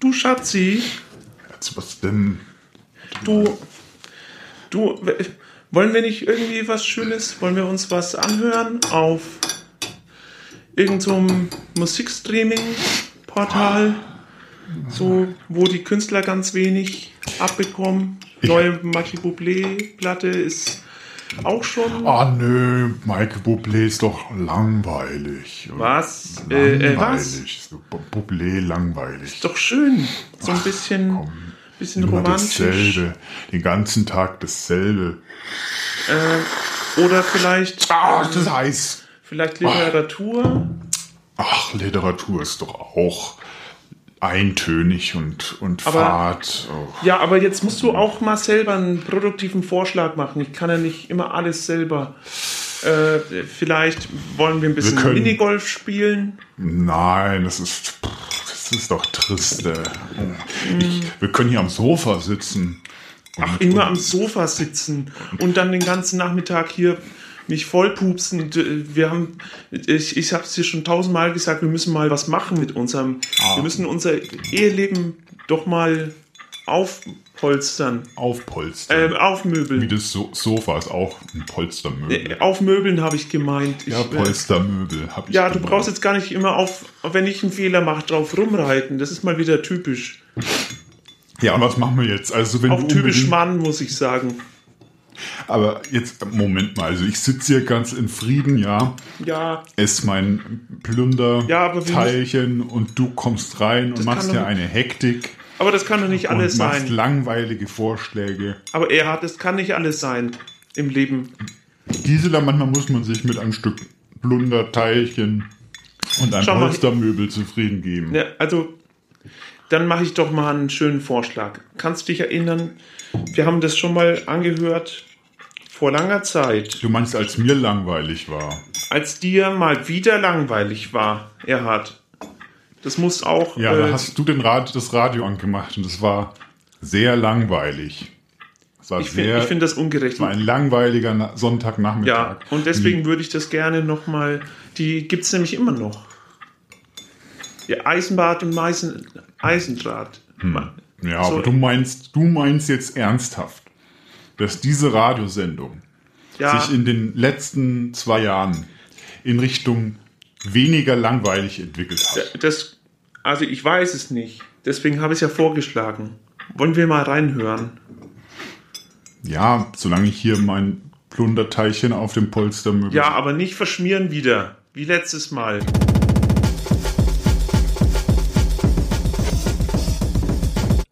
Du Schatzi, Jetzt, was denn? du, du, wollen wir nicht irgendwie was Schönes, wollen wir uns was anhören auf irgendeinem so Musikstreaming-Portal, so, wo die Künstler ganz wenig abbekommen. Neue Michael Bublé-Platte ist auch schon. Ah, nö, Michael Bublé ist doch langweilig. Was? Äh, äh, was? Langweilig. Bublé langweilig. Ist doch schön. So ein bisschen, bisschen Immer romantisch. dasselbe. Den ganzen Tag dasselbe. Oder vielleicht, Ah, das ist heiß. vielleicht Literatur. Ach, Literatur ist doch auch eintönig und, und Aber- fad. Oh. Ja, aber jetzt musst du auch mal selber einen produktiven Vorschlag machen. Ich kann ja nicht immer alles selber. Äh, vielleicht wollen wir ein bisschen können- Minigolf spielen. Nein, das ist, das ist doch triste. Ich, wir können hier am Sofa sitzen. Ach, immer am Sofa sitzen und dann den ganzen Nachmittag hier mich vollpupsen. Wir haben, ich, ich habe es dir schon tausendmal gesagt, wir müssen mal was machen mit unserem, wir müssen unser Eheleben doch mal aufpolstern, Aufpolstern. äh, aufmöbeln. Wie das so Sofa ist auch ein Polstermöbel. Äh, Aufmöbeln habe ich gemeint. Ich, Ja, äh, Polstermöbel habe ich Ja, du gemeint. brauchst jetzt gar nicht immer auf, wenn ich einen Fehler mache, drauf rumreiten. Das ist mal wieder typisch. Ja, und was machen wir jetzt? Also wenn Auch du typisch Mann, muss ich sagen. Aber jetzt, Moment mal, also ich sitze hier ganz in Frieden, ja, Ja, ess mein Plunder, Ja, und du kommst rein und machst doch- eine Hektik aber das kann doch nicht alles und machst sein. langweilige Vorschläge. Aber er hat, das kann nicht alles sein im Leben. Gisela, manchmal muss man sich mit einem Stück Plunder, Teilchen und einem Schau mal. Polstermöbel zufrieden geben. Ja, also, dann mache ich doch mal einen schönen Vorschlag. Kannst du dich erinnern? Wir haben das schon mal angehört vor langer Zeit, Du meinst, als mir langweilig war. als dir mal wieder langweilig war, Erhard. Das muss auch. Ja, äh, da hast du den Rad, das Radio angemacht und es war sehr langweilig. War ich finde find das ungerecht. war ein langweiliger Na Sonntagnachmittag. Ja, und deswegen würde ich das gerne nochmal. Die gibt es nämlich immer noch. Die Eisenbad und Meisen, Eisendraht. Ja, So- aber du meinst, du meinst jetzt ernsthaft, dass diese Radiosendung Ja, sich in den letzten zwei Jahren in Richtung weniger langweilig entwickelt hat. das, also ich weiß es nicht. Deswegen habe ich es ja vorgeschlagen. Wollen wir mal reinhören? Ja, solange ich hier mein Plunderteilchen auf dem Polstermöbel. Ja, aber nicht verschmieren wieder. Wie letztes Mal.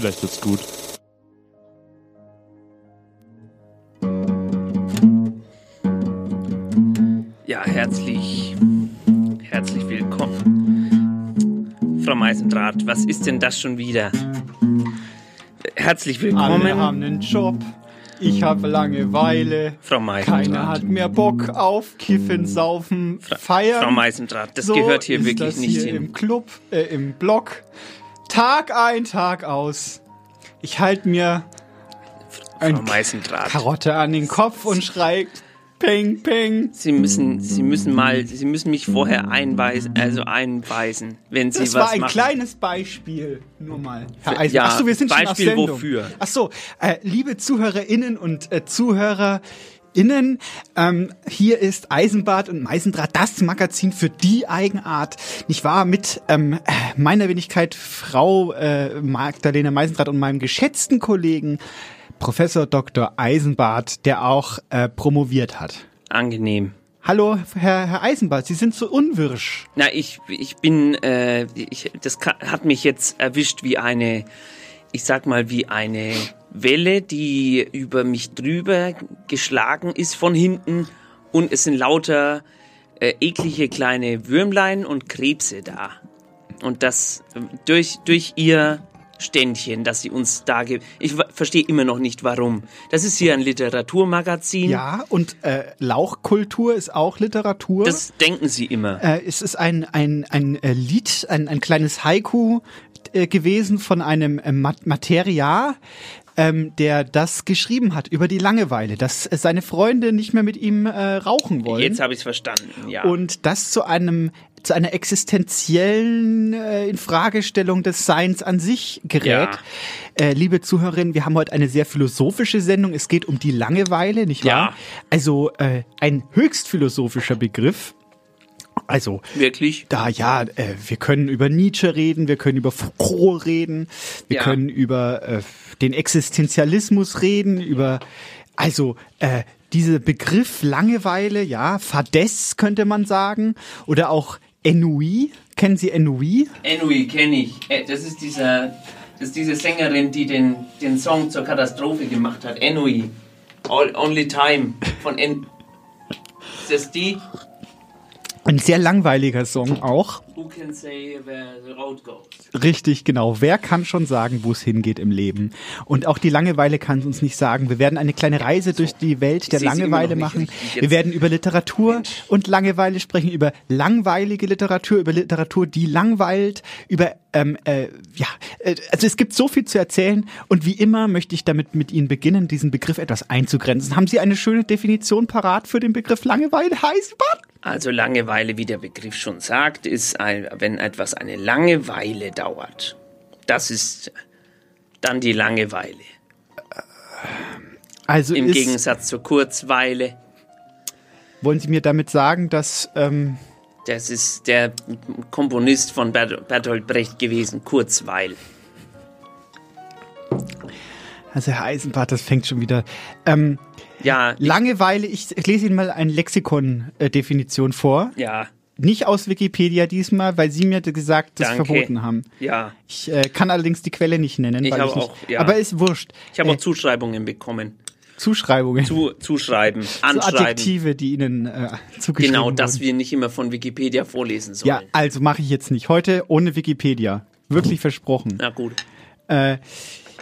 Vielleicht wird's gut. Ja, herzlich, herzlich willkommen. Frau Meisendraht, was ist denn das schon wieder? Herzlich Alle willkommen, haben einen Job. Ich habe Langeweile. Frau Meisendraht. Keiner hat mehr Bock auf Kiffen, Saufen, Feiern. Frau Meisendraht, das so gehört hier ist wirklich das nicht hier hin. im Club, äh, im Block. Tag ein, Tag aus. Ich halte mir ein. Karotte an den Kopf und schrei Peng, peng. Sie müssen, Sie müssen mal, Sie müssen mich vorher einweisen, also einweisen, wenn Sie Das was war ein machen. kleines Beispiel, nur mal. Herr Eisen. ja, Ach so, wir sind schon auf Beispiel Sendung. wofür? Ach so, äh, liebe Zuhörerinnen und äh, Zuhörer, HörerInnen. Ähm, hier ist Eisenbart und Meisendraht, das Magazin für die Eigenart, nicht wahr? Mit ähm, meiner Wenigkeit Frau äh, Magdalena Meisendraht und meinem geschätzten Kollegen Professor Dr. Eisenbart, der auch äh, promoviert hat. Angenehm. Hallo, Herr, Herr Eisenbart, Sie sind so unwirsch. Na, ich, ich bin, äh, ich, das hat mich jetzt erwischt wie eine, ich sag mal, wie eine Welle, die über mich drüber geschlagen ist von hinten und es sind lauter äh, eklige kleine Würmlein und Krebse da. Und das äh, durch, durch ihr Ständchen, das sie uns da gibt. Ich verstehe immer noch nicht, warum. Das ist hier ein Literaturmagazin. Ja, und äh, Lauchkultur ist auch Literatur. Das denken sie immer. Äh, es ist ein, ein, ein äh, Lied, ein, ein kleines Haiku äh, gewesen von einem äh, Mat Materia, ähm, der das geschrieben hat über die Langeweile, dass seine Freunde nicht mehr mit ihm äh, rauchen wollen. Jetzt habe ich es verstanden, ja. Und das zu einem zu einer existenziellen äh, Infragestellung des Seins an sich gerät. Ja. Äh, liebe Zuhörerinnen, wir haben heute eine sehr philosophische Sendung. Es geht um die Langeweile, nicht wahr? Ja. Also äh, ein höchst philosophischer Begriff. Also Wirklich? da ja, äh, wir können über Nietzsche reden, wir können über Foucault reden, wir Ja. können über äh, den Existenzialismus reden, über also äh, dieser Begriff Langeweile, ja, Fadess könnte man sagen, oder auch Ennui. Kennen Sie Ennui? Ennui kenne ich. Äh, Das ist dieser, das ist diese Sängerin, die den, den Song zur Katastrophe gemacht hat. Ennui. All, Only Time von En. Ist das die? Ein sehr langweiliger Song auch. Who can say where the road goes? Richtig, genau. Wer kann schon sagen, wo es hingeht im Leben? Und auch die Langeweile kann es uns nicht sagen. Wir werden eine kleine Reise durch die Welt der Langeweile machen. Wir werden über Literatur und Langeweile sprechen, über langweilige Literatur, über Literatur, die langweilt, über ähm, äh, ja, äh, also es gibt so viel zu erzählen und wie immer möchte ich damit mit Ihnen beginnen, diesen Begriff etwas einzugrenzen. Haben Sie eine schöne Definition parat für den Begriff Langeweile? Heißbad? Also Langeweile, wie der Begriff schon sagt, ist, ein, wenn etwas eine lange Weile dauert. Das ist dann die Langeweile. Also Im Gegensatz zur Kurzweile. wollen Sie mir damit sagen, dass ähm, Das ist der Komponist von Bert Bertolt Brecht gewesen, Kurzweil. also Herr Eisenbart, das fängt schon wieder. Ähm, Ja, Langeweile, ich, ich lese Ihnen mal eine Lexikon-Definition vor. ja, Nicht aus Wikipedia diesmal, weil Sie mir gesagt, das Danke. verboten haben. ja. Ich äh, kann allerdings die Quelle nicht nennen. Ich weil habe auch, ja. Aber ist wurscht. Ich habe Äh, auch Zuschreibungen bekommen. Zuschreibungen. Zu, zuschreiben, So anschreiben. Adjektive, die Ihnen äh, zugeschrieben Genau, wurden. dass wir nicht immer von Wikipedia vorlesen sollen. Ja, also mache ich jetzt nicht. Heute ohne Wikipedia. Wirklich versprochen. Na gut. Äh,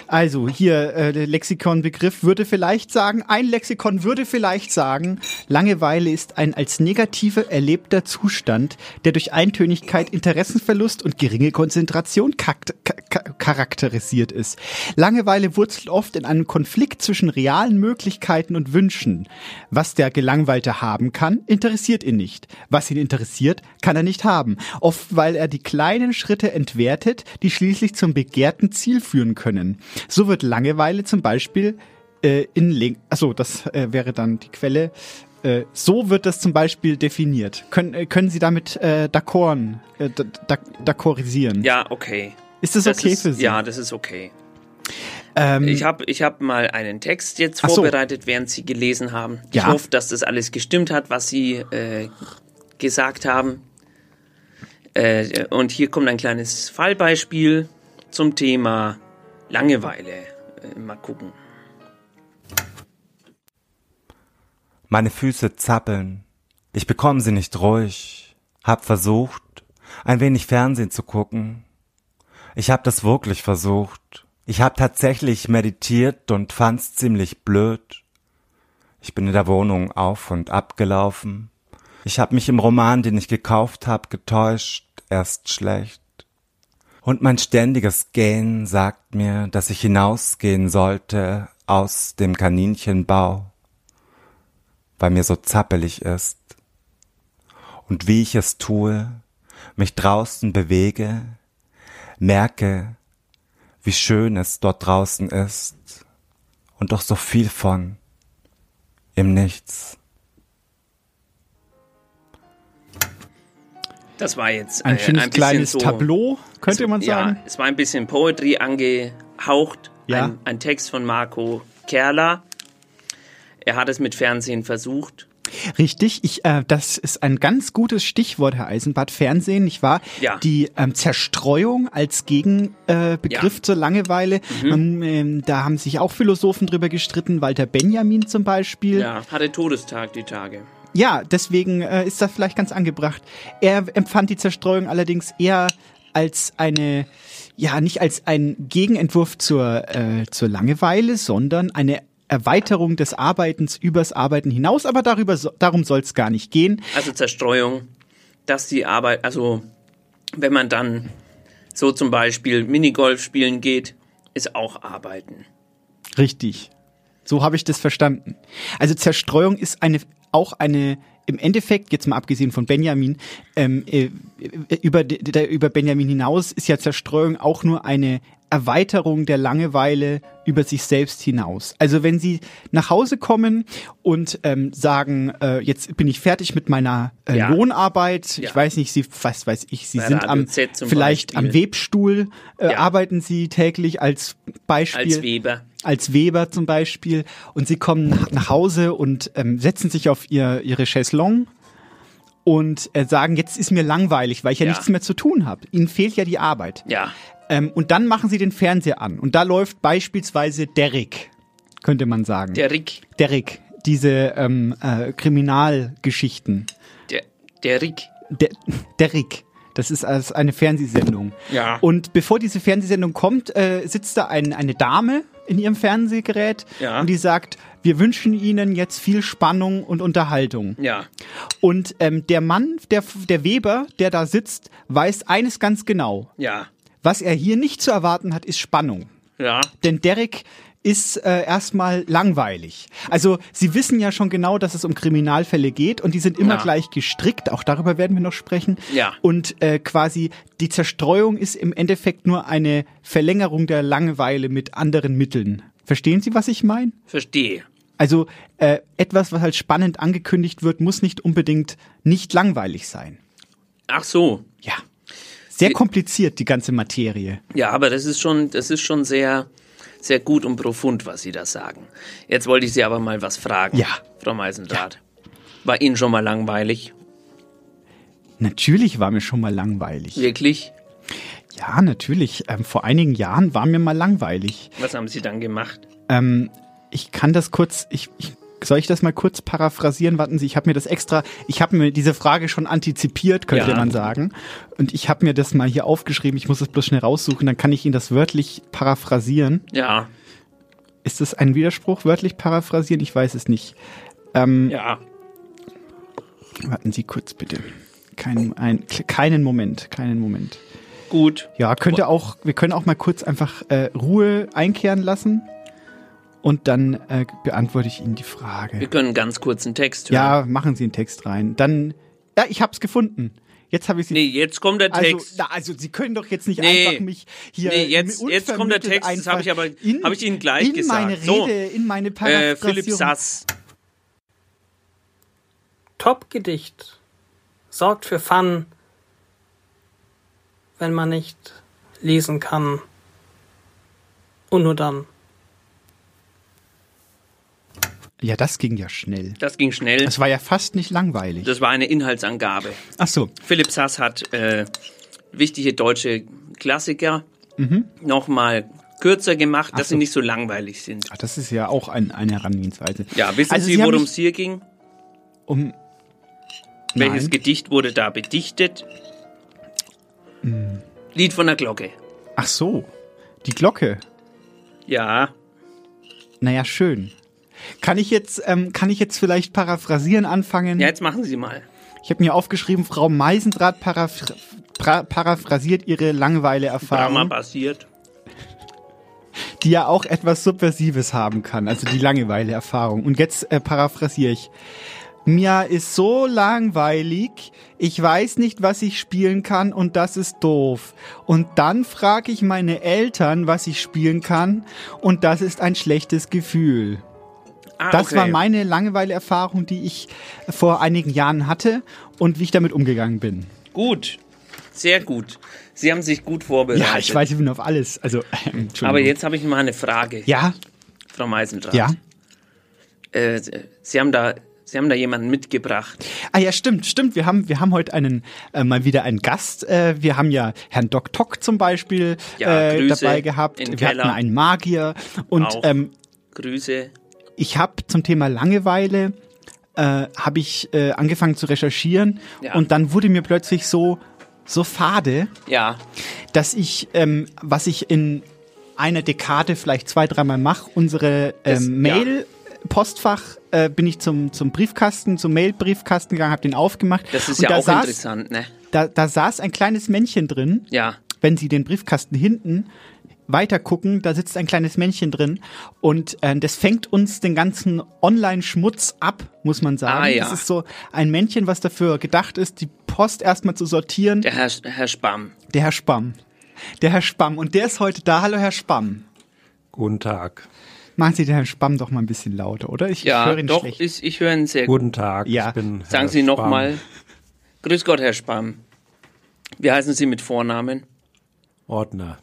also hier äh, Lexikonbegriff würde vielleicht sagen, ein Lexikon würde vielleicht sagen, Langeweile ist ein als negative erlebter Zustand, der durch Eintönigkeit, Interessenverlust und geringe Konzentration charakterisiert ist. Langeweile wurzelt oft in einem Konflikt zwischen realen Möglichkeiten und Wünschen. Was der Gelangweilte haben kann, interessiert ihn nicht. Was ihn interessiert, kann er nicht haben. Oft, weil er die kleinen Schritte entwertet, die schließlich zum begehrten Ziel führen können. So wird Langeweile zum Beispiel äh, in Link, achso, das äh, wäre dann die Quelle. Äh, so wird das zum Beispiel definiert. Können, äh, können Sie damit äh, d'accorden, äh, d- d- d'accordisieren? Ja, okay. Ist das, okay für Sie? Ja, das ist okay. Ähm, Ich habe ich hab mal einen Text jetzt Ach so. vorbereitet, während Sie gelesen haben. Ich Ja. hoffe, dass das alles gestimmt hat, was Sie äh, gesagt haben. Äh, und hier kommt ein kleines Fallbeispiel zum Thema Langeweile. Äh, mal gucken. Meine Füße zappeln. Ich bekomme sie nicht ruhig. Hab versucht, ein wenig Fernsehen zu gucken. Ich hab das wirklich versucht. Ich hab tatsächlich meditiert und fand's ziemlich blöd. Ich bin in der Wohnung auf und abgelaufen. Ich hab mich im Roman, den ich gekauft hab, getäuscht, erst schlecht. Und mein ständiges Gähnen sagt mir, dass ich hinausgehen sollte aus dem Kaninchenbau weil mir so zappelig ist. Und wie ich es tue, mich draußen bewege, merke, wie schön es dort draußen ist und doch so viel von im Nichts. Das war jetzt Ein äh, schönes bisschen kleines so, Tableau, könnte man sagen. Ja, es war ein bisschen Poetry angehaucht. Ja. Ein, ein Text von Marco Kerler. Er hat es mit Fernsehen versucht. Richtig, ich, äh, das ist ein ganz gutes Stichwort, Herr Eisenbart. Fernsehen, nicht wahr? Ja. Die ähm, Zerstreuung als Gegenbegriff äh, Ja. zur Langeweile. Mhm. Man, ähm, da haben sich auch Philosophen drüber gestritten, Walter Benjamin zum Beispiel. Ja, hatte Todestag die Tage. Ja, deswegen äh, ist das vielleicht ganz angebracht. Er empfand die Zerstreuung allerdings eher als eine, ja, nicht als ein Gegenentwurf zur, äh, zur Langeweile, sondern eine Erweiterung des Arbeitens übers Arbeiten hinaus. Aber darüber, so, darum soll es gar nicht gehen. Also Zerstreuung, dass die Arbeit, also wenn man dann so zum Beispiel Minigolf spielen geht, ist auch Arbeiten. Richtig. So habe ich das verstanden. Also Zerstreuung ist eine auch eine im Endeffekt, jetzt mal abgesehen von Benjamin, ähm, äh, über, der, über Benjamin hinaus ist ja Zerstreuung auch nur eine Erweiterung der Langeweile über sich selbst hinaus. Also wenn Sie nach Hause kommen und ähm, sagen, äh, jetzt bin ich fertig mit meiner äh, Ja. Lohnarbeit, Ja. ich weiß nicht, Sie, was weiß ich, Sie Bei sind am vielleicht Beispiel. am Webstuhl, äh, Ja. arbeiten Sie täglich als Beispiel Als Weber. als Weber zum Beispiel und sie kommen nach, nach Hause und ähm, setzen sich auf ihr, ihre Chaiselong und äh, sagen, jetzt ist mir langweilig, weil ich ja, Ja. nichts mehr zu tun habe. Ihnen fehlt ja die Arbeit. Ja. Ähm, und dann machen sie den Fernseher an und da läuft beispielsweise Derrick, könnte man sagen. Der Rick. Derrick, diese ähm, äh, Kriminalgeschichten. Der, der Rick. Der, Derrick. Das ist als eine Fernsehsendung. Ja. Und bevor diese Fernsehsendung kommt, äh, sitzt da ein, eine Dame in ihrem Fernsehgerät Ja. und die sagt, wir wünschen Ihnen jetzt viel Spannung und Unterhaltung. Ja. Und ähm, der Mann, der, der Weber, der da sitzt, weiß eines ganz genau. Ja. Was er hier nicht zu erwarten hat, ist Spannung. Ja. Denn Derek ist äh, erstmal langweilig. Also sie wissen ja schon genau, dass es um Kriminalfälle geht und die sind immer Ja. gleich gestrickt, auch darüber werden wir noch sprechen. Ja. Und äh, quasi die Zerstreuung ist im Endeffekt nur eine Verlängerung der Langeweile mit anderen Mitteln. Verstehen Sie, was ich meine? Verstehe. Also äh, etwas, was halt spannend angekündigt wird, muss nicht unbedingt nicht langweilig sein. Ach so. Ja. Sehr kompliziert, die ganze Materie. Ja, aber das ist schon, das ist schon sehr, sehr gut und profund, was Sie da sagen. Jetzt wollte ich Sie aber mal was fragen. Ja. Frau Meisendrath. War Ihnen schon mal langweilig? Natürlich war mir schon mal langweilig. Wirklich? Ja, natürlich. Ähm, vor einigen Jahren war mir mal langweilig. Was haben Sie dann gemacht? Ähm, ich kann das kurz, ich, ich, soll ich das mal kurz paraphrasieren? Warten Sie, ich habe mir das extra, ich habe mir diese Frage schon antizipiert, könnte Ja. man sagen. Und ich habe mir das mal hier aufgeschrieben. Ich muss es bloß schnell raussuchen, dann kann ich Ihnen das wörtlich paraphrasieren. Ja. Ist das ein Widerspruch, wörtlich paraphrasieren? Ich weiß es nicht. Ähm, Ja. Warten Sie kurz bitte. Keinen, ein, keinen Moment, keinen Moment. Gut. Ja, könnte auch, wir können auch mal kurz einfach äh, Ruhe einkehren lassen und dann äh, beantworte ich Ihnen die Frage. Wir können ganz kurz einen Text hören. Ja, machen Sie einen Text rein. Dann, ja, ich hab's gefunden. Jetzt habe ich sie. Nee, jetzt kommt der also, Text. na, also Sie können doch jetzt nicht Nee. einfach mich hier. Nee, jetzt- jetzt kommt der Text, das einfach hab ich aber- in, hab ich Ihnen gleich in gesagt. meine Rede, So. in meine Äh. Philipp Sass. Top-Gedicht sorgt für Fun, wenn man nicht lesen kann. Und nur dann. Ja, das ging ja schnell. Das ging schnell. Das war ja fast nicht langweilig. Das war eine Inhaltsangabe. Ach so. Philipp Sass hat äh, wichtige deutsche Klassiker Mhm. nochmal kürzer gemacht, Ach dass so. sie nicht so langweilig sind. Ach, das ist ja auch ein, eine Herangehensweise. Ja, wissen Also Sie, worum es hier ging? Um. Welches Nein. Gedicht wurde da bedichtet? Hm. Lied von der Glocke. Ach so. Die Glocke. Ja, Naja, schön. Kann ich jetzt, ähm, kann ich jetzt vielleicht paraphrasieren anfangen? ja, jetzt machen Sie mal. Ich habe mir aufgeschrieben, Frau Meisendrath paraphr paraphrasiert ihre Drama Langeweile-Erfahrung, basiert. die ja auch etwas Subversives haben kann, also die Langeweile-Erfahrung. Und jetzt äh, paraphrasiere ich. Mir ist so langweilig, ich weiß nicht, was ich spielen kann und das ist doof. Und dann frage ich meine Eltern, was ich spielen kann und das ist ein schlechtes Gefühl. Ah, das okay. war meine Langeweile-Erfahrung, die ich vor einigen Jahren hatte und wie ich damit umgegangen bin. Gut, sehr gut. Sie haben sich gut vorbereitet. Ja, ich weiß, ich bin auf alles. Also. Aber jetzt habe ich mal eine Frage. Ja, Frau Meisendrath. ja. Äh, Sie haben da, Sie haben da jemanden mitgebracht. Ah ja, stimmt, stimmt. Wir haben, wir haben heute einen äh, mal wieder einen Gast. Äh, wir haben ja Herrn Doc Tock zum Beispiel Ja, äh, dabei gehabt. Wir Keller. hatten einen Magier und Auch. ähm, Grüße. Ich habe zum Thema Langeweile äh, habe ich äh, angefangen zu recherchieren Ja. und dann wurde mir plötzlich so so fade, Ja, dass ich ähm, was ich in einer Dekade vielleicht zwei dreimal mache, unsere ähm, Mail Postfach äh, bin ich zum zum Briefkasten, zum Mail-Briefkasten gegangen, habe den aufgemacht. das ist und ja da auch saß, interessant, ne? Da, da saß ein kleines Männchen drin. Ja. Wenn Sie den Briefkasten hinten weiter gucken, da sitzt ein kleines Männchen drin und äh, das fängt uns den ganzen Online-Schmutz ab, muss man sagen. Ah, ja. Das ist so ein Männchen, was dafür gedacht ist, die Post erstmal zu sortieren. Der Herr, Herr Spamm. Der Herr Spamm. Der Herr Spamm. Und der ist heute da. Hallo, Herr Spamm. Guten Tag. Machen Sie den Herrn Spamm doch mal ein bisschen lauter, oder? Ich, ich Ja, höre ihn doch, schlecht. ich, ich höre ihn sehr Guten Tag. Ja. Ich bin Sagen Herr Sie nochmal. Grüß Gott, Herr Spamm. Wie heißen Sie mit Vornamen? Ordner.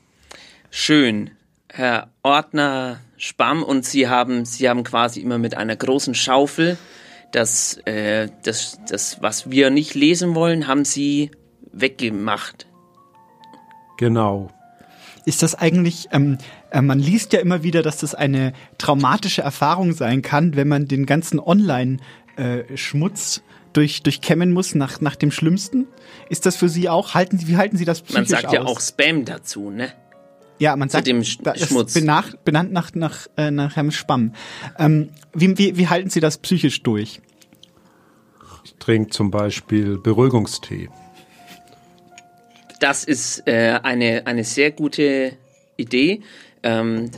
Schön. Herr Ordner Spamm und Sie haben, Sie haben quasi immer mit einer großen Schaufel das, äh, das, das, was wir nicht lesen wollen, haben Sie weggemacht. Genau. Ist das eigentlich, ähm, äh, man liest ja immer wieder, dass das eine traumatische Erfahrung sein kann, wenn man den ganzen Online-Schmutz durch, durchkämmen muss nach, nach dem Schlimmsten. Ist das für Sie auch? Halten Sie, wie halten Sie das psychisch Man sagt ja aus? auch Spam dazu, ne? Ja, man sagt, dem Sch- da ist Schmutz. Benach, benannt nach, nach, äh, nach Herrn Spamm. Ähm, wie, wie, wie halten Sie das psychisch durch? Ich trinke zum Beispiel Beruhigungstee. Das ist äh, eine, eine sehr gute Idee. Ähm,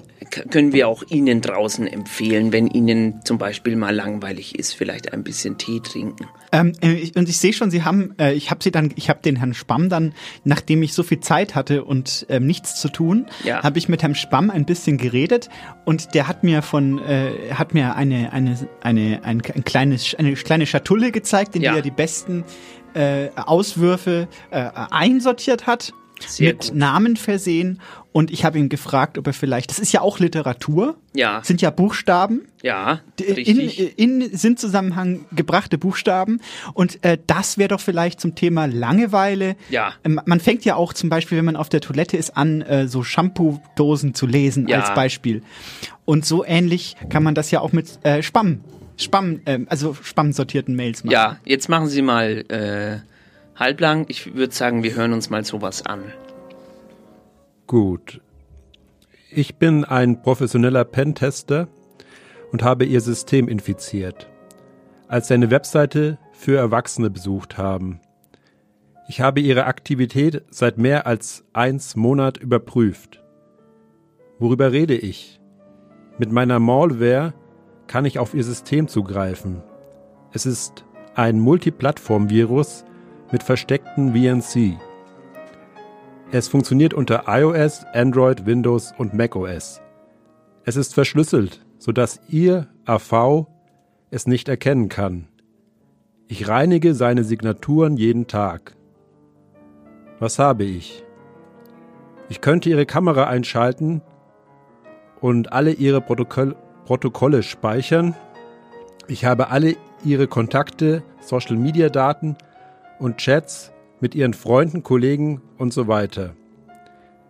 können wir auch Ihnen draußen empfehlen, wenn Ihnen zum Beispiel mal langweilig ist, vielleicht ein bisschen Tee trinken. Ähm, äh, ich, und ich sehe schon, Sie haben, äh, ich habe Sie dann, ich habe den Herrn Spamm dann, nachdem ich so viel Zeit hatte und ähm, nichts zu tun, Ja. habe ich mit Herrn Spamm ein bisschen geredet und der hat mir von, äh, hat mir eine, eine, eine, ein, ein kleines, eine kleine Schatulle gezeigt, in Ja. der er die besten äh, Auswürfe äh, einsortiert hat. Sehr mit gut. Namen versehen und ich habe ihn gefragt, ob er vielleicht, das ist ja auch Literatur, Ja, sind ja Buchstaben, ja, in, richtig. in Sinnzusammenhang gebrachte Buchstaben. Und äh, das wäre doch vielleicht zum Thema Langeweile. Ja. Ähm, Man fängt ja auch zum Beispiel, wenn man auf der Toilette ist, an, äh, so Shampoo-Dosen zu lesen Ja. als Beispiel. Und so ähnlich kann man das ja auch mit äh, Spam, Spam, ähm, also Spam-sortierten Mails machen. Ja, jetzt machen Sie mal äh, halblang. Ich würde sagen, wir hören uns mal sowas an. Gut. Ich bin ein professioneller Pentester und habe Ihr System infiziert, als Sie eine Webseite für Erwachsene besucht haben. Ich habe Ihre Aktivität seit mehr als eins Monat überprüft. Worüber rede ich? Mit meiner Malware kann ich auf Ihr System zugreifen. Es ist ein Multiplattform-Virus mit versteckten VNC. Es funktioniert unter iOS, Android, Windows und macOS. Es ist verschlüsselt, sodass Ihr AV es nicht erkennen kann. Ich reinige seine Signaturen jeden Tag. Was habe ich? Ich könnte Ihre Kamera einschalten und alle Ihre Protokoll Protokolle speichern. Ich habe alle Ihre Kontakte, Social-Media-Daten und Chats mit Ihren Freunden, Kollegen und so weiter.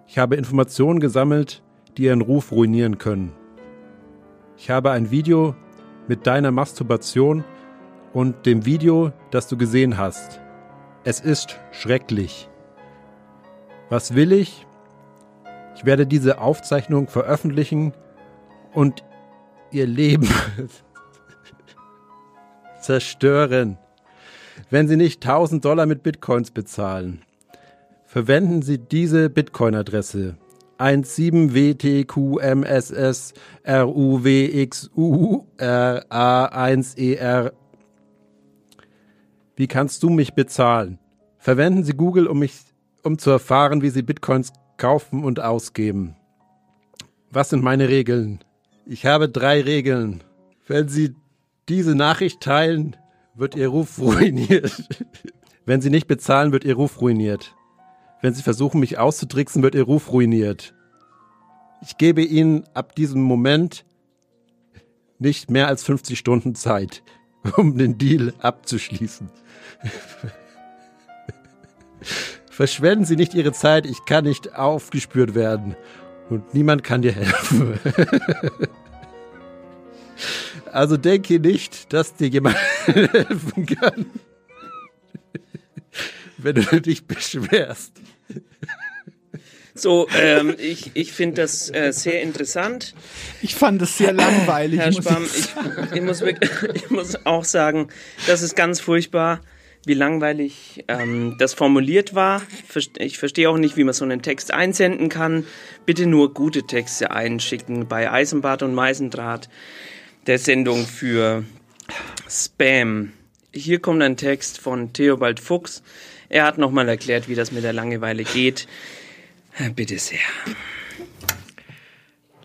Ich habe Informationen gesammelt, die Ihren Ruf ruinieren können. Ich habe ein Video mit deiner Masturbation und dem Video, das du gesehen hast. Es ist schrecklich. Was will ich? Ich werde diese Aufzeichnung veröffentlichen und ihr Leben zerstören. Wenn Sie nicht 1000 Dollar mit Bitcoins bezahlen, verwenden Sie diese Bitcoin-Adresse 17WTQMSSRUWXURA1ER. Wie kannst du mich bezahlen? Verwenden Sie Google, um mich, um zu erfahren, wie Sie Bitcoins kaufen und ausgeben. Was sind meine Regeln? Ich habe drei Regeln. Wenn Sie diese Nachricht teilen, wird Ihr Ruf ruiniert. Wenn Sie nicht bezahlen, wird Ihr Ruf ruiniert. Wenn Sie versuchen, mich auszutricksen, wird Ihr Ruf ruiniert. Ich gebe Ihnen ab diesem Moment nicht mehr als 50 Stunden Zeit, um den Deal abzuschließen. Verschwenden Sie nicht Ihre Zeit, ich kann nicht aufgespürt werden und niemand kann dir helfen. Also denke nicht, dass dir jemand helfen kann, wenn du dich beschwerst. So, ähm, ich, ich finde das äh, sehr interessant. Ich fand es sehr langweilig. Herr muss Schwamm, ich ich, ich, muss wirklich, ich muss auch sagen, das ist ganz furchtbar, wie langweilig ähm, das formuliert war. Ich verstehe auch nicht, wie man so einen Text einsenden kann. Bitte nur gute Texte einschicken bei Eisenbart und Meisendraht, der Sendung für Spam. Hier kommt ein Text von Theobald Fuchs. Er hat nochmal erklärt, wie das mit der Langeweile geht. Bitte sehr.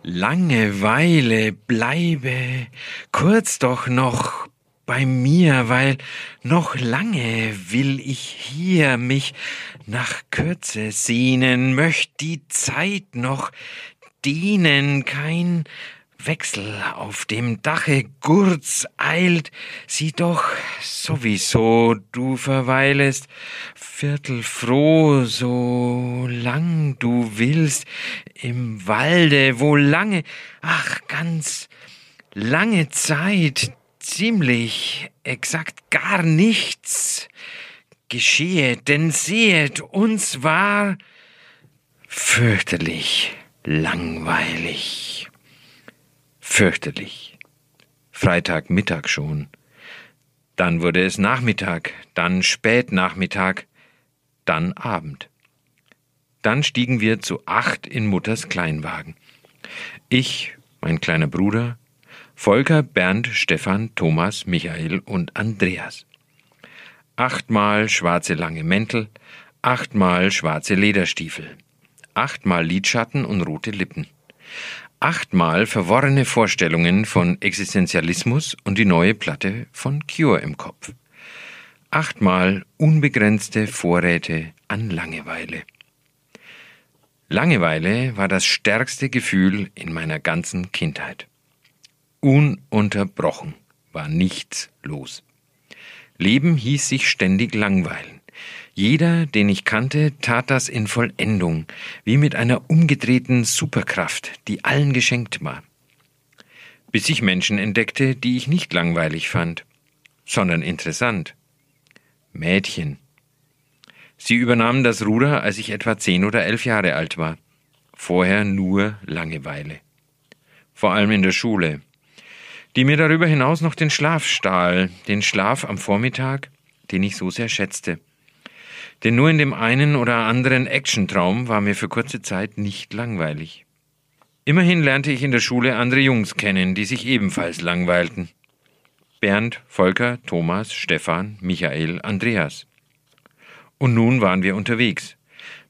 Langeweile bleibe kurz doch noch bei mir, weil noch lange will ich hier mich nach Kürze sehnen, möcht die Zeit noch dienen, kein Wechsel auf dem Dache. Gurz eilt, sieh doch sowieso, du verweilest. Viertelfroh, so lang du willst, im Walde, wo lange, ach ganz lange Zeit, ziemlich exakt gar nichts geschehe, denn sehet, uns war fürchterlich langweilig. Fürchterlich. Freitagmittag schon. Dann wurde es Nachmittag, dann Spätnachmittag, dann Abend. Dann stiegen wir zu acht in Mutters Kleinwagen. Ich, mein kleiner Bruder, Volker, Bernd, Stefan, Thomas, Michael und Andreas. Achtmal schwarze lange Mäntel, achtmal schwarze Lederstiefel, achtmal Lidschatten und rote Lippen, achtmal verworrene Vorstellungen von Existenzialismus und die neue Platte von Cure im Kopf, achtmal unbegrenzte Vorräte an Langeweile. Langeweile war das stärkste Gefühl in meiner ganzen Kindheit. Ununterbrochen war nichts los. Leben hieß sich ständig langweilen. Jeder, den ich kannte, tat das in Vollendung, wie mit einer umgedrehten Superkraft, die allen geschenkt war. Bis ich Menschen entdeckte, die ich nicht langweilig fand, sondern interessant. Mädchen. Sie übernahmen das Ruder, als ich etwa zehn oder elf Jahre alt war. Vorher nur Langeweile. Vor allem in der Schule. Die mir darüber hinaus noch den Schlaf stahl, den Schlaf am Vormittag, den ich so sehr schätzte. Denn nur in dem einen oder anderen Actiontraum war mir für kurze Zeit nicht langweilig. Immerhin lernte ich in der Schule andere Jungs kennen, die sich ebenfalls langweilten. Bernd, Volker, Thomas, Stefan, Michael, Andreas. Und nun waren wir unterwegs.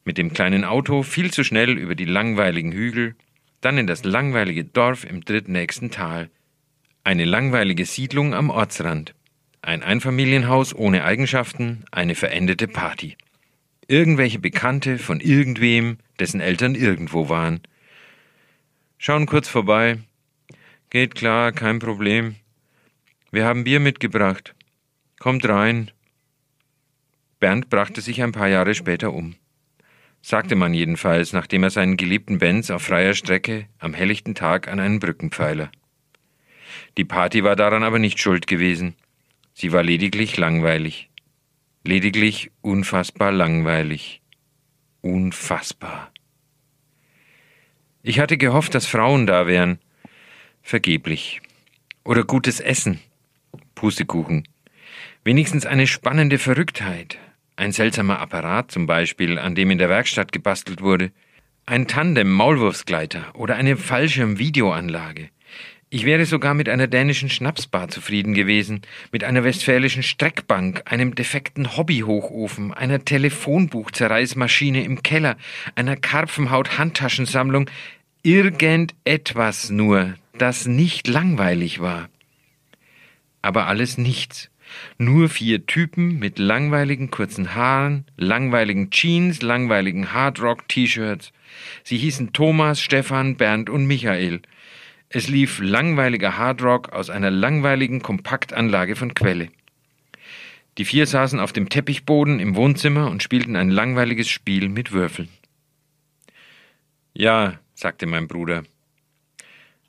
Mit dem kleinen Auto viel zu schnell über die langweiligen Hügel, dann in das langweilige Dorf im drittnächsten Tal. Eine langweilige Siedlung am Ortsrand. Ein Einfamilienhaus ohne Eigenschaften, eine verendete Party. Irgendwelche Bekannte von irgendwem, dessen Eltern irgendwo waren. Schauen kurz vorbei. Geht klar, kein Problem. Wir haben Bier mitgebracht. Kommt rein. Bernd brachte sich ein paar Jahre später um. Sagte man jedenfalls, nachdem er seinen geliebten Benz auf freier Strecke am helllichten Tag an einen Brückenpfeiler. Die Party war daran aber nicht schuld gewesen. Sie war lediglich langweilig. Lediglich unfassbar langweilig. Unfassbar. Ich hatte gehofft, dass Frauen da wären. Vergeblich. Oder gutes Essen. Pustekuchen. Wenigstens eine spannende Verrücktheit. Ein seltsamer Apparat zum Beispiel, an dem in der Werkstatt gebastelt wurde. Ein Tandem-Maulwurfsgleiter oder eine Fallschirm-Videoanlage. Ich wäre sogar mit einer dänischen Schnapsbar zufrieden gewesen, mit einer westfälischen Streckbank, einem defekten Hobbyhochofen, einer Telefonbuchzerreißmaschine im Keller, einer Karpfenhaut-Handtaschensammlung, irgendetwas nur, das nicht langweilig war. aber alles nichts. Nur vier Typen mit langweiligen kurzen Haaren, langweiligen Jeans, langweiligen Hardrock-T-Shirts. Sie hießen Thomas, Stefan, Bernd und Michael. Es lief langweiliger Hardrock aus einer langweiligen Kompaktanlage von Quelle. Die vier saßen auf dem Teppichboden im Wohnzimmer und spielten ein langweiliges Spiel mit Würfeln. Ja, sagte mein Bruder.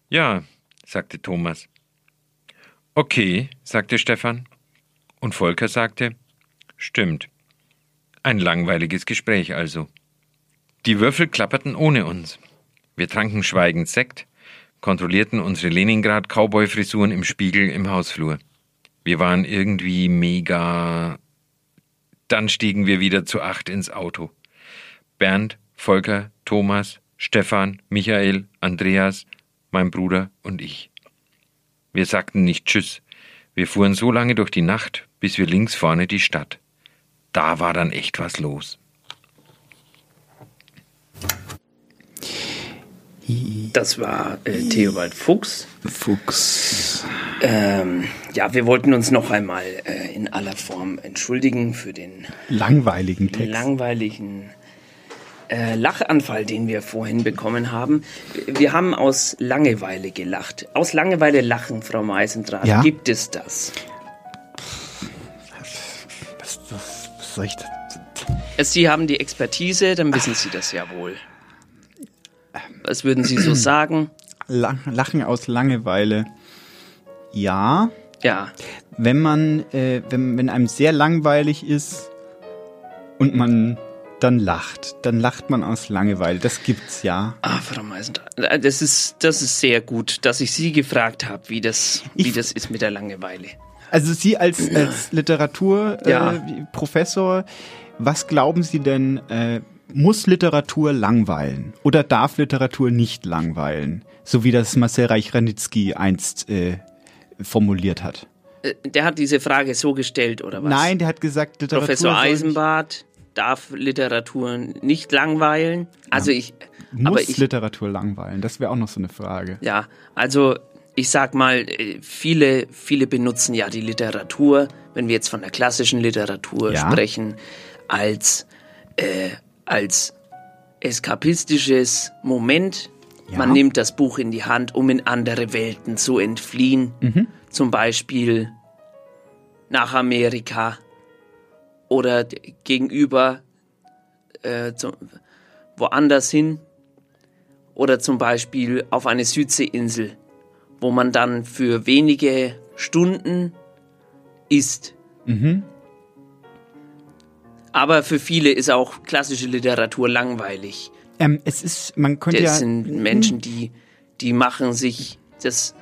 Ja, sagte Thomas. Okay, sagte Stefan. Und Volker sagte, stimmt. Ein langweiliges Gespräch also. Die Würfel klapperten ohne uns. Wir tranken schweigend Sekt, kontrollierten unsere Leningrad-Cowboy-Frisuren im Spiegel im Hausflur. Wir waren irgendwie mega. Dann stiegen wir wieder zu acht ins Auto. Bernd, Volker, Thomas, Stefan, Michael, Andreas, mein Bruder und ich. Wir sagten nicht Tschüss. Wir fuhren so lange durch die Nacht, bis wir links vorne die Stadt. Da war dann echt was los. Das war äh, Theobald Fuchs. Fuchs. Ähm, ja, wir wollten uns noch einmal äh, in aller Form entschuldigen für den Langweiligen Text. langweiligen äh, Lachanfall, den wir vorhin bekommen haben. Wir haben aus Langeweile gelacht. Aus Langeweile lachen, Frau Meisendrath. Ja? Gibt es das? Was, was, was soll ich da? Äh, Sie haben die Expertise, dann wissen Sie das ja wohl. Was würden Sie so sagen? La- Lachen aus Langeweile. Ja. Ja. Wenn man, äh, wenn, wenn einem sehr langweilig ist und man dann lacht, dann lacht man aus Langeweile. Das gibt's ja. Ah, Frau Meisendrath, äh, das ist, das ist sehr gut, dass ich Sie gefragt habe, wie das, wie das ist mit der Langeweile. Also Sie als, als Literaturprofessor, Ja. äh, was glauben Sie denn, äh, muss Literatur langweilen oder darf Literatur nicht langweilen? So wie das Marcel Reich-Ranitzky einst äh, formuliert hat. Äh, Der hat diese Frage so gestellt, oder was? Nein, der hat gesagt, Literatur Professor Eisenbart darf Literatur nicht langweilen. Also ich, muss ich, Literatur langweilen. Das wäre auch noch so eine Frage. ja, also ich sag mal, äh, viele, viele benutzen ja die Literatur, wenn wir jetzt von der klassischen Literatur Ja. sprechen, als, äh, als eskapistisches Moment. Ja. Man nimmt das Buch in die Hand, um in andere Welten zu entfliehen. Mhm. Zum Beispiel nach Amerika oder gegenüber äh, zum, woanders hin oder zum Beispiel auf eine Südseeinsel, wo man dann für wenige Stunden isst. Mhm. Aber für viele ist auch klassische Literatur langweilig. Ähm, es ist, man könnte Das ja. sind Menschen, die, die machen sich das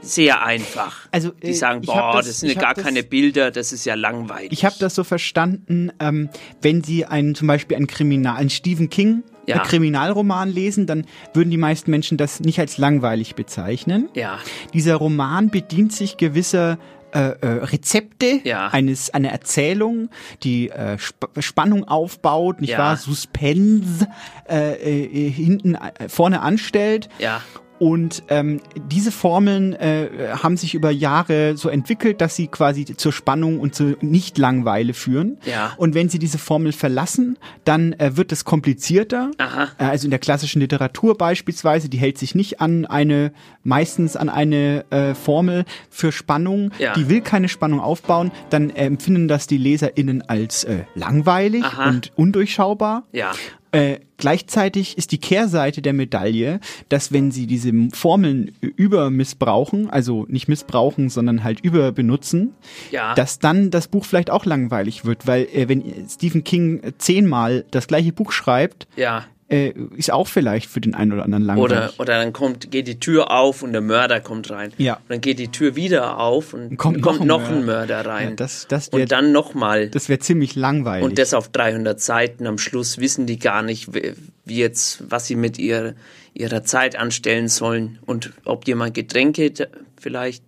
sehr einfach. Also, die äh, sagen, ich hab boah, das- das, sind ja gar das- keine Bilder, das ist ja langweilig. Ich habe das so verstanden, ähm, wenn Sie einen, zum Beispiel einen Kriminal, einen Stephen King Ja. einen Kriminalroman lesen, dann würden die meisten Menschen das nicht als langweilig bezeichnen. Ja. Dieser Roman bedient sich gewisser äh, äh, Rezepte Ja. eines einer Erzählung, die äh, Sp Spannung aufbaut, nicht Ja. wahr? Suspense äh, äh, hinten äh, vorne anstellt. Ja. Und ähm, diese Formeln äh, haben sich über Jahre so entwickelt, dass sie quasi zur Spannung und zur Nicht-Langweile führen. Ja. Und wenn sie diese Formel verlassen, dann äh, wird es komplizierter. Aha. Äh, Also in der klassischen Literatur beispielsweise, die hält sich nicht an eine, meistens an eine äh, Formel für Spannung. Ja. Die will keine Spannung aufbauen. Dann äh, empfinden das die LeserInnen als äh, langweilig Aha. und undurchschaubar. Ja. Äh, gleichzeitig ist die Kehrseite der Medaille, dass wenn sie diese Formeln übermissbrauchen, also nicht missbrauchen, sondern halt überbenutzen, Ja. dass dann das Buch vielleicht auch langweilig wird, weil äh, wenn Stephen King zehnmal das gleiche Buch schreibt, Ja. Äh, ist auch vielleicht für den einen oder anderen langweilig. Oder, oder dann kommt, geht die Tür auf und der Mörder kommt rein. Ja. Und dann geht die Tür wieder auf und kommt kommt, noch noch, ein ein Mörder. Mörder rein. Ja, das- das wär- und dann nochmal. das wäre ziemlich langweilig. Und das auf 300 Seiten. Am Schluss wissen die gar nicht, wie jetzt, was sie mit ihr, ihrer Zeit anstellen sollen und ob jemand Getränke vielleicht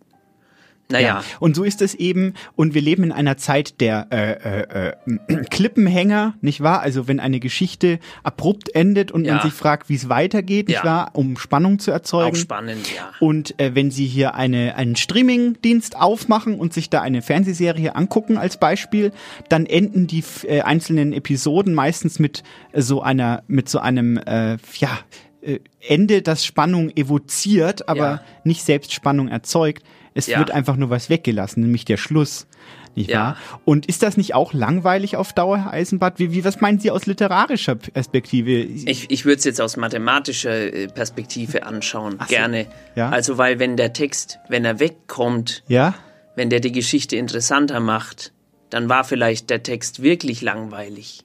Naja. Und so ist es eben. Und wir leben in einer Zeit der äh, äh, äh, Klippenhänger, nicht wahr? Also wenn eine Geschichte abrupt endet und Ja. man sich fragt, wie es weitergeht, nicht Ja. wahr? Um Spannung zu erzeugen. Auch spannend, ja. Und äh, wenn Sie hier eine, einen Streaming-Dienst aufmachen und sich da eine Fernsehserie angucken als Beispiel, dann enden die äh, einzelnen Episoden meistens mit äh, so einer, mit so einem, äh, ja, äh, Ende, das Spannung evoziert, aber Ja. nicht selbst Spannung erzeugt. Es Ja. wird einfach nur was weggelassen, nämlich der Schluss. Nicht Ja. wahr? Und ist das nicht auch langweilig auf Dauer, Herr Eisenbart? Wie, wie, was meinen Sie aus literarischer Perspektive? Ich, ich würde es jetzt aus mathematischer äh, Perspektive anschauen, so. gerne. Ja. Also, weil wenn der Text, wenn er wegkommt, ja? wenn der die Geschichte interessanter macht, dann war vielleicht der Text wirklich langweilig.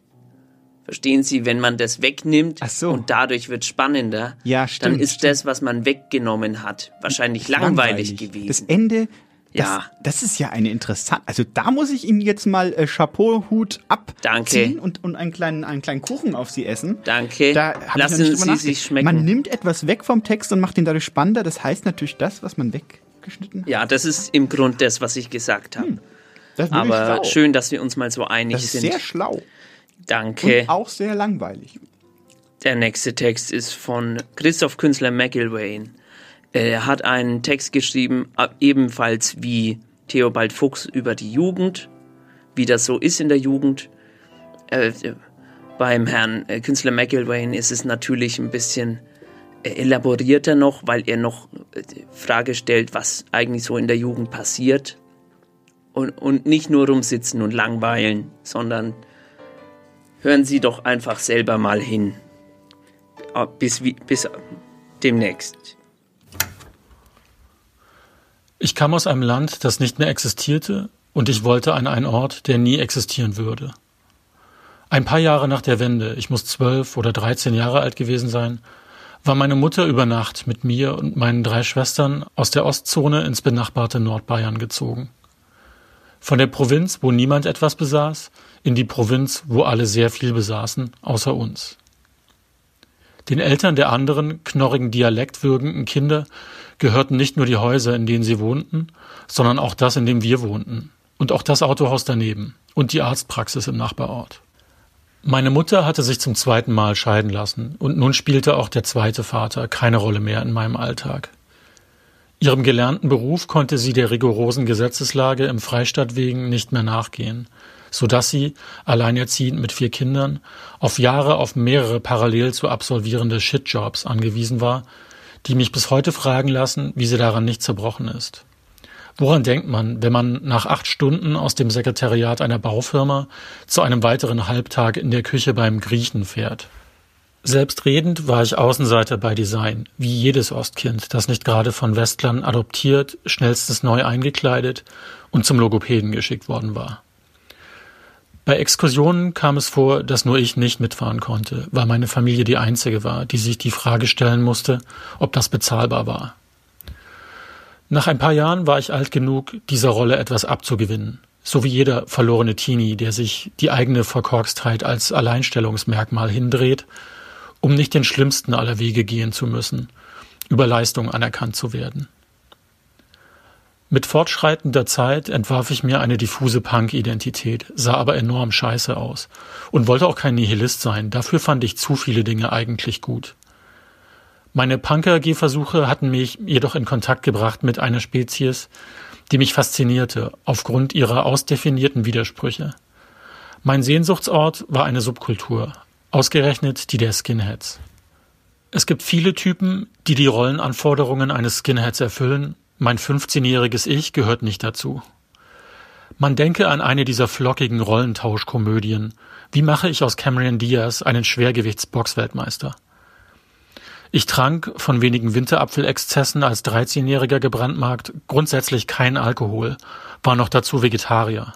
Verstehen Sie, wenn man das wegnimmt und dadurch wird spannender, Ja, stimmt, dann ist das, was man weggenommen hat, wahrscheinlich langweilig, gewesen. Das Ende, das, Ja. das ist ja eine interessante. Also da muss ich Ihnen jetzt mal äh, Chapeau-Hut abziehen und, und einen, kleinen, einen kleinen Kuchen auf Sie essen. Danke. Da ich Lassen nicht Sie sich schmecken. Man nimmt etwas weg vom Text und macht ihn dadurch spannender. Das heißt natürlich das, was man weggeschnitten hat. ja, das ist im Grund das, was ich gesagt habe. Hm. Aber schlau. schön, dass wir uns mal so einig Das ist sind. sehr schlau. Danke. Und auch sehr langweilig. Der nächste Text ist von Christoph Künstler McIlwain. Er hat einen Text geschrieben, ebenfalls wie Theobald Fuchs über die Jugend, wie das so ist in der Jugend. Äh, beim Herrn äh, Künstler McIlwain ist es natürlich ein bisschen äh, elaborierter noch, weil er noch äh, Frage stellt, was eigentlich so in der Jugend passiert. Und, und nicht nur rumsitzen und langweilen, sondern hören Sie doch einfach selber mal hin. Ah, Bis, bis demnächst. Ich kam aus einem Land, das nicht mehr existierte, und ich wollte an einen Ort, der nie existieren würde. Ein paar Jahre nach der Wende, ich muss zwölf oder dreizehn Jahre alt gewesen sein, war meine Mutter über Nacht mit mir und meinen drei Schwestern aus der Ostzone ins benachbarte Nordbayern gezogen. Von der Provinz, wo niemand etwas besaß, in die Provinz, wo alle sehr viel besaßen, außer uns. Den Eltern der anderen, knorrigen Dialekt würgenden Kinder gehörten nicht nur die Häuser, in denen sie wohnten, sondern auch das, in dem wir wohnten. Und auch das Autohaus daneben und die Arztpraxis im Nachbarort. Meine Mutter hatte sich zum zweiten Mal scheiden lassen und nun spielte auch der zweite Vater keine Rolle mehr in meinem Alltag. Ihrem gelernten Beruf konnte sie der rigorosen Gesetzeslage im Freistaat wegen nicht mehr nachgehen, so dass sie, alleinerziehend mit vier Kindern, auf Jahre auf mehrere parallel zu absolvierende Shitjobs angewiesen war, die mich bis heute fragen lassen, wie sie daran nicht zerbrochen ist. Woran denkt man, wenn man nach acht Stunden aus dem Sekretariat einer Baufirma zu einem weiteren Halbtag in der Küche beim Griechen fährt? Selbstredend war ich Außenseiter bei Design, wie jedes Ostkind, das nicht gerade von Westlern adoptiert, schnellstens neu eingekleidet und zum Logopäden geschickt worden war. Bei Exkursionen kam es vor, dass nur ich nicht mitfahren konnte, weil meine Familie die einzige war, die sich die Frage stellen musste, ob das bezahlbar war. Nach ein paar Jahren war ich alt genug, dieser Rolle etwas abzugewinnen, so wie jeder verlorene Teenie, der sich die eigene Verkorkstheit als Alleinstellungsmerkmal hindreht, um nicht den schlimmsten aller Wege gehen zu müssen, über Leistung anerkannt zu werden. Mit fortschreitender Zeit entwarf ich mir eine diffuse Punk-Identität, sah aber enorm scheiße aus und wollte auch kein Nihilist sein, dafür fand ich zu viele Dinge eigentlich gut. Meine Punk-AG-Versuche hatten mich jedoch in Kontakt gebracht mit einer Spezies, die mich faszinierte, aufgrund ihrer ausdefinierten Widersprüche. Mein Sehnsuchtsort war eine Subkultur, ausgerechnet die der Skinheads. Es gibt viele Typen, die die Rollenanforderungen eines Skinheads erfüllen, mein 15-jähriges Ich gehört nicht dazu. Man denke an eine dieser flockigen Rollentauschkomödien. Wie mache ich aus Cameron Diaz einen Schwergewichtsboxweltmeister? Ich trank, von wenigen Winterapfelexzessen als 13-Jähriger gebrandmarkt, grundsätzlich kein Alkohol, war noch dazu Vegetarier.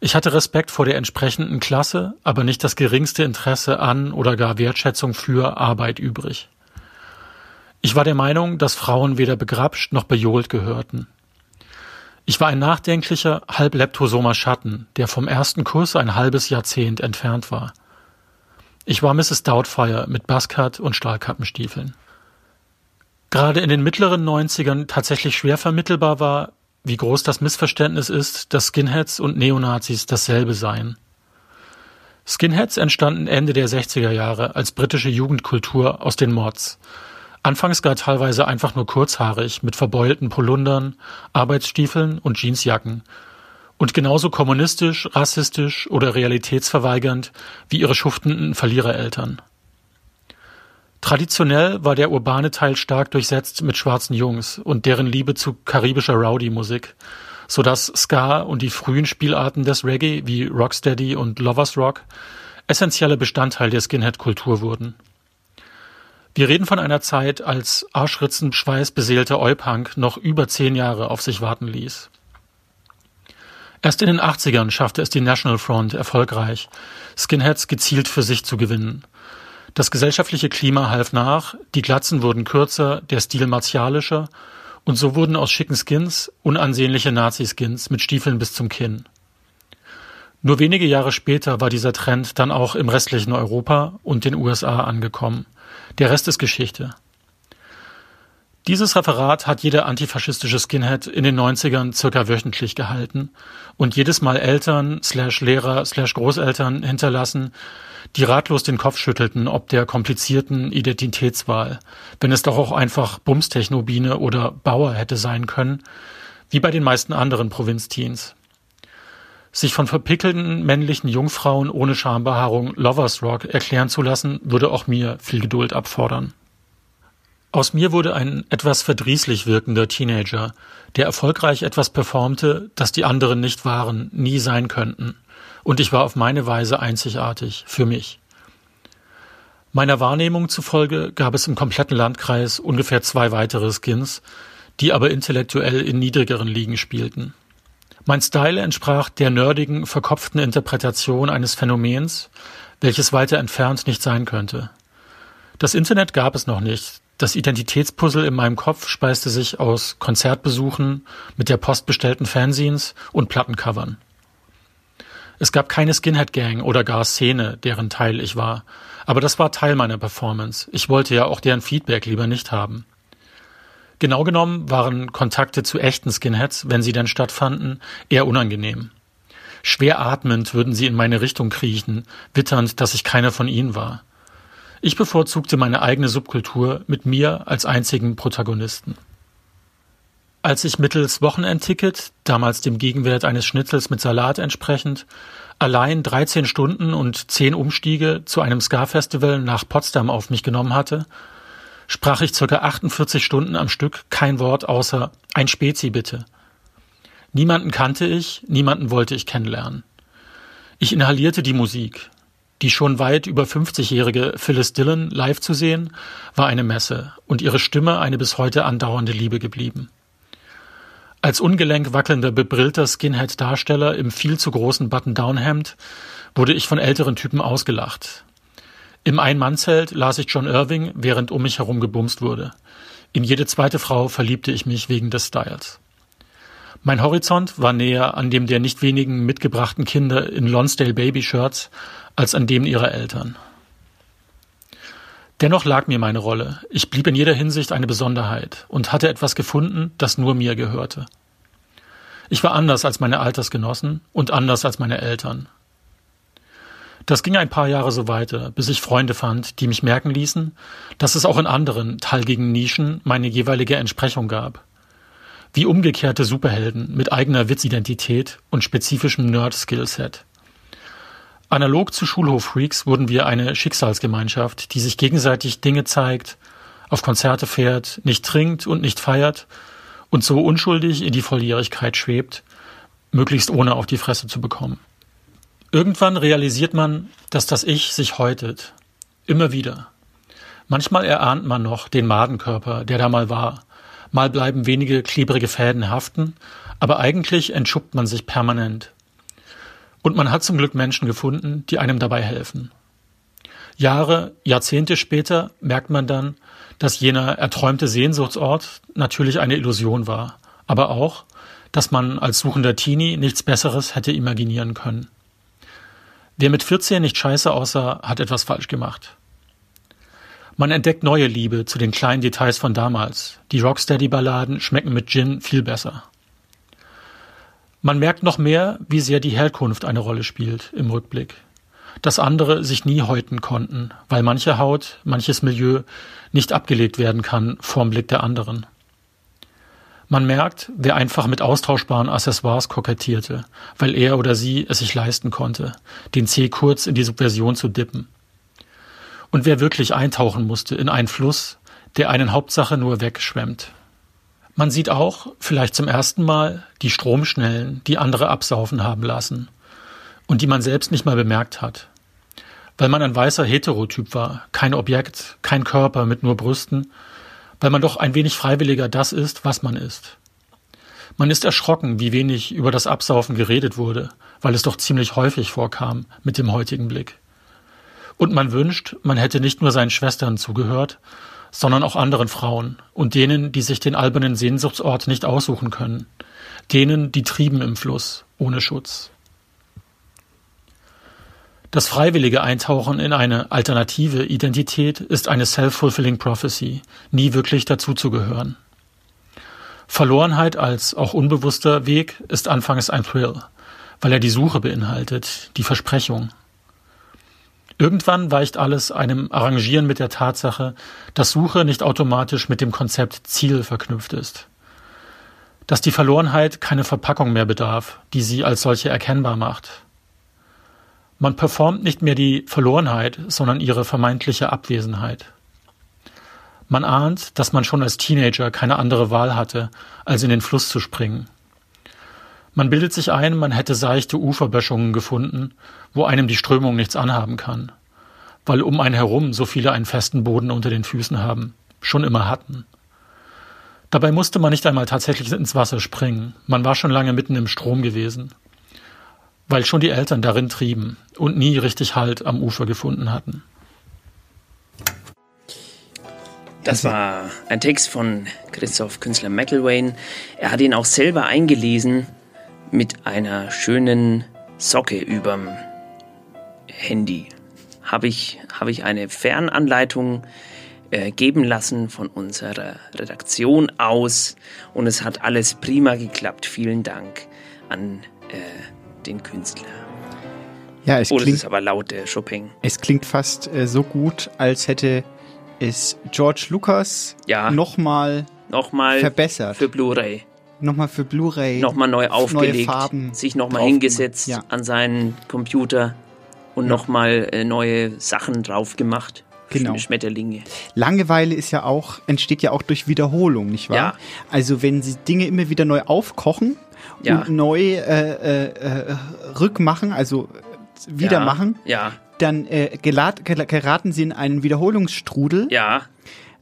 Ich hatte Respekt vor der entsprechenden Klasse, aber nicht das geringste Interesse an oder gar Wertschätzung für Arbeit übrig. Ich war der Meinung, dass Frauen weder begrapscht noch bejohlt gehörten. Ich war ein nachdenklicher, halb leptosomer Schatten, der vom ersten Kuss ein halbes Jahrzehnt entfernt war. Ich war Mrs. Doubtfire mit Buzzcut und Stahlkappenstiefeln. Gerade in den mittleren Neunzigern tatsächlich schwer vermittelbar war, wie groß das Missverständnis ist, dass Skinheads und Neonazis dasselbe seien. Skinheads entstanden Ende der 60er Jahre als britische Jugendkultur aus den Mods. Anfangs gar teilweise einfach nur kurzhaarig mit verbeulten Polundern, Arbeitsstiefeln und Jeansjacken. Und genauso kommunistisch, rassistisch oder realitätsverweigernd wie ihre schuftenden Verlierereltern. Traditionell war der urbane Teil stark durchsetzt mit schwarzen Jungs und deren Liebe zu karibischer Rowdy-Musik, so dass Ska und die frühen Spielarten des Reggae wie Rocksteady und Lovers Rock essentielle Bestandteil der Skinhead-Kultur wurden. Wir reden von einer Zeit, als Arschritzenschweiß beseelter Eupunk noch über zehn Jahre auf sich warten ließ. Erst in den 80ern schaffte es die National Front erfolgreich, Skinheads gezielt für sich zu gewinnen. Das gesellschaftliche Klima half nach, die Glatzen wurden kürzer, der Stil martialischer und so wurden aus schicken Skins unansehnliche Nazi-Skins mit Stiefeln bis zum Kinn. Nur wenige Jahre später war dieser Trend dann auch im restlichen Europa und den USA angekommen. Der Rest ist Geschichte. Dieses Referat hat jeder antifaschistische Skinhead in den 90ern circa wöchentlich gehalten und jedes Mal Eltern slash Lehrer slash Großeltern hinterlassen, die ratlos den Kopf schüttelten ob der komplizierten Identitätswahl, wenn es doch auch einfach Bumstechnobine oder Bauer hätte sein können, wie bei den meisten anderen Provinzteens. Sich von verpickelten männlichen Jungfrauen ohne Schambehaarung Lovers Rock erklären zu lassen, würde auch mir viel Geduld abfordern. Aus mir wurde ein etwas verdrießlich wirkender Teenager, der erfolgreich etwas performte, das die anderen nicht waren, nie sein könnten und ich war auf meine Weise einzigartig für mich. Meiner Wahrnehmung zufolge gab es im kompletten Landkreis ungefähr zwei weitere Skins, die aber intellektuell in niedrigeren Ligen spielten. Mein Style entsprach der nerdigen, verkopften Interpretation eines Phänomens, welches weiter entfernt nicht sein könnte. Das Internet gab es noch nicht. Das Identitätspuzzle in meinem Kopf speiste sich aus Konzertbesuchen mit der postbestellten Fanzines und Plattencovern. Es gab keine Skinhead-Gang oder gar Szene, deren Teil ich war. Aber das war Teil meiner Performance. Ich wollte ja auch deren Feedback lieber nicht haben. Genau genommen waren Kontakte zu echten Skinheads, wenn sie denn stattfanden, eher unangenehm. Schwer atmend würden sie in meine Richtung kriechen, witternd, dass ich keiner von ihnen war. Ich bevorzugte meine eigene Subkultur mit mir als einzigen Protagonisten. Als ich mittels Wochenendticket, damals dem Gegenwert eines Schnitzels mit Salat entsprechend, allein 13 Stunden und 10 Umstiege zu einem Ska-Festival nach Potsdam auf mich genommen hatte, sprach ich circa 48 Stunden am Stück kein Wort außer ein Spezi bitte. Niemanden kannte ich, niemanden wollte ich kennenlernen. Ich inhalierte die Musik. Die schon weit über 50-jährige Phyllis Dillon live zu sehen, war eine Messe und ihre Stimme eine bis heute andauernde Liebe geblieben. Als ungelenk wackelnder, bebrillter Skinhead-Darsteller im viel zu großen Button-Down-Hemd wurde ich von älteren Typen ausgelacht. Im Ein-Mann-Zelt las ich John Irving, während um mich herum gebumst wurde. In jede zweite Frau verliebte ich mich wegen des Styles. Mein Horizont war näher an dem der nicht wenigen mitgebrachten Kinder in Lonsdale Baby Shirts als an dem ihrer Eltern. Dennoch lag mir meine Rolle. Ich blieb in jeder Hinsicht eine Besonderheit und hatte etwas gefunden, das nur mir gehörte. Ich war anders als meine Altersgenossen und anders als meine Eltern. Das ging ein paar Jahre so weiter, bis ich Freunde fand, die mich merken ließen, dass es auch in anderen, teilgigen Nischen meine jeweilige Entsprechung gab. Wie umgekehrte Superhelden mit eigener Witzidentität und spezifischem Nerd-Skillset. Analog zu Schulhof-Freaks wurden wir eine Schicksalsgemeinschaft, die sich gegenseitig Dinge zeigt, auf Konzerte fährt, nicht trinkt und nicht feiert und so unschuldig in die Volljährigkeit schwebt, möglichst ohne auf die Fresse zu bekommen. Irgendwann realisiert man, dass das Ich sich häutet. Immer wieder. Manchmal erahnt man noch den Madenkörper, der da mal war. Mal bleiben wenige klebrige Fäden haften, aber eigentlich entschuppt man sich permanent. Und man hat zum Glück Menschen gefunden, die einem dabei helfen. Jahre, Jahrzehnte später merkt man dann, dass jener erträumte Sehnsuchtsort natürlich eine Illusion war, aber auch, dass man als suchender Teenie nichts Besseres hätte imaginieren können. Wer mit 14 nicht scheiße aussah, hat etwas falsch gemacht. Man entdeckt neue Liebe zu den kleinen Details von damals. Die Rocksteady-Balladen schmecken mit Gin viel besser. Man merkt noch mehr, wie sehr die Herkunft eine Rolle spielt im Rückblick. Dass andere sich nie häuten konnten, weil manche Haut, manches Milieu nicht abgelegt werden kann vorm Blick der anderen. Man merkt, wer einfach mit austauschbaren Accessoires kokettierte, weil er oder sie es sich leisten konnte, den Zeh kurz in die Subversion zu dippen. Und wer wirklich eintauchen musste in einen Fluss, der einen Hauptsache nur wegschwemmt. Man sieht auch, vielleicht zum ersten Mal, die Stromschnellen, die andere absaufen haben lassen und die man selbst nicht mal bemerkt hat. Weil man ein weißer Heterotyp war, kein Objekt, kein Körper mit nur Brüsten, weil man doch ein wenig freiwilliger das ist, was man ist. Man ist erschrocken, wie wenig über das Absaufen geredet wurde, weil es doch ziemlich häufig vorkam mit dem heutigen Blick. Und man wünscht, man hätte nicht nur seinen Schwestern zugehört, sondern auch anderen Frauen und denen, die sich den albernen Sehnsuchtsort nicht aussuchen können, denen, die trieben im Fluss, ohne Schutz. Das freiwillige Eintauchen in eine alternative Identität ist eine self-fulfilling prophecy, nie wirklich dazuzugehören. Verlorenheit als auch unbewusster Weg ist anfangs ein Thrill, weil er die Suche beinhaltet, die Versprechung. Irgendwann weicht alles einem Arrangieren mit der Tatsache, dass Suche nicht automatisch mit dem Konzept Ziel verknüpft ist. Dass die Verlorenheit keine Verpackung mehr bedarf, die sie als solche erkennbar macht. Man performt nicht mehr die Verlorenheit, sondern ihre vermeintliche Abwesenheit. Man ahnt, dass man schon als Teenager keine andere Wahl hatte, als in den Fluss zu springen. Man bildet sich ein, man hätte seichte Uferböschungen gefunden, wo einem die Strömung nichts anhaben kann, weil um einen herum so viele einen festen Boden unter den Füßen haben, schon immer hatten. Dabei musste man nicht einmal tatsächlich ins Wasser springen, man war schon lange mitten im Strom gewesen, weil schon die Eltern darin trieben und nie richtig Halt am Ufer gefunden hatten. Das war ein Text von Christoph Künstler McElwain. Er hat ihn auch selber eingelesen mit einer schönen Socke überm Handy. Habe ich, habe ich eine Fernanleitung äh, geben lassen von unserer Redaktion aus und es hat alles prima geklappt. Vielen Dank an äh, den Künstler. Ja, es oh, klingt, ist aber laut, der Chopin. es klingt fast äh, so gut, als hätte es George Lucas Ja. nochmal Nochmal verbessert. für Blu-ray. Nochmal für Blu-ray. Nochmal neu aufgelegt, Neue Farben. sich nochmal hingesetzt. Ja. an seinen Computer und nochmal äh, neue Sachen drauf gemacht. Genau. Schmetterlinge. Langeweile ist ja auch, entsteht ja auch durch Wiederholung, nicht wahr? Ja. Also wenn sie Dinge immer wieder neu aufkochen Ja. und neu äh, äh, äh, rückmachen, also wieder Ja. machen, Ja. dann äh, geraten sie in einen Wiederholungsstrudel, Ja.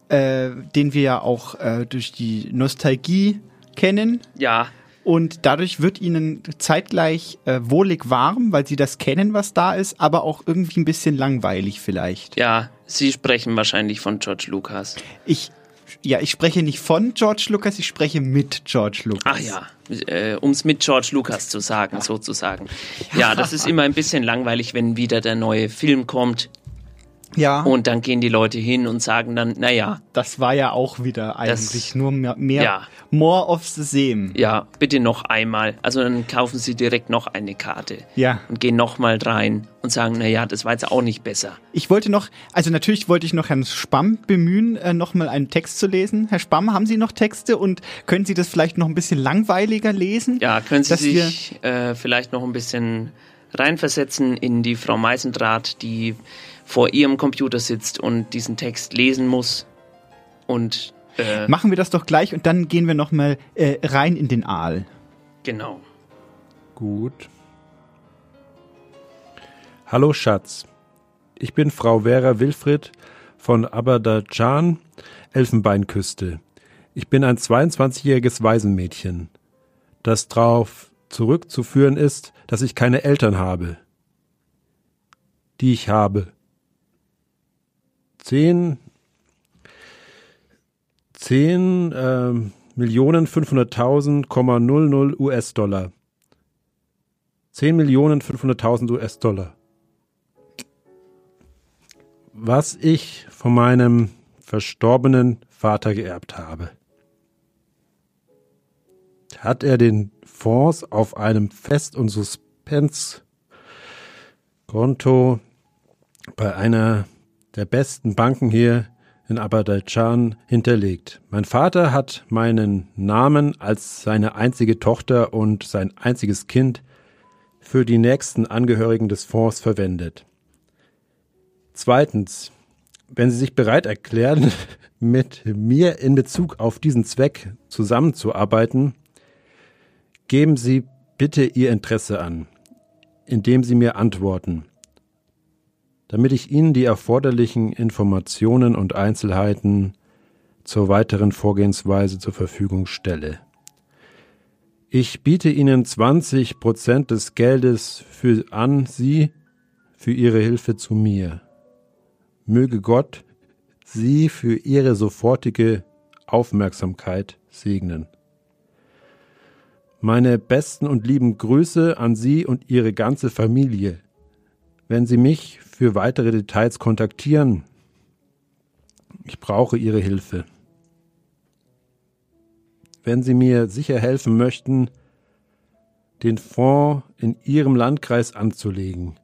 äh, den wir ja auch äh, durch die Nostalgie kennen. Ja. Und dadurch wird ihnen zeitgleich äh, wohlig warm, weil sie das kennen, was da ist, aber auch irgendwie ein bisschen langweilig vielleicht. Ja, Sie sprechen wahrscheinlich von George Lucas. Ich, ja, ich spreche nicht von George Lucas, ich spreche mit George Lucas. Ach ja, äh, um es mit George Lucas zu sagen, sozusagen. Ja, das ist immer ein bisschen langweilig, wenn wieder der neue Film kommt. Ja. Und dann gehen die Leute hin und sagen dann, naja, Das war ja auch wieder eigentlich nur mehr, mehr Ja. more of the same. ja, bitte noch einmal. Also dann kaufen sie direkt noch eine Karte. Ja. Und gehen noch mal rein und sagen, naja, das war jetzt auch nicht besser. Ich wollte noch, also natürlich wollte ich noch Herrn Spamm bemühen, äh, nochmal einen Text zu lesen. Herr Spamm, haben Sie noch Texte und können Sie das vielleicht noch ein bisschen langweiliger lesen? Ja, können Sie sich äh, vielleicht noch ein bisschen reinversetzen in die Frau Meisendraht, die vor ihrem Computer sitzt und diesen Text lesen muss. Und äh, Machen wir das doch gleich und dann gehen wir nochmal äh, rein in den Aal. genau. Gut. Hallo Schatz. Ich bin Frau Vera Wilfried von Abadan, Elfenbeinküste. Ich bin ein 22-jähriges Waisenmädchen, das darauf zurückzuführen ist, dass ich keine Eltern habe. Die ich habe. Zehn, zehn ähm, Millionen 500.000,00 US-Dollar. 10 Millionen 500.000 US-Dollar. Was ich von meinem verstorbenen Vater geerbt habe. Hat er den Fonds auf einem Fest- und Suspenskonto bei einer der besten Banken hier in Aserbaidschan hinterlegt. Mein Vater hat meinen Namen als seine einzige Tochter und sein einziges Kind für die nächsten Angehörigen des Fonds verwendet. Zweitens, wenn Sie sich bereit erklären, mit mir in Bezug auf diesen Zweck zusammenzuarbeiten, geben Sie bitte Ihr Interesse an, indem Sie mir antworten, damit ich Ihnen die erforderlichen Informationen und Einzelheiten zur weiteren Vorgehensweise zur Verfügung stelle. Ich biete Ihnen 20 Prozent des Geldes für an Sie für Ihre Hilfe zu mir. Möge Gott Sie für Ihre sofortige Aufmerksamkeit segnen. Meine besten und lieben Grüße an Sie und Ihre ganze Familie. Wenn Sie mich für weitere Details kontaktieren, ich brauche Ihre Hilfe. Wenn Sie mir sicher helfen möchten, den Fonds in Ihrem Landkreis anzulegen,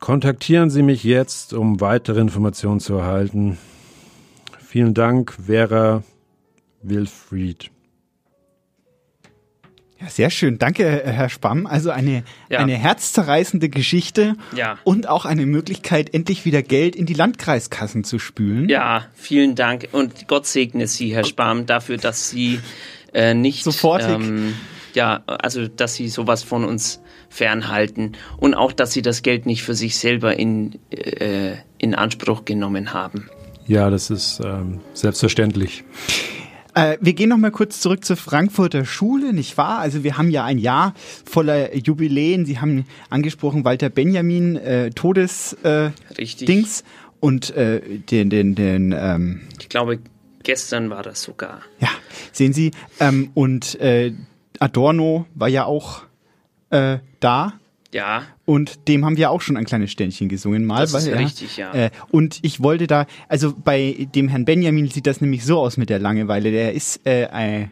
kontaktieren Sie mich jetzt, um weitere Informationen zu erhalten. Vielen Dank, Vera Wilfried. Ja, sehr schön. Danke, Herr Spamm. Also eine, Ja. eine herzzerreißende Geschichte Ja. und auch eine Möglichkeit, endlich wieder Geld in die Landkreiskassen zu spülen. Ja, vielen Dank und Gott segne Sie, Herr Spam, dafür, dass Sie äh, nicht Sofortig. Ähm, ja, also dass Sie sowas von uns fernhalten und auch, dass Sie das Geld nicht für sich selber in, äh, in Anspruch genommen haben. Ja, das ist ähm, selbstverständlich. Äh, wir gehen noch mal kurz zurück zur Frankfurter Schule, nicht wahr? Also wir haben ja ein Jahr voller Jubiläen. Sie haben angesprochen Walter Benjamin äh, Todes äh, Richtig. Dings und äh, den den den ähm, Ich glaube, gestern war das sogar. ja sehen Sie ähm, und äh, Adorno war ja auch äh, da. Ja, Und dem haben wir auch schon ein kleines Ständchen gesungen mal. Das ist weil, richtig, ja. Äh, und ich wollte da, also bei dem Herrn Benjamin sieht das nämlich so aus mit der Langeweile. Der ist, äh, ein-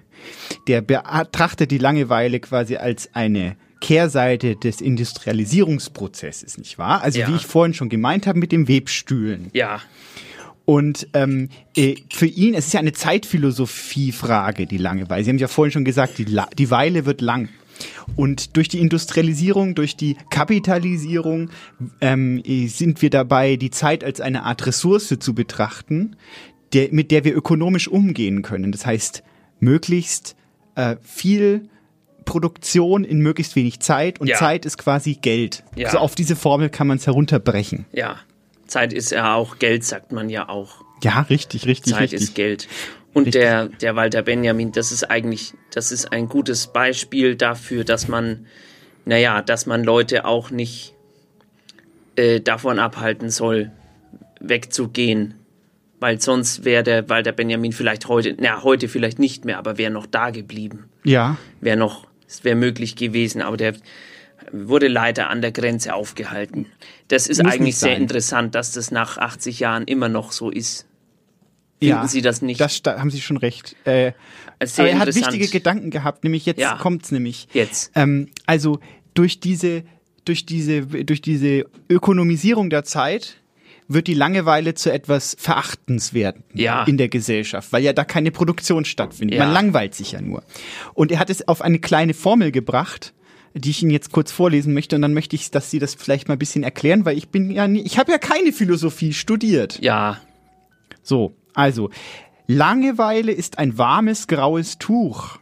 der betrachtet die Langeweile quasi als eine Kehrseite des Industrialisierungsprozesses, nicht wahr? Also Ja. wie ich vorhin schon gemeint habe mit dem Webstühlen. ja, Und ähm, äh, für ihn, es ist ja eine Zeitphilosophie-Frage, die Langeweile. Sie haben ja vorhin schon gesagt, die, La die Weile wird lang. Und durch die Industrialisierung, durch die Kapitalisierung ähm, äh, sind wir dabei, die Zeit als eine Art Ressource zu betrachten, der, mit der wir ökonomisch umgehen können. Das heißt, möglichst äh, viel Produktion in möglichst wenig Zeit und Ja. Zeit ist quasi Geld. Ja. So auf diese Formel kann man es herunterbrechen. ja. Zeit ist ja auch Geld, sagt man ja auch. Ja, richtig, richtig, Zeit richtig. ist Geld. Und Richtig. der, der Walter Benjamin, das ist eigentlich, das ist ein gutes Beispiel dafür, dass man, naja, dass man Leute auch nicht äh, davon abhalten soll, wegzugehen. Weil sonst wäre der Walter Benjamin vielleicht heute, na, heute vielleicht nicht mehr, aber wäre noch da geblieben. Ja. Wäre noch, es wäre möglich gewesen, aber der wurde leider an der Grenze aufgehalten. Das ist Muss eigentlich sehr interessant, dass das nach 80 Jahren immer noch so ist. Finden Sie das nicht? Das haben Sie schon recht. Äh, aber er hat wichtige Gedanken gehabt, nämlich jetzt Ja. kommt's nämlich. Jetzt. Ähm, also durch diese, durch diese, durch diese Ökonomisierung der Zeit wird die Langeweile zu etwas Verachtenswerten Ja. in der Gesellschaft, weil ja da keine Produktion stattfindet. Ja. Man langweilt sich ja nur. Und er hat es auf eine kleine Formel gebracht, die ich Ihnen jetzt kurz vorlesen möchte. Und dann möchte ich, dass Sie das vielleicht mal ein bisschen erklären, weil ich bin ja nie, ich habe ja keine Philosophie studiert. Ja. So, also, Langeweile ist ein warmes, graues Tuch,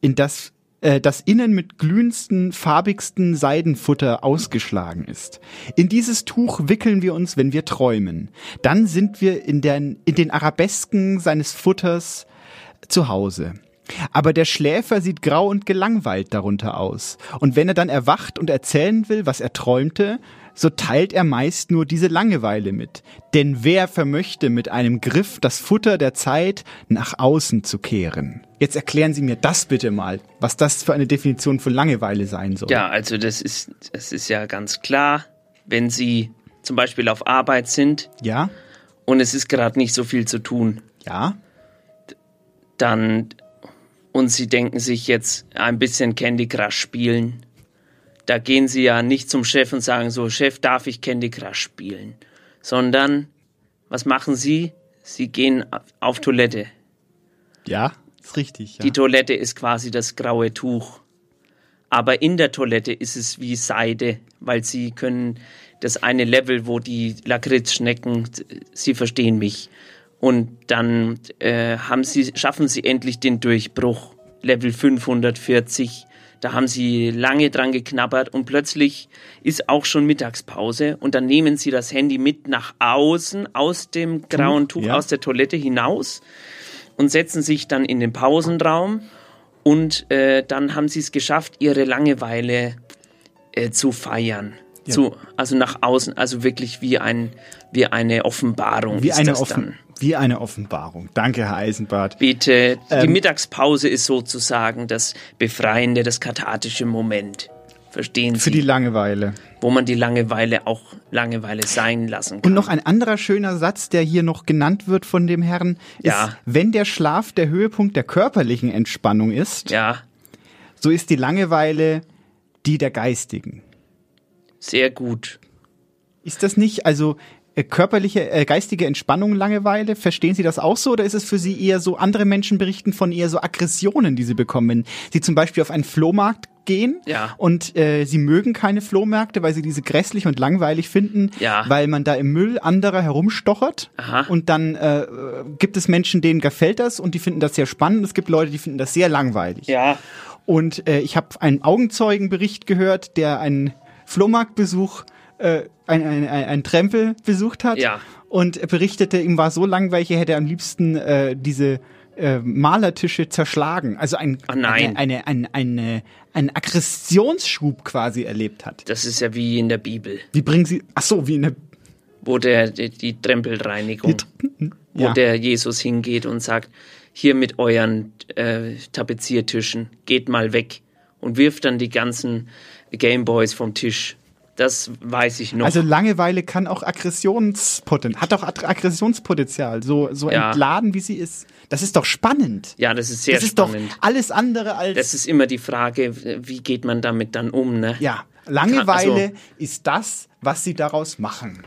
in das äh, das innen mit glühendsten, farbigsten Seidenfutter ausgeschlagen ist. In dieses Tuch wickeln wir uns, wenn wir träumen. Dann sind wir in den, in den Arabesken seines Futters zu Hause. Aber der Schläfer sieht grau und gelangweilt darunter aus. Und wenn er dann erwacht und erzählen will, was er träumte, so teilt er meist nur diese Langeweile mit. Denn wer vermöchte mit einem Griff das Futter der Zeit nach außen zu kehren? Jetzt erklären Sie mir das bitte mal, was das für eine Definition von Langeweile sein soll. Ja, also das ist, das ist ja ganz klar, wenn Sie zum Beispiel auf Arbeit sind Ja, und es ist gerade nicht so viel zu tun, ja, dann und sie denken sich jetzt ein bisschen Candy Crush spielen. Da gehen sie ja nicht zum Chef und sagen so, Chef, darf ich Candy Crush spielen? Sondern, was machen sie? Sie gehen auf Toilette. Ja, ist richtig. Ja. Die Toilette ist quasi das graue Tuch. Aber in der Toilette ist es wie Seide, weil sie können das eine Level, wo die Lakritzschnecken, sie verstehen mich. Und dann äh, haben sie, schaffen sie endlich den Durchbruch. Level 540. Da haben sie lange dran geknabbert und plötzlich ist auch schon Mittagspause und dann nehmen sie das Handy mit nach außen aus dem grauen Tuch, ja. aus der Toilette hinaus und setzen sich dann in den Pausenraum und äh, dann haben sie es geschafft, ihre Langeweile äh, zu feiern. Ja. Zu, also nach außen, also wirklich wie, ein, wie eine Offenbarung. Wie eine, das Offen dann. wie eine Offenbarung. Danke, Herr Eisenbart. Bitte, die Ähm, Mittagspause ist sozusagen das befreiende, das kathartische Moment. Verstehen Sie? Für die Langeweile. wo man die Langeweile auch Langeweile sein lassen kann. Und noch ein anderer schöner Satz, der hier noch genannt wird von dem Herrn, ist, Ja. wenn der Schlaf der Höhepunkt der körperlichen Entspannung ist, ja, so ist die Langeweile die der geistigen. Sehr gut. Ist das nicht, also äh, körperliche, äh, geistige Entspannung Langeweile? Verstehen Sie das auch so oder ist es für Sie eher so, andere Menschen berichten von eher so Aggressionen, die sie bekommen, wenn sie zum Beispiel auf einen Flohmarkt gehen Ja. und äh, sie mögen keine Flohmärkte, weil sie diese grässlich und langweilig finden, Ja. weil man da im Müll anderer herumstochert Aha. und dann äh, gibt es Menschen, denen gefällt das und die finden das sehr spannend. Es gibt Leute, die finden das sehr langweilig. Ja. Und äh, ich habe einen Augenzeugenbericht gehört, der einen Flohmarktbesuch, äh, ein, ein, ein, ein Trempel besucht hat Ja. und er berichtete, ihm war so langweilig, er hätte am liebsten äh, diese äh, Malertische zerschlagen. Also ein, Ah, nein. eine, eine, eine, eine, einen Aggressionsschub quasi erlebt hat. Das ist ja wie in der Bibel, Wie bringen Sie, ach so, wie in der, wo der die, die Trempelreinigung, wo ja. der Jesus hingeht und sagt, hier mit euren äh, Tapeziertischen, geht mal weg und wirft dann die ganzen Gameboys vom Tisch. Das weiß ich noch. Also Langeweile kann auch Aggressionspotenzial, hat auch Ag- Aggressionspotenzial, so, so Ja. entladen, wie sie ist. Das ist doch spannend. ja, das ist sehr das ist spannend. doch alles andere als. das ist immer die Frage, wie geht man damit dann um, ne? ja, Langeweile Also- ist das, was sie daraus machen.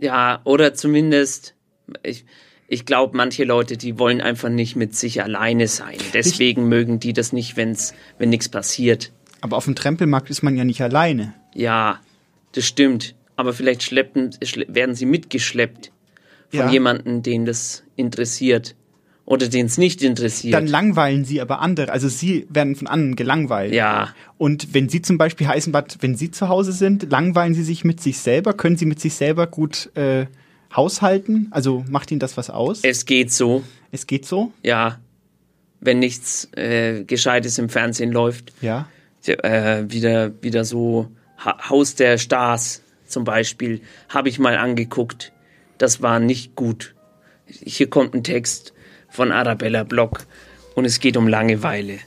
Ja, oder zumindest, ich, ich glaube, manche Leute, die wollen einfach nicht mit sich alleine sein. Deswegen mögen die das nicht, wenn's, wenn nichts passiert. Aber auf dem Trempelmarkt ist man ja nicht alleine. Ja, das stimmt. Aber vielleicht schleppen, schle werden sie mitgeschleppt von Ja. jemandem, den das interessiert. Oder den es nicht interessiert. Dann langweilen sie aber andere. Also sie werden von anderen gelangweilt. Ja. Und wenn sie zum Beispiel Heißenbad, wenn sie zu Hause sind, langweilen sie sich mit sich selber, können sie mit sich selber gut äh, haushalten? Also macht ihnen das was aus? es geht so, Es geht so? ja. Wenn nichts äh, Gescheites im Fernsehen läuft. Ja. Äh, wieder, wieder so ha Haus der Stars zum Beispiel, habe ich mal angeguckt. Das war nicht gut. Hier kommt ein Text von Arabella Block und es geht um Langeweile.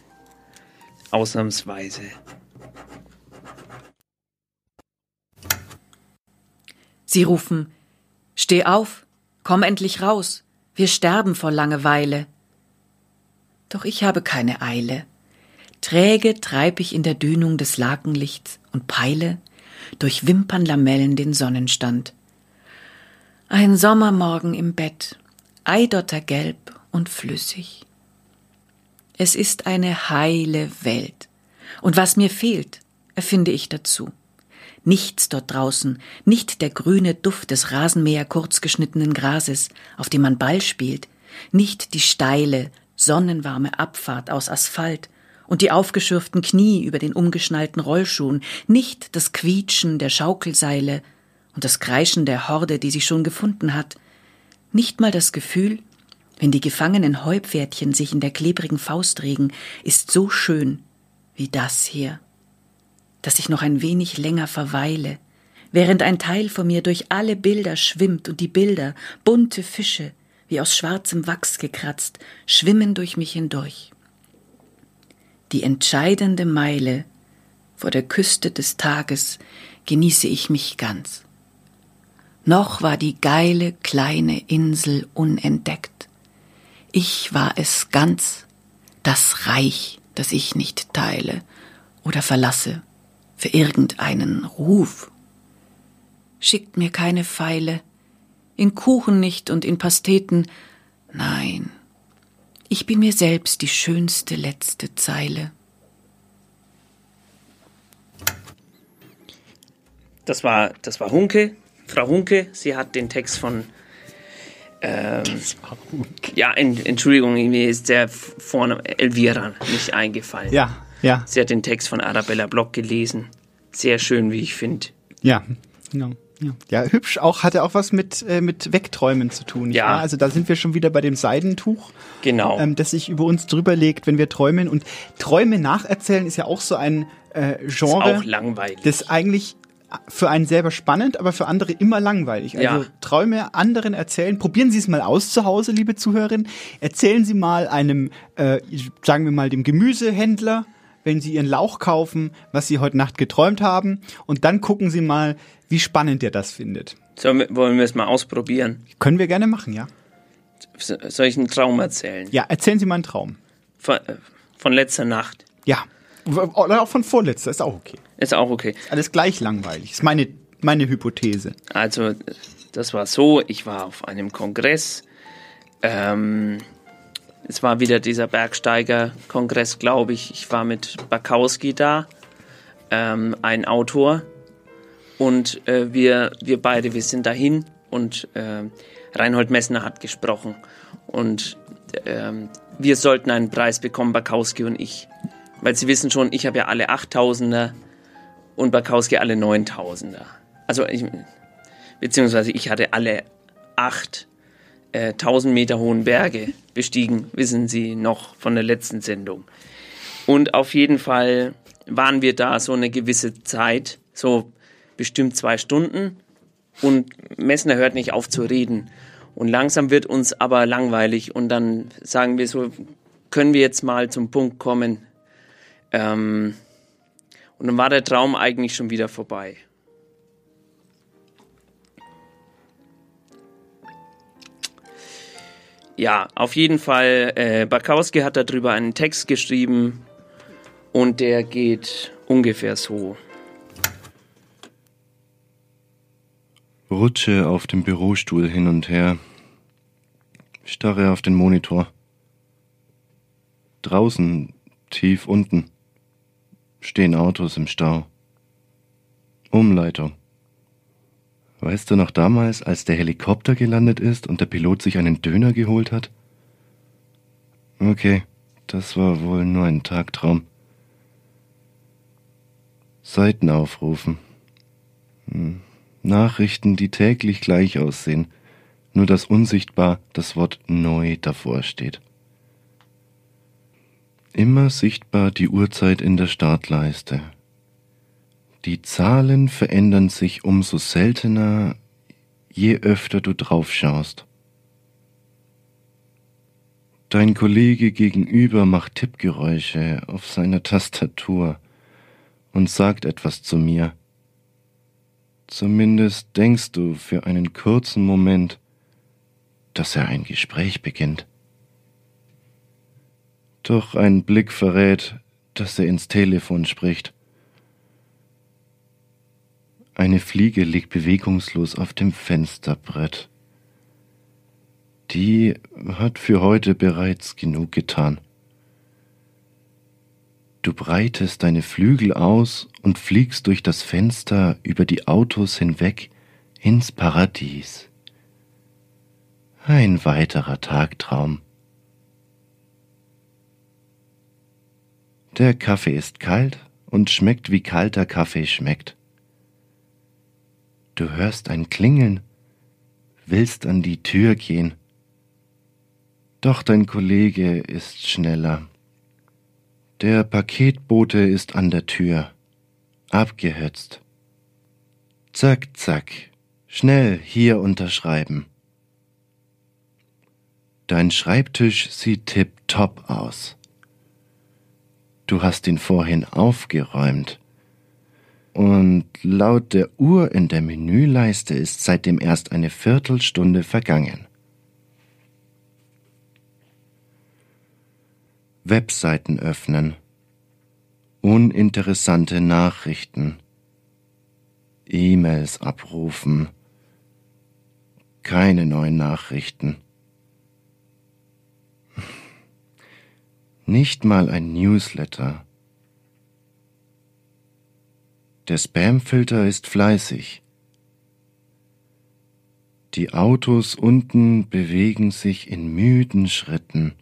Ausnahmsweise. Sie rufen, Steh auf, komm endlich raus, wir sterben vor Langeweile. Doch ich habe keine Eile. Träge treib ich in der Dünung des Lakenlichts und peile durch Wimpernlamellen den Sonnenstand. Ein Sommermorgen im Bett, eidottergelb und flüssig. Es ist eine heile Welt. Und was mir fehlt, erfinde ich dazu. Nichts dort draußen, nicht der grüne Duft des Rasenmäher kurzgeschnittenen Grases, auf dem man Ball spielt, nicht die steile, sonnenwarme Abfahrt aus Asphalt und die aufgeschürften Knie über den umgeschnallten Rollschuhen, nicht das Quietschen der Schaukelseile und das Kreischen der Horde, die sich schon gefunden hat, nicht mal das Gefühl, wenn die gefangenen Heupferdchen sich in der klebrigen Faust regen, ist so schön wie das hier dass ich noch ein wenig länger verweile, während ein Teil von mir durch alle Bilder schwimmt und die Bilder, bunte Fische, wie aus schwarzem Wachs gekratzt, schwimmen durch mich hindurch. Die entscheidende Meile vor der Küste des Tages genieße ich mich ganz. Noch war die geile kleine Insel unentdeckt. Ich war es ganz, Das Reich, das ich nicht teile oder verlasse, für irgendeinen Ruf. Schickt mir keine Pfeile, in Kuchen nicht und in Pasteten, nein, ich bin mir selbst die schönste letzte Zeile. Das war, das war Hunke, Frau Hunke. Sie hat den Text von. Ähm, ja, en, Entschuldigung, mir ist der vorne Elvira nicht eingefallen. Ja, ja. Sie hat den Text von Arabella Block gelesen. Sehr schön, wie ich finde. Ja, genau. Ja. ja, hübsch auch, hatte auch was mit, äh, mit Wegträumen zu tun. Ja. ja. Also da sind wir schon wieder bei dem Seidentuch. Genau. Ähm, das sich über uns drüber legt, wenn wir träumen. Und Träume nacherzählen ist ja auch so ein äh, Genre. Ist auch langweilig. Das eigentlich für einen selber spannend, aber für andere immer langweilig. Also Ja. Träume anderen erzählen. Probieren Sie es mal aus zu Hause, liebe Zuhörerinnen. Erzählen Sie mal einem, äh, sagen wir mal, dem Gemüsehändler, wenn Sie Ihren Lauch kaufen, was Sie heute Nacht geträumt haben. Und dann gucken Sie mal, wie spannend der das findet. Wir, wollen wir es mal ausprobieren? Können wir gerne machen, ja. So- Soll ich einen Traum erzählen? Ja, erzählen Sie mal einen Traum. Von, äh, von letzter Nacht. Ja. Oder auch von vorletzter, ist auch okay. Ist auch okay. Alles gleich langweilig. Ist meine, meine Hypothese. Also, das war so, ich war auf einem Kongress. Ähm, es war wieder dieser Bergsteiger-Kongress, glaube ich. Ich war mit Bakowski da, ähm, ein Autor. Und äh, wir, wir beide, wir sind dahin und äh, Reinhold Messner hat gesprochen. Und ähm, wir sollten einen Preis bekommen, Bakowski und ich. Weil Sie wissen schon, ich habe ja alle 8000er und Bakowski alle 9000er. Also ich, beziehungsweise ich hatte alle acht äh, 1000 Meter hohen Berge bestiegen, wissen Sie noch von der letzten Sendung. Und auf jeden Fall waren wir da so eine gewisse Zeit, so bestimmt zwei Stunden. Und Messner hört nicht auf zu reden. Und langsam wird uns aber langweilig. Und dann sagen wir so, können wir jetzt mal zum Punkt kommen. Ähm, und dann war der Traum eigentlich schon wieder vorbei. Ja, auf jeden Fall, äh, Bakowski hat darüber einen Text geschrieben und der geht ungefähr so. Rutsche auf dem Bürostuhl hin und her. Starre auf den Monitor. Draußen, tief unten, stehen Autos im Stau. Umleitung. Weißt du noch damals, als der Helikopter gelandet ist und der Pilot sich einen Döner geholt hat? Okay, das war wohl nur ein Tagtraum. Seiten aufrufen. Hm. Nachrichten, die täglich gleich aussehen, nur dass unsichtbar das Wort neu davor steht. Immer sichtbar die Uhrzeit in der Startleiste. Die Zahlen verändern sich umso seltener, je öfter du drauf schaust. Dein Kollege gegenüber macht Tippgeräusche auf seiner Tastatur und sagt etwas zu mir. Zumindest denkst du für einen kurzen Moment, dass er ein Gespräch beginnt. Doch ein Blick verrät, dass er ins Telefon spricht. Eine Fliege liegt bewegungslos auf dem Fensterbrett. Die hat für heute bereits genug getan. Du breitest deine Flügel aus und fliegst durch das Fenster über die Autos hinweg ins Paradies. Ein weiterer Tagtraum. Der Kaffee ist kalt und schmeckt wie kalter Kaffee schmeckt. Du hörst ein Klingeln, willst an die Tür gehen. Doch dein Kollege ist schneller. Der Paketbote ist an der Tür, abgehetzt. Zack, zack, schnell hier unterschreiben. Dein Schreibtisch sieht tipptopp aus. Du hast ihn vorhin aufgeräumt. Und laut der Uhr in der Menüleiste ist seitdem erst eine Viertelstunde vergangen. Webseiten öffnen, uninteressante Nachrichten, E-Mails abrufen, keine neuen Nachrichten. Nicht mal ein Newsletter. Der Spamfilter ist fleißig. Die Autos unten bewegen sich in müden Schritten.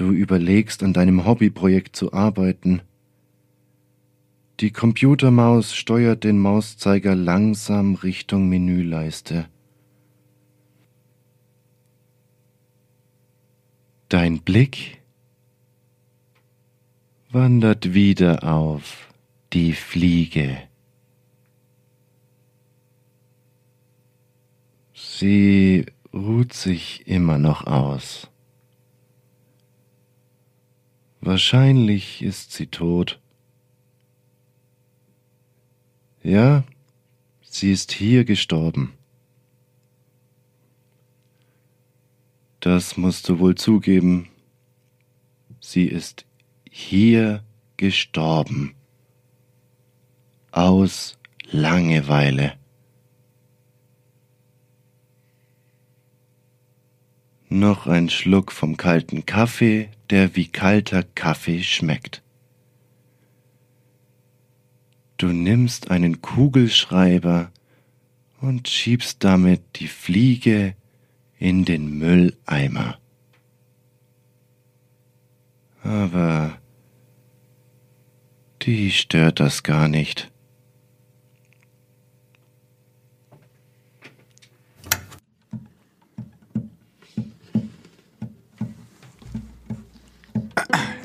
Du überlegst an deinem Hobbyprojekt zu arbeiten. Die Computermaus steuert den Mauszeiger langsam Richtung Menüleiste. Dein Blick wandert wieder auf die Fliege. Sie ruht sich immer noch aus. Wahrscheinlich ist sie tot. Ja, sie ist hier gestorben. Das musst du wohl zugeben. Sie ist hier gestorben. Aus Langeweile. Noch ein Schluck vom kalten Kaffee, der wie kalter Kaffee schmeckt. Du nimmst einen Kugelschreiber und schiebst damit die Fliege in den Mülleimer. Aber die stört das gar nicht.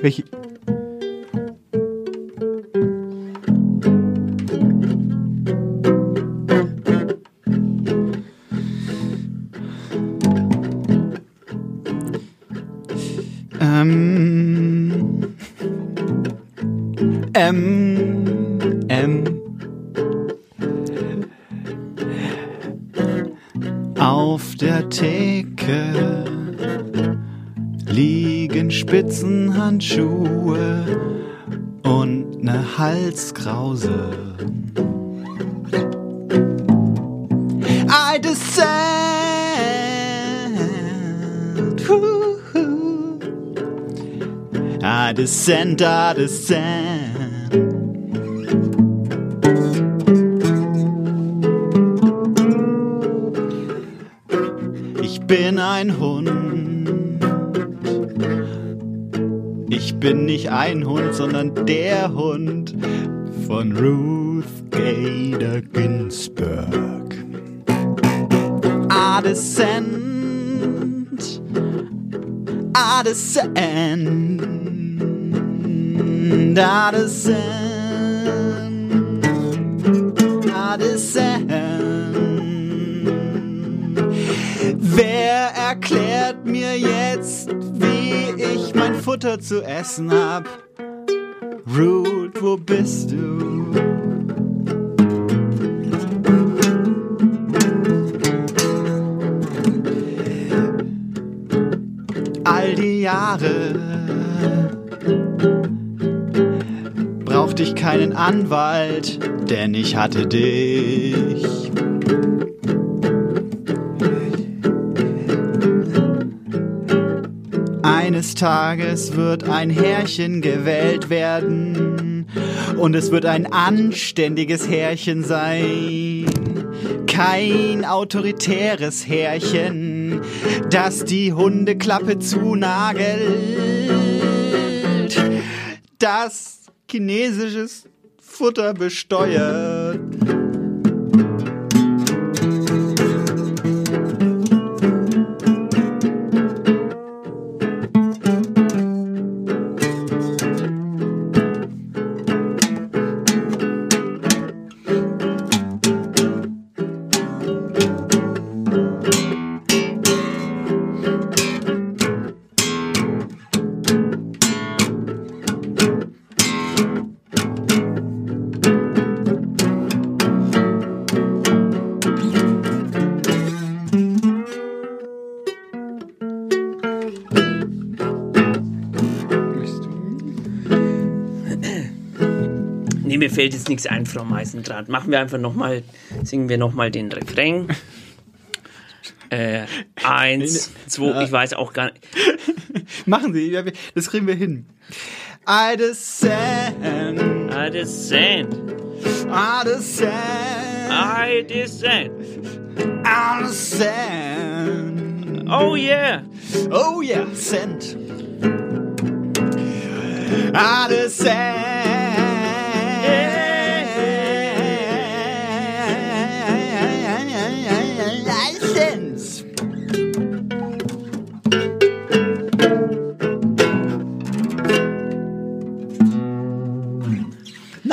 Welche? Ähm. Ähm. Liegen Spitzenhandschuhe und ne Halskrause. I descend. I descend, I descend. Bin nicht ein Hund, sondern der Hund von Ruth Gader Ginsburg. I descend, zu essen hab? Ruth, wo bist du? All die Jahre brauchte ich keinen Anwalt, denn ich hatte dich. Tages wird ein Härchen gewählt werden und es wird ein anständiges Härchen sein. Kein autoritäres Härchen, das die Hundeklappe zunagelt. Das chinesisches Futter besteuert. Fällt jetzt nichts ein, Frau Meisendraht. Machen wir einfach nochmal, singen wir nochmal den Refrain. Äh, eins, zwei, ich weiß auch gar nicht. Machen Sie, das kriegen wir hin. I descend. I descend. I descend. I descend. I descend. Oh yeah. Oh yeah, send. I descend.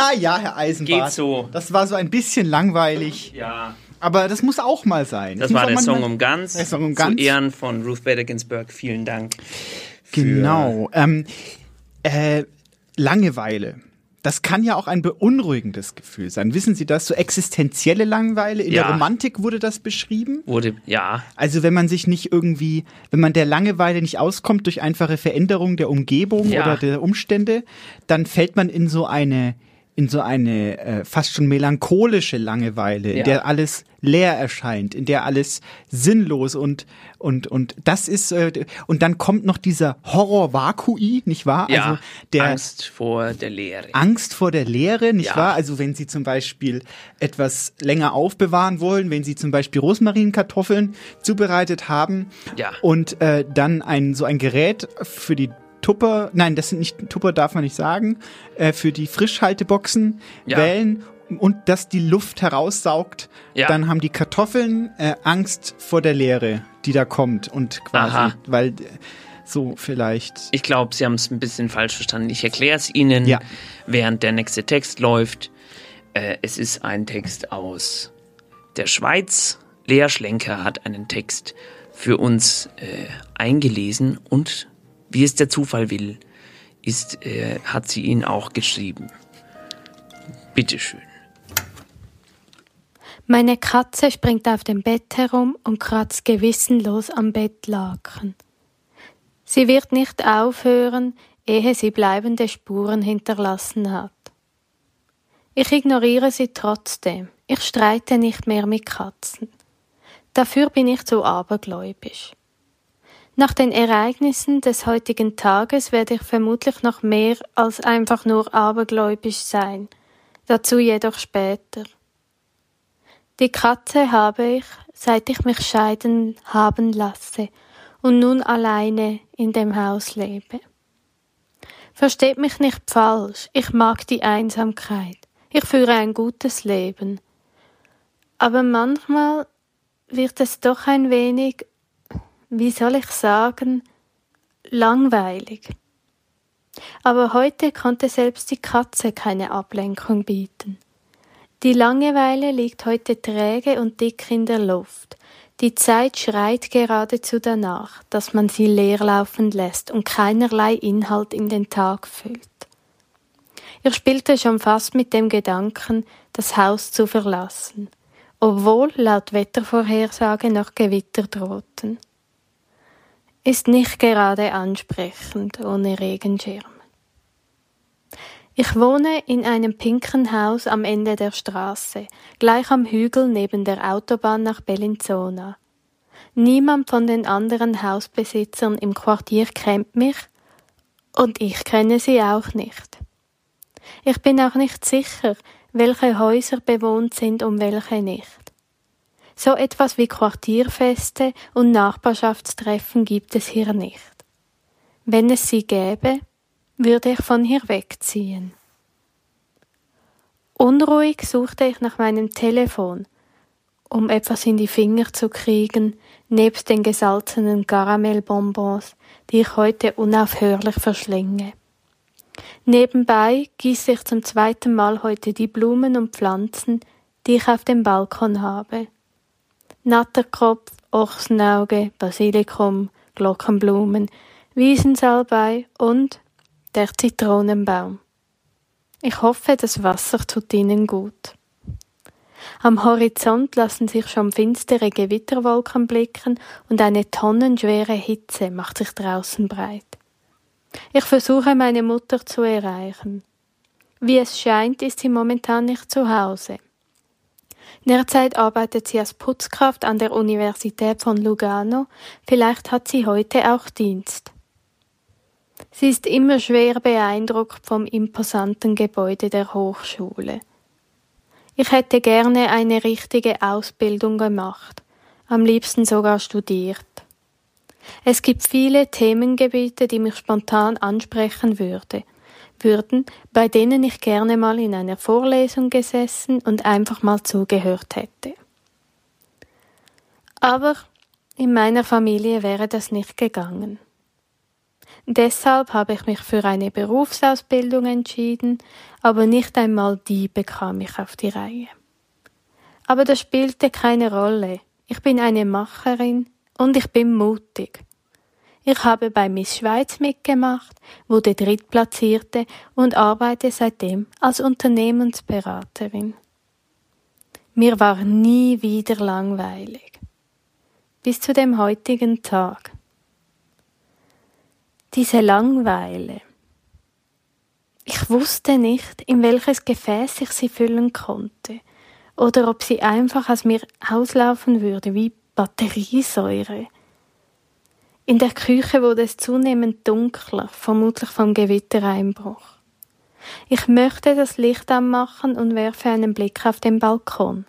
Naja, Herr Eisenbart. Geht so. Das war so ein bisschen langweilig. Ja. Aber das muss auch mal sein. Das muss war der Song um ganz. Der Song um Zu ganz. Ehren von Ruth Bader Ginsburg. Vielen Dank. Genau. Ähm, äh, Langeweile. Das kann ja auch ein beunruhigendes Gefühl sein. Wissen Sie das? So existenzielle Langeweile. In Ja. der Romantik wurde das beschrieben. Wurde, ja. Also wenn man sich nicht irgendwie, wenn man der Langeweile nicht auskommt durch einfache Veränderung der Umgebung Ja. oder der Umstände, dann fällt man in so eine in so eine äh, fast schon melancholische Langeweile, in Ja. der alles leer erscheint, in der alles sinnlos und und und das ist äh, und dann kommt noch dieser Horror Vakui, nicht wahr? Ja, also der Angst vor der Leere. Angst vor der Leere, nicht Ja. wahr? Also wenn Sie zum Beispiel etwas länger aufbewahren wollen, wenn Sie zum Beispiel Rosmarinkartoffeln zubereitet haben Ja. und äh, dann ein so ein Gerät für die Tupper, nein, das sind nicht Tupper, darf man nicht sagen, äh, für die Frischhalteboxen Ja. wählen und das die Luft heraussaugt, Ja. dann haben die Kartoffeln äh, Angst vor der Leere, die da kommt und quasi, Aha. weil äh, so vielleicht Ich glaube, Sie haben es ein bisschen falsch verstanden. Ich erkläre es Ihnen, Ja. während der nächste Text läuft. Äh, es ist ein Text aus der Schweiz. Lea Schlenker hat einen Text für uns äh, eingelesen und wie es der Zufall will, ist, äh, hat sie ihn auch geschrieben. Bitteschön. Meine Katze springt auf dem Bett herum und kratzt gewissenlos am Bettlaken. Sie wird nicht aufhören, ehe sie bleibende Spuren hinterlassen hat. Ich ignoriere sie trotzdem. Ich streite nicht mehr mit Katzen. Dafür bin ich zu abergläubisch. Nach den Ereignissen des heutigen Tages werde ich vermutlich noch mehr als einfach nur abergläubisch sein. Dazu jedoch später. Die Katze habe ich, seit ich mich scheiden haben lasse und nun alleine in dem Haus lebe. Versteht mich nicht falsch, ich mag die Einsamkeit. Ich führe ein gutes Leben. Aber manchmal wird es doch ein wenig, wie soll ich sagen, langweilig. Aber heute konnte selbst die Katze keine Ablenkung bieten. Die Langeweile liegt heute träge und dick in der Luft. Die Zeit schreit geradezu danach, dass man sie leer laufen lässt und keinerlei Inhalt in den Tag füllt. Ich spielte schon fast mit dem Gedanken, das Haus zu verlassen, obwohl laut Wettervorhersage noch Gewitter drohten. Ist nicht gerade ansprechend ohne Regenschirm. Ich wohne in einem pinken Haus am Ende der Straße, gleich am Hügel neben der Autobahn nach Bellinzona. Niemand von den anderen Hausbesitzern im Quartier kennt mich und ich kenne sie auch nicht. Ich bin auch nicht sicher, welche Häuser bewohnt sind und welche nicht. So etwas wie Quartierfeste und Nachbarschaftstreffen gibt es hier nicht. Wenn es sie gäbe, würde ich von hier wegziehen. Unruhig suchte ich nach meinem Telefon, um etwas in die Finger zu kriegen, nebst den gesalzenen Karamellbonbons, die ich heute unaufhörlich verschlinge. Nebenbei gieße ich zum zweiten Mal heute die Blumen und Pflanzen, die ich auf dem Balkon habe. Natterkropf, Ochsenauge, Basilikum, Glockenblumen, Wiesensalbei und der Zitronenbaum. Ich hoffe, das Wasser tut ihnen gut. Am Horizont lassen sich schon finstere Gewitterwolken blicken und eine tonnenschwere Hitze macht sich draußen breit. Ich versuche meine Mutter zu erreichen. Wie es scheint, ist sie momentan nicht zu Hause. Derzeit arbeitet sie als Putzkraft an der Universität von Lugano. Vielleicht hat sie heute auch Dienst. Sie ist immer schwer beeindruckt vom imposanten Gebäude der Hochschule. Ich hätte gerne eine richtige Ausbildung gemacht, am liebsten sogar studiert. Es gibt viele Themengebiete, die mich spontan ansprechen würde, würden, bei denen ich gerne mal in einer Vorlesung gesessen und einfach mal zugehört hätte. Aber in meiner Familie wäre das nicht gegangen. Deshalb habe ich mich für eine Berufsausbildung entschieden, aber nicht einmal die bekam ich auf die Reihe. Aber das spielte keine Rolle. Ich bin eine Macherin und ich bin mutig. Ich habe bei Miss Schweiz mitgemacht, wurde Drittplatzierte und arbeite seitdem als Unternehmensberaterin. Mir war nie wieder langweilig. Bis zu dem heutigen Tag. Diese Langweile. Ich wusste nicht, in welches Gefäß ich sie füllen konnte, oder ob sie einfach aus mir auslaufen würde wie Batteriesäure. In der Küche wurde es zunehmend dunkler, vermutlich vom Gewittereinbruch. Ich möchte das Licht anmachen und werfe einen Blick auf den Balkon.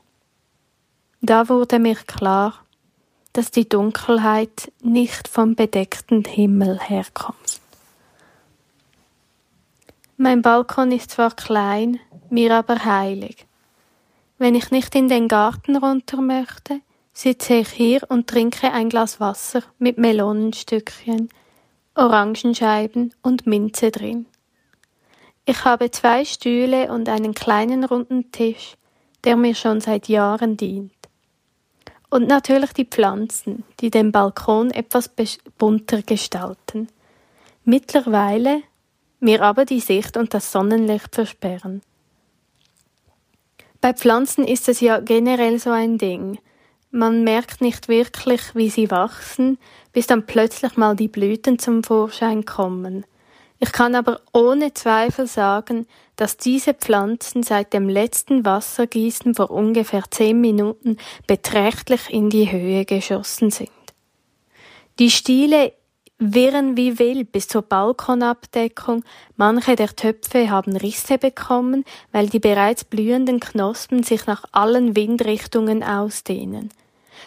Da wurde mir klar, dass die Dunkelheit nicht vom bedeckten Himmel herkommt. Mein Balkon ist zwar klein, mir aber heilig. Wenn ich nicht in den Garten runter möchte, sitze ich hier und trinke ein Glas Wasser mit Melonenstückchen, Orangenscheiben und Minze drin. Ich habe zwei Stühle und einen kleinen runden Tisch, der mir schon seit Jahren dient. Und natürlich die Pflanzen, die den Balkon etwas bunter gestalten. Mittlerweile mir aber die Sicht und das Sonnenlicht versperren. Bei Pflanzen ist es ja generell so ein Ding. Man merkt nicht wirklich, wie sie wachsen, bis dann plötzlich mal die Blüten zum Vorschein kommen. Ich kann aber ohne Zweifel sagen, dass diese Pflanzen seit dem letzten Wassergießen vor ungefähr zehn Minuten beträchtlich in die Höhe geschossen sind. Die Stiele wirren wie wild bis zur Balkonabdeckung. Manche der Töpfe haben Risse bekommen, weil die bereits blühenden Knospen sich nach allen Windrichtungen ausdehnen.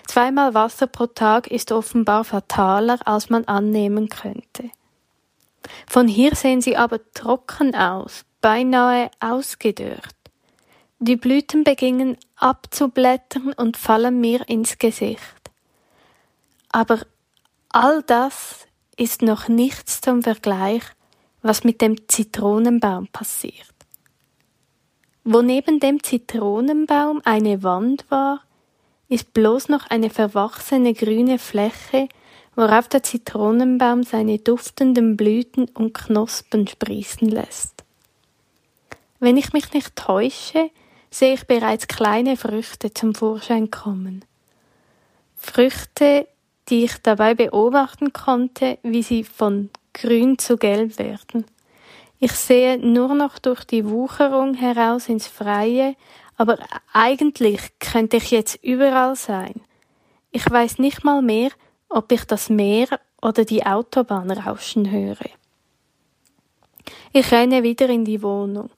Zweimal Wasser pro Tag ist offenbar fataler, als man annehmen könnte. Von hier sehen sie aber trocken aus, beinahe ausgedörrt. Die Blüten beginnen abzublättern und fallen mir ins Gesicht. Aber all das ist noch nichts zum Vergleich, was mit dem Zitronenbaum passiert. Wo neben dem Zitronenbaum eine Wand war, ist bloß noch eine verwachsene grüne Fläche, worauf der Zitronenbaum seine duftenden Blüten und Knospen sprießen lässt. Wenn ich mich nicht täusche, sehe ich bereits kleine Früchte zum Vorschein kommen. Früchte, die ich dabei beobachten konnte, wie sie von grün zu gelb werden. Ich sehe nur noch durch die Wucherung heraus ins Freie, aber eigentlich könnte ich jetzt überall sein. Ich weiß nicht mal mehr, ob ich das Meer oder die Autobahn rauschen höre. Ich renne wieder in die Wohnung.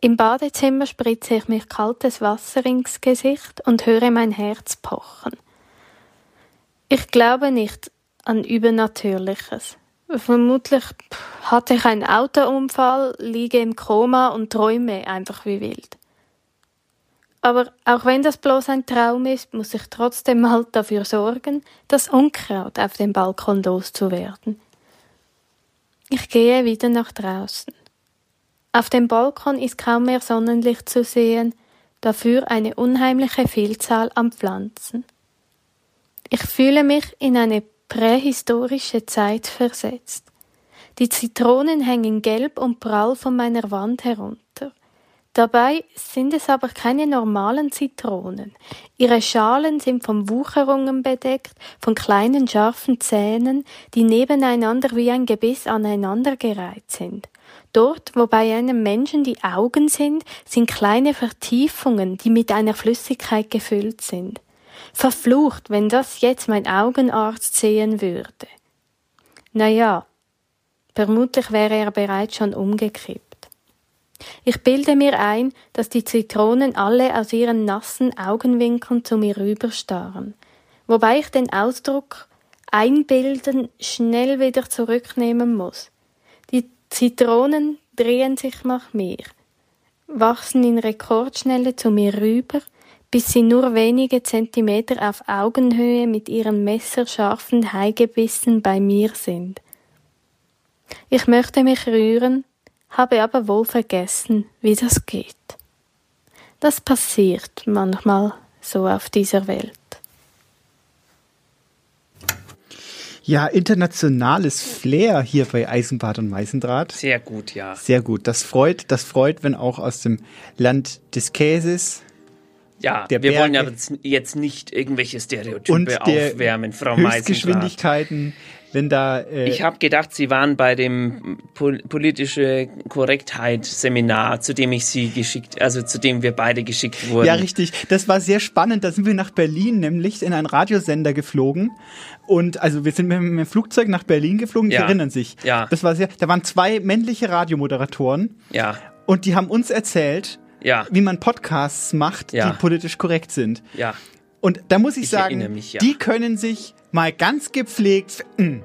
Im Badezimmer spritze ich mir kaltes Wasser ins Gesicht und höre mein Herz pochen. Ich glaube nicht an Übernatürliches. Vermutlich hatte ich einen Autounfall, liege im Koma und träume einfach wie wild. Aber auch wenn das bloß ein Traum ist, muss ich trotzdem mal dafür sorgen, das Unkraut auf dem Balkon loszuwerden. Ich gehe wieder nach draußen. Auf dem Balkon ist kaum mehr Sonnenlicht zu sehen, dafür eine unheimliche Vielzahl an Pflanzen. Ich fühle mich in eine prähistorische Zeit versetzt. Die Zitronen hängen gelb und prall von meiner Wand herunter. Dabei sind es aber keine normalen Zitronen. Ihre Schalen sind von Wucherungen bedeckt, von kleinen scharfen Zähnen, die nebeneinander wie ein Gebiss aneinandergereiht sind. Dort, wo bei einem Menschen die Augen sind, sind kleine Vertiefungen, die mit einer Flüssigkeit gefüllt sind. Verflucht, wenn das jetzt mein Augenarzt sehen würde. Na ja, vermutlich wäre er bereits schon umgekippt. Ich bilde mir ein, dass die Zitronen alle aus ihren nassen Augenwinkeln zu mir rüberstarren, wobei ich den Ausdruck einbilden schnell wieder zurücknehmen muss. Die Zitronen drehen sich nach mir, wachsen in Rekordschnelle zu mir rüber, bis sie nur wenige Zentimeter auf Augenhöhe mit ihren messerscharfen Haigebissen bei mir sind. Ich möchte mich rühren, habe aber wohl vergessen, wie das geht. Das passiert manchmal so auf dieser Welt. Ja, internationales Flair hier bei Eisenbad und Meißendraht. Sehr gut, ja. Sehr gut. Das freut, das freut, wenn auch aus dem Land des Käses. Ja, der wir Berge wollen ja jetzt- nicht irgendwelche Stereotype und der aufwärmen, Frau Meisendrath. Höchstgeschwindigkeiten, wenn da äh, Ich habe gedacht, Sie waren bei dem Pol politische Korrektheit Seminar, zu dem ich Sie geschickt, also zu dem wir beide geschickt wurden. Ja, richtig. Das war sehr spannend. Da sind wir nach Berlin nämlich in einen Radiosender geflogen. Und also wir sind mit dem Flugzeug nach Berlin geflogen, Sie Ja. erinnern sich. Ja. Das war sehr, da waren zwei männliche Radiomoderatoren Ja, und die haben uns erzählt, ja, wie man Podcasts macht, Ja. die politisch korrekt sind. ja. Und da muss ich, Ich sagen, mich, ja. die können sich mal ganz gepflegt. mm,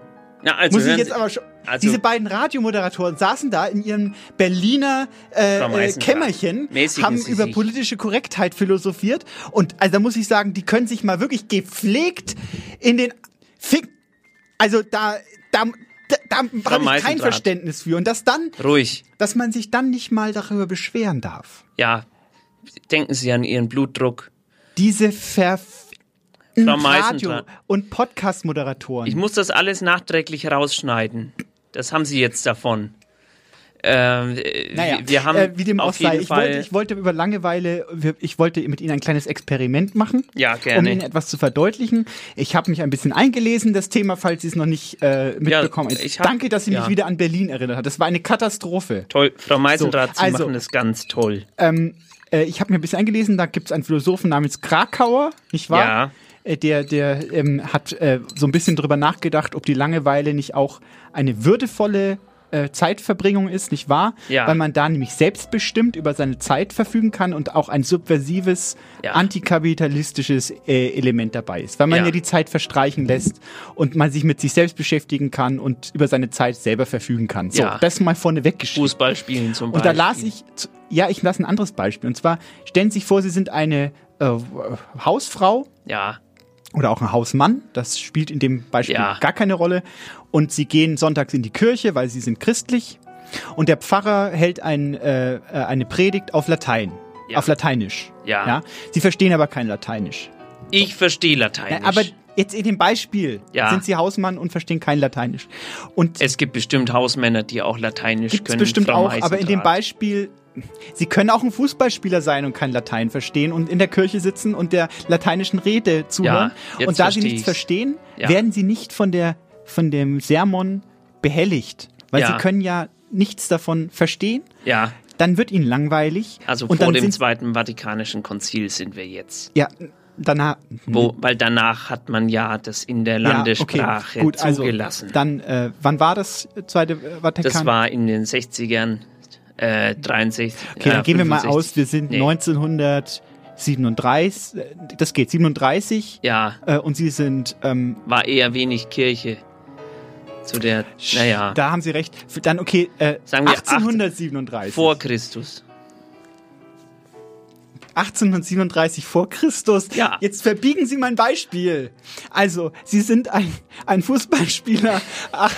Na, also muss ich jetzt aber schon. also- diese beiden Radiomoderatoren saßen da in ihrem Berliner äh, äh, Kämmerchen, haben über sich. politische Korrektheit philosophiert und also da muss ich sagen, die können sich mal wirklich gepflegt in den Fick. Also da, da, da, da habe ich kein. Verständnis für und dass dann, Ruhig. dass man sich dann nicht mal darüber beschweren darf. Ja, denken Sie an Ihren Blutdruck. Diese ver Frau Radio- und Podcast-Moderatoren. Ich muss das alles nachträglich rausschneiden. Das haben Sie jetzt davon. Ähm, äh, Naja, wir, haben äh, wie dem auch sei, ich wollte, ich wollte über Langeweile, ich wollte mit Ihnen ein kleines Experiment machen, Ja, um gerne. Ihnen etwas zu verdeutlichen. Ich habe mich ein bisschen eingelesen, das Thema, falls Sie es noch nicht äh, mitbekommen haben. hab- Danke, dass Sie mich ja. wieder an Berlin erinnert hat. Das war eine Katastrophe. Toll, Frau Meisendrath, So, Sie also- machen das ganz toll. Ähm, äh, ich habe mir ein bisschen eingelesen, da gibt es einen Philosophen namens Krakauer, nicht wahr? Ja. Äh, Der, der ähm, hat äh, so ein bisschen drüber nachgedacht, ob die Langeweile nicht auch eine würdevolle äh, Zeitverbringung ist, nicht wahr? Ja. Weil man da nämlich selbstbestimmt über seine Zeit verfügen kann und auch ein subversives, Ja. antikapitalistisches äh, Element dabei ist. Weil man Ja. ja. die Zeit verstreichen lässt und man sich mit sich selbst beschäftigen kann und über seine Zeit selber verfügen kann. So, Ja. das mal vorne weggeschrieben. Fußball spielen zum Und Beispiel. da las ich, ja, ich lasse ein anderes Beispiel. Und zwar, stellen Sie sich vor, Sie sind eine äh, Hausfrau Ja, oder auch ein Hausmann. Das spielt in dem Beispiel Ja. gar keine Rolle. Und Sie gehen sonntags in die Kirche, weil Sie sind christlich. Und der Pfarrer hält ein, äh, äh, eine Predigt auf Latein. Ja. Auf Lateinisch. Ja. Sie verstehen aber kein Lateinisch. ich verstehe Lateinisch. Ja, aber jetzt in dem Beispiel Ja. sind Sie Hausmann und verstehen kein Lateinisch. Und es gibt bestimmt Hausmänner, die auch Lateinisch Gibt es können. bestimmt auch, aber in dem. Beispiel, Sie können auch ein Fußballspieler sein und kein Latein verstehen und in der Kirche sitzen und der lateinischen Rede zuhören. jetzt und da Sie nichts ich's. verstehen, Ja. werden Sie nicht von, der, von dem Sermon behelligt. Weil Ja. Sie können ja nichts davon verstehen. Ja, Dann wird Ihnen langweilig. also vor dem Zweiten Vatikanischen Konzil sind wir jetzt. Ja, danach. Wo, weil danach hat man ja das in der Ja, Landessprache okay, gut, also zugelassen. dann, äh, wann war das Zweite Vatikan? das war in den 60ern, äh, 63. Okay, dann äh, gehen wir mal 65. aus, wir sind Nee. 1937, äh, das geht, 37. Ja, Äh, und Sie sind, ähm, war eher wenig Kirche. Zu der, naja, da haben Sie recht. Dann, okay, äh, Sagen wir 1837. vor Christus. 1837 vor Christus. Ja. Jetzt verbiegen Sie mein Beispiel. Also, Sie sind ein, ein Fußballspieler ach,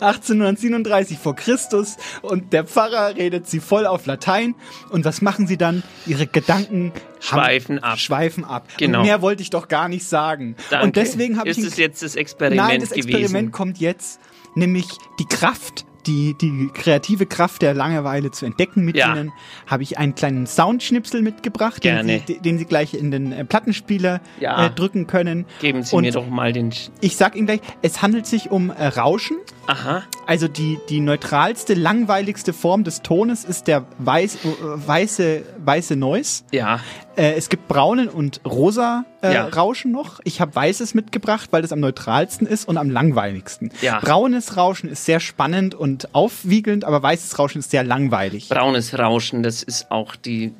1837 vor Christus und der Pfarrer redet Sie voll auf Latein. Und was machen Sie dann? Ihre Gedanken Schweifen ab. Schweifen ab. Genau. Und mehr wollte ich doch gar nicht sagen. Danke. Und deswegen habe ich Ist es jetzt das Experiment Nein, das Experiment gewesen? kommt jetzt, nämlich die Kraft, die, die kreative Kraft der Langeweile zu entdecken mit Ja. Ihnen, habe ich einen kleinen Soundschnipsel mitgebracht. Den, Sie, den Sie gleich in den äh, Plattenspieler Ja. äh, drücken können. Geben Sie Und mir doch mal den. Sch- Ich sag Ihnen gleich, es handelt sich um äh, Rauschen. Aha. Also die, die neutralste, langweiligste Form des Tones ist der weiß, äh, weiße, weiße Noise. Ja. Äh, es gibt braunen und rosa äh, Ja. Rauschen noch. Ich habe weißes mitgebracht, weil das am neutralsten ist und am langweiligsten. Ja. Braunes Rauschen ist sehr spannend und aufwiegelnd, aber weißes Rauschen ist sehr langweilig. Braunes Rauschen, das ist auch die,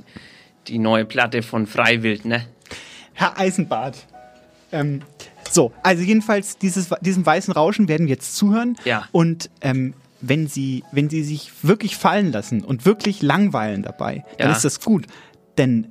die neue Platte von Freiwild, ne? Herr Eisenbart. Ähm, so, also jedenfalls dieses, diesem weißen Rauschen werden wir jetzt zuhören. Ja. Und ähm, wenn Sie, wenn Sie sich wirklich fallen lassen und wirklich langweilen dabei, dann Ja. ist das gut. Denn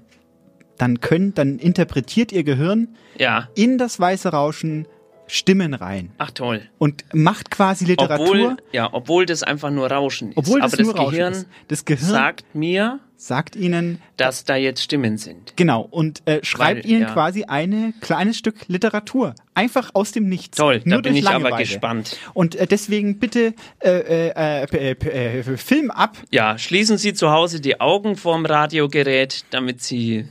dann können, dann interpretiert Ihr Gehirn Ja. in das weiße Rauschen Stimmen rein Ach toll. und macht quasi Literatur. Obwohl, ja, obwohl das einfach nur Rauschen ist. Obwohl das Aber nur das Rauschen Gehirn ist. Das Gehirn sagt mir, sagt Ihnen, dass da jetzt Stimmen sind. Genau, und äh, schreibt Weil, Ihnen ja. quasi ein kleines Stück Literatur. Einfach aus dem Nichts. Toll, da Nur bin durch ich aber Langeweile. gespannt. Und äh, deswegen bitte äh, äh, äh, äh, äh, Film ab. Ja, schließen Sie zu Hause die Augen vorm Radiogerät, damit Sie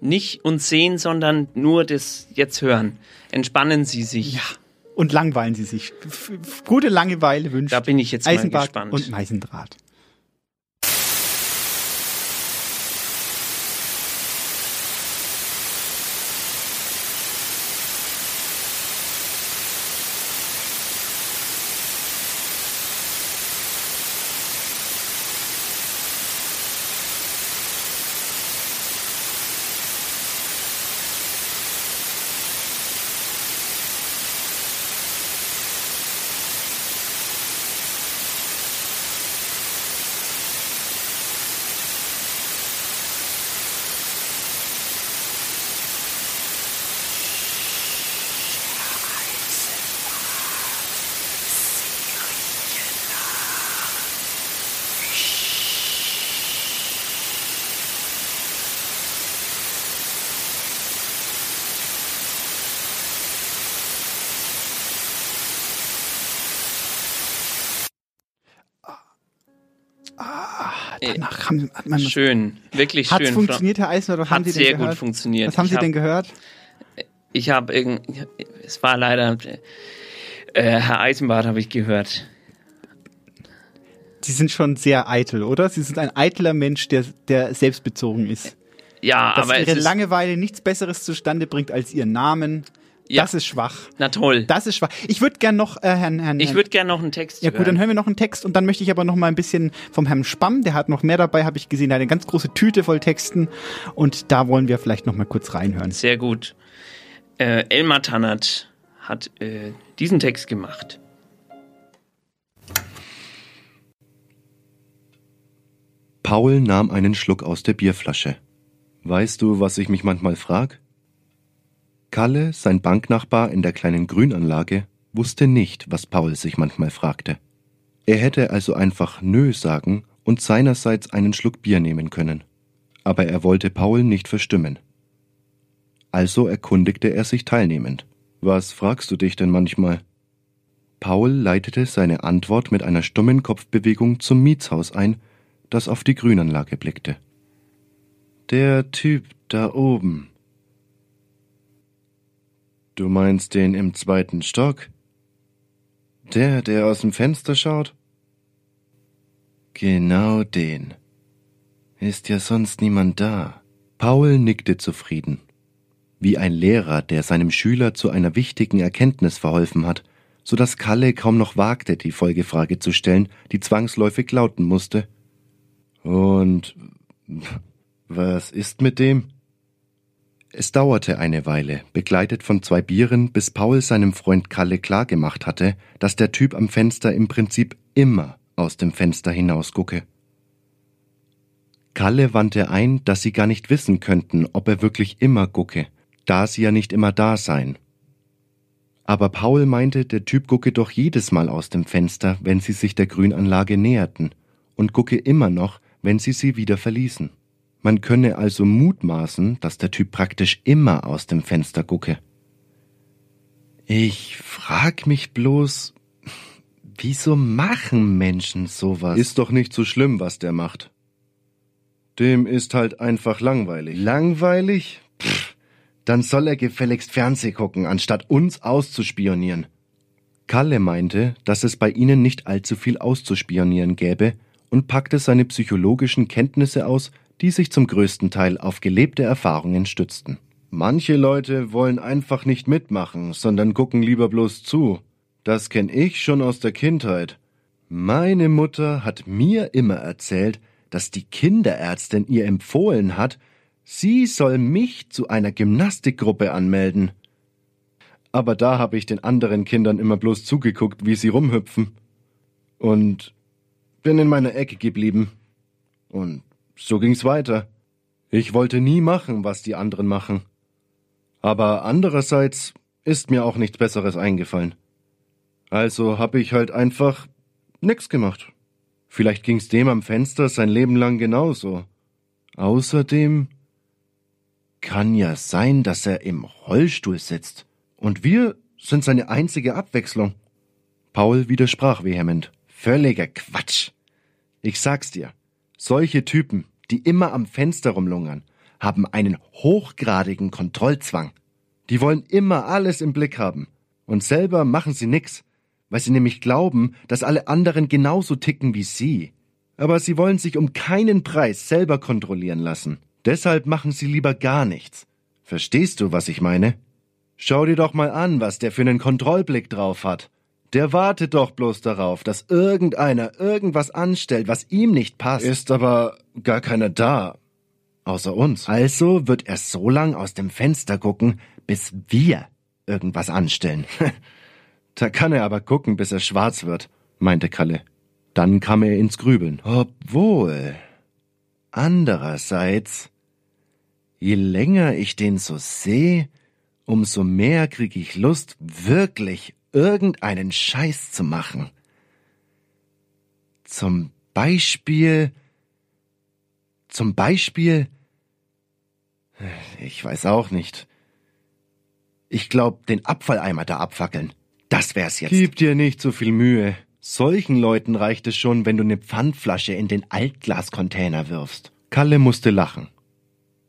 nicht uns sehen, sondern nur das jetzt hören. Entspannen Sie sich. Ja. Und langweilen Sie sich. F gute Langeweile wünscht Da bin ich jetzt mal Eisenbart gespannt. und Meisendraht. Danach haben, hat man Schön, wirklich Hat's schön. funktioniert, Herr Eisner? Was Hat haben Sie denn sehr gehört? gut funktioniert. Was haben Ich Sie hab- denn gehört? Ich habe irgend, es war leider, äh, Herr Eisenbart habe ich gehört. Sie sind schon sehr eitel, oder? Sie sind ein eitler Mensch, der, der selbstbezogen ist. Ja, Dass aber Ihre es ist, Langeweile nichts Besseres zustande bringt als Ihren Namen. Ja. Das ist schwach. na toll. Das ist schwach. Ich würde gern noch, äh, Herrn, Herrn, Ich würde gerne noch einen Text Ja gut, hören. dann hören wir noch einen Text und dann möchte ich aber noch mal ein bisschen vom Herrn Spamm, der hat noch mehr dabei, habe ich gesehen, er hat eine ganz große Tüte voll Texten und da wollen wir vielleicht noch mal kurz reinhören. Sehr gut. Äh, Elmar Tannert hat äh, diesen Text gemacht. Paul nahm einen Schluck aus der Bierflasche. Weißt du, was ich mich manchmal frag? Kalle, sein Banknachbar in der kleinen Grünanlage, wusste nicht, was Paul sich manchmal fragte. Er hätte also einfach Nö sagen und seinerseits einen Schluck Bier nehmen können. Aber er wollte Paul nicht verstimmen. Also erkundigte er sich teilnehmend. Was fragst du dich denn manchmal? Paul leitete seine Antwort mit einer stummen Kopfbewegung zum Mietshaus ein, das auf die Grünanlage blickte. Der Typ da oben. Du meinst den im zweiten Stock? Der, der aus dem Fenster schaut? Genau den. Ist ja sonst niemand da. Paul nickte zufrieden. Wie ein Lehrer, der seinem Schüler zu einer wichtigen Erkenntnis verholfen hat, so dass Kalle kaum noch wagte, die Folgefrage zu stellen, die zwangsläufig lauten musste. Und was ist mit dem? Es dauerte eine Weile, begleitet von zwei Bieren, bis Paul seinem Freund Kalle klargemacht hatte, dass der Typ am Fenster im Prinzip immer aus dem Fenster hinausgucke. Kalle wandte ein, dass sie gar nicht wissen könnten, ob er wirklich immer gucke, da sie ja nicht immer da seien. Aber Paul meinte, der Typ gucke doch jedes Mal aus dem Fenster, wenn sie sich der Grünanlage näherten, und gucke immer noch, wenn sie sie wieder verließen. Man könne also mutmaßen, dass der Typ praktisch immer aus dem Fenster gucke. Ich frag mich bloß, wieso machen Menschen sowas? Ist doch nicht so schlimm, was der macht. Dem ist halt einfach langweilig. Langweilig? Pff, dann soll er gefälligst Fernseh gucken, anstatt uns auszuspionieren. Kalle meinte, dass es bei ihnen nicht allzu viel auszuspionieren gäbe und packte seine psychologischen Kenntnisse aus, die sich zum größten Teil auf gelebte Erfahrungen stützten. Manche Leute wollen einfach nicht mitmachen, sondern gucken lieber bloß zu. Das kenn ich schon aus der Kindheit. Meine Mutter hat mir immer erzählt, dass die Kinderärztin ihr empfohlen hat, sie soll mich zu einer Gymnastikgruppe anmelden. Aber da habe ich den anderen Kindern immer bloß zugeguckt, wie sie rumhüpfen. Und bin in meiner Ecke geblieben. Und so ging's weiter. Ich wollte nie machen, was die anderen machen. Aber andererseits ist mir auch nichts Besseres eingefallen. Also habe ich halt einfach nix gemacht. Vielleicht ging's dem am Fenster sein Leben lang genauso. Außerdem kann ja sein, dass er im Rollstuhl sitzt. Und wir sind seine einzige Abwechslung. Paul widersprach vehement. Völliger Quatsch. Ich sag's dir. Solche Typen, die immer am Fenster rumlungern, haben einen hochgradigen Kontrollzwang. Die wollen immer alles im Blick haben. Und selber machen sie nix, weil sie nämlich glauben, dass alle anderen genauso ticken wie sie. Aber sie wollen sich um keinen Preis selber kontrollieren lassen. Deshalb machen sie lieber gar nichts. Verstehst du, was ich meine? Schau dir doch mal an, was der für einen Kontrollblick drauf hat. Der wartet doch bloß darauf, dass irgendeiner irgendwas anstellt, was ihm nicht passt. Ist aber gar keiner da. Außer uns. Also wird er so lang aus dem Fenster gucken, bis wir irgendwas anstellen. da kann er aber gucken, bis er schwarz wird, meinte Kalle. Dann kam er ins Grübeln. Obwohl. Andererseits, je länger ich den so sehe, umso mehr krieg ich Lust, wirklich irgendeinen Scheiß zu machen. Zum Beispiel, zum Beispiel, ich weiß auch nicht. Ich glaub, den Abfalleimer da abfackeln. Das wär's jetzt. Gib dir nicht so viel Mühe. Solchen Leuten reicht es schon, wenn du eine Pfandflasche in den Altglascontainer wirfst. Kalle musste lachen.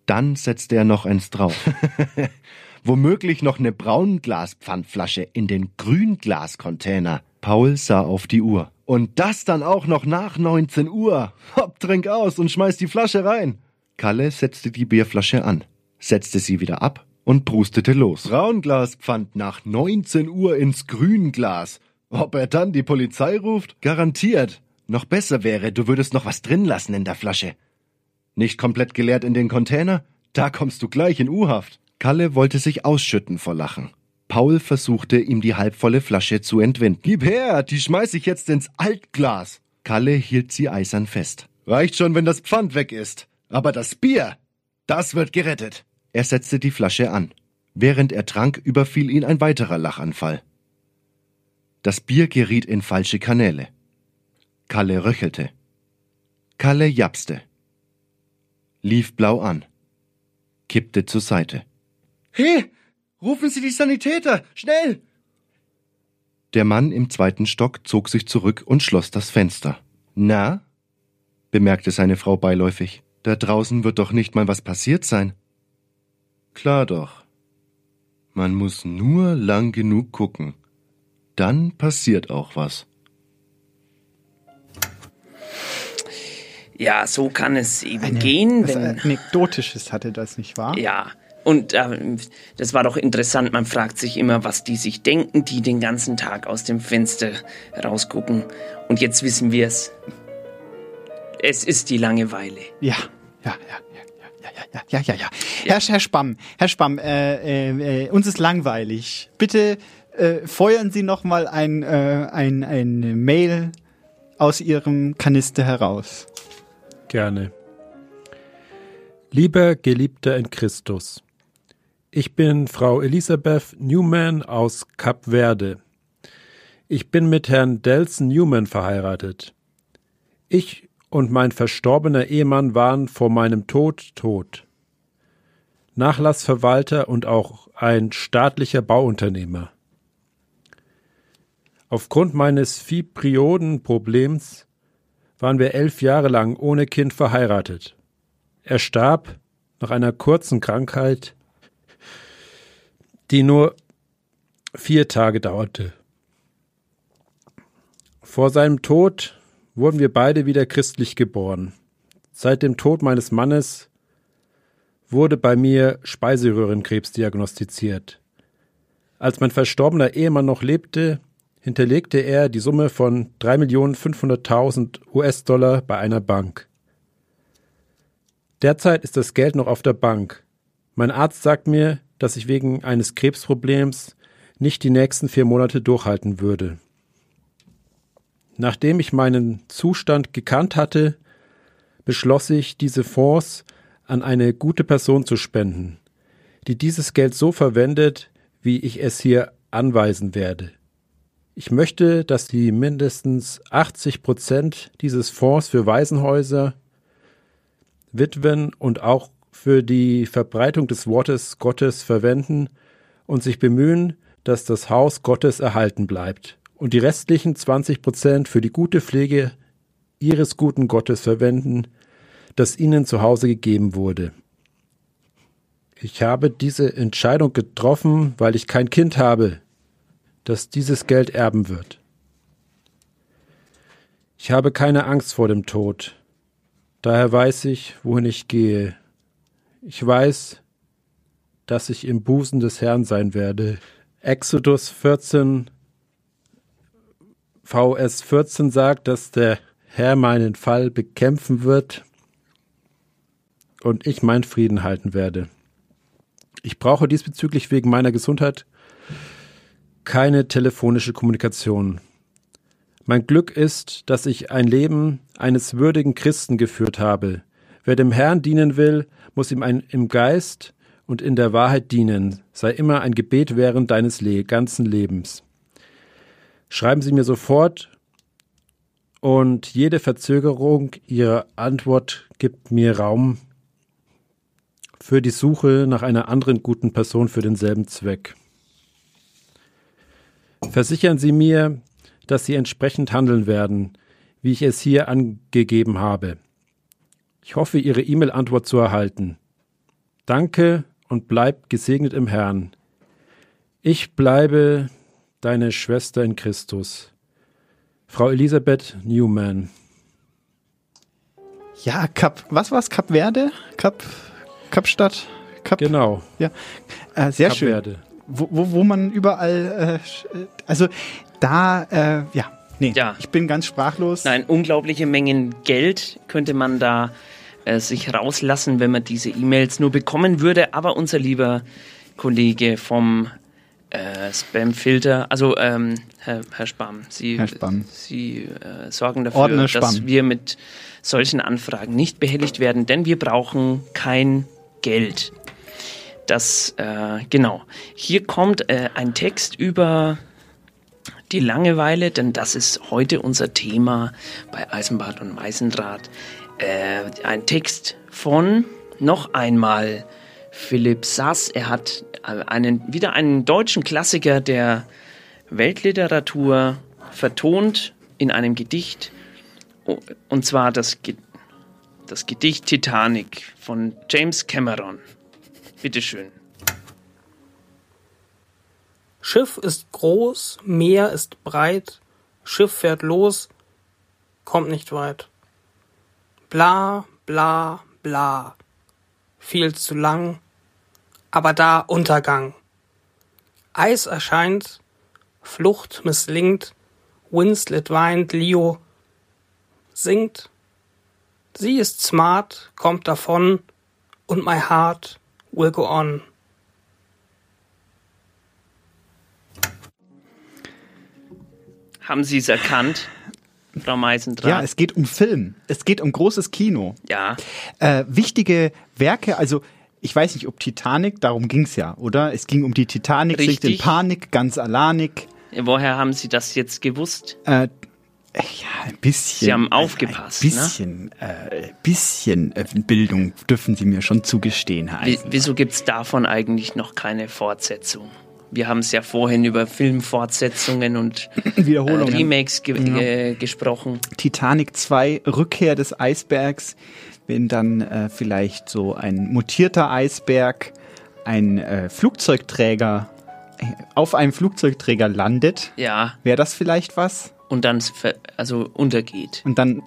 Dann setzte er noch eins drauf. Womöglich noch eine Braunglaspfandflasche in den Grünglascontainer. Paul sah auf die Uhr. Und das dann auch noch nach 19 Uhr. Hopp, trink aus und schmeiß die Flasche rein. Kalle setzte die Bierflasche an, setzte sie wieder ab und prustete los. Braunglaspfand nach 19 Uhr ins Grünglas. Ob er dann die Polizei ruft? Garantiert. Noch besser wäre, du würdest noch was drin lassen in der Flasche. Nicht komplett geleert in den Container? Da kommst du gleich in U-Haft. Kalle wollte sich ausschütten vor Lachen. Paul versuchte, ihm die halbvolle Flasche zu entwinden. Gib her, die schmeiß ich jetzt ins Altglas. Kalle hielt sie eisern fest. Reicht schon, wenn das Pfand weg ist. Aber das Bier, das wird gerettet. Er setzte die Flasche an. Während er trank, überfiel ihn ein weiterer Lachanfall. Das Bier geriet in falsche Kanäle. Kalle röchelte. Kalle japste. Lief blau an. Kippte zur Seite. He! Rufen Sie die Sanitäter! Schnell! Der Mann im zweiten Stock zog sich zurück und schloss das Fenster. Na? bemerkte seine Frau beiläufig. Da draußen wird doch nicht mal was passiert sein. Klar doch. Man muss nur lang genug gucken. Dann passiert auch was. Ja, so kann es eben Eine, gehen, was wenn. Anekdotisches hatte das nicht wahr? Ja. Und ähm, das war doch interessant. Man fragt sich immer, was die sich denken, die den ganzen Tag aus dem Fenster rausgucken. Und jetzt wissen wir es. Es ist die Langeweile. Ja, ja, ja. Ja, ja, ja, ja. Herr, Herr Spamm, Herr Spamm, äh, äh, äh, uns ist langweilig. Bitte äh, feuern Sie noch mal ein, äh, ein, eine Mail aus Ihrem Kanister heraus. Gerne. Lieber Geliebter in Christus, ich bin Frau Elisabeth Newman aus Kap Verde. Ich bin mit Herrn Delson Newman verheiratet. Ich und mein verstorbener Ehemann waren vor meinem Tod tot. Nachlassverwalter und auch ein staatlicher Bauunternehmer. Aufgrund meines Fibriodenproblems waren wir elf Jahre lang ohne Kind verheiratet. Er starb nach einer kurzen Krankheit, die nur vier Tage dauerte. Vor seinem Tod wurden wir beide wieder christlich geboren. Seit dem Tod meines Mannes wurde bei mir Speiseröhrenkrebs diagnostiziert. Als mein verstorbener Ehemann noch lebte, hinterlegte er die Summe von 3.500.000 US-Dollar bei einer Bank. Derzeit ist das Geld noch auf der Bank. Mein Arzt sagt mir, dass ich wegen eines Krebsproblems nicht die nächsten vier Monate durchhalten würde. Nachdem ich meinen Zustand gekannt hatte, beschloss ich, diese Fonds an eine gute Person zu spenden, die dieses Geld so verwendet, wie ich es hier anweisen werde. Ich möchte, dass Sie mindestens 80 Prozent dieses Fonds für Waisenhäuser, Witwen und auch für die Verbreitung des Wortes Gottes verwenden und sich bemühen, dass das Haus Gottes erhalten bleibt und die restlichen 20 Prozent für die gute Pflege Ihres guten Gottes verwenden, das Ihnen zu Hause gegeben wurde. Ich habe diese Entscheidung getroffen, weil ich kein Kind habe, das dieses Geld erben wird. Ich habe keine Angst vor dem Tod. Daher weiß ich, wohin ich gehe. Ich weiß, dass ich im Busen des Herrn sein werde. Exodus 14, VS 14 sagt, dass der Herr meinen Fall bekämpfen wird und ich meinen Frieden halten werde. Ich brauche diesbezüglich wegen meiner Gesundheit keine telefonische Kommunikation. Mein Glück ist, dass ich ein Leben eines würdigen Christen geführt habe. Wer dem Herrn dienen will, muss ihm ein, im Geist und in der Wahrheit dienen. Sei immer ein Gebet während deines Le ganzen Lebens. Schreiben Sie mir sofort und jede Verzögerung Ihrer Antwort gibt mir Raum für die Suche nach einer anderen guten Person für denselben Zweck. Versichern Sie mir, dass Sie entsprechend handeln werden, wie ich es hier angegeben habe. Ich hoffe, Ihre E-Mail-Antwort zu erhalten. Danke und bleib gesegnet im Herrn. Ich bleibe deine Schwester in Christus. Frau Elisabeth Newman. Ja, Kap, was war's? Kap Verde? Kap, Kapstadt? Kap, genau. Ja, äh, sehr Kap schön. Verde. Wo, wo, wo man überall, äh, also da, äh, ja, nee, Ja. ich bin ganz sprachlos. Nein, unglaubliche Mengen Geld könnte man da äh, sich rauslassen, wenn man diese E-Mails nur bekommen würde. Aber unser lieber Kollege vom äh, Spamfilter, also ähm, Herr, Herr Spam, Sie, Herr Spam. Sie äh, sorgen dafür, dass wir mit solchen Anfragen nicht behelligt werden, denn wir brauchen kein Geld. Das, äh, genau. Hier kommt äh, ein Text über die Langeweile, denn das ist heute unser Thema bei Eisenbad und Meisendraht. Äh, ein Text von noch einmal Philipp Sass. Er hat äh, einen, wieder einen deutschen Klassiker der Weltliteratur vertont in einem Gedicht. Und zwar das, das Gedicht Titanic von James Cameron. Bitteschön. Schiff ist groß, Meer ist breit, Schiff fährt los, kommt nicht weit. Bla, bla, bla. Viel zu lang, aber da Untergang. Eis erscheint, Flucht misslingt, Winslet weint, Leo singt. Sie ist smart, kommt davon, und my heart will go on. Haben Sie es erkannt, Frau Meisendraht? Ja, es geht um Film. Es geht um großes Kino. Ja. Äh, wichtige Werke, also ich weiß nicht, ob Titanic, darum ging's ja, oder? Es ging um die Titanic, sinkt in Richtig. Panik, ganz alanig. Woher haben Sie das jetzt gewusst? Äh, ja, ein bisschen. Sie haben aufgepasst, Ein ne? bisschen, äh, bisschen äh, Bildung dürfen Sie mir schon zugestehen, Herr Wie, Eisen. wieso gibt's davon eigentlich noch keine Fortsetzung? Wir haben es ja vorhin über Filmfortsetzungen und äh, Wiederholungen. Remakes ge Ja. äh, gesprochen. Titanic 2, Rückkehr des Eisbergs, wenn dann äh, vielleicht so ein mutierter Eisberg, ein äh, Flugzeugträger äh, auf einem Flugzeugträger landet. Ja. Wäre das vielleicht was? und dann also untergeht. Und dann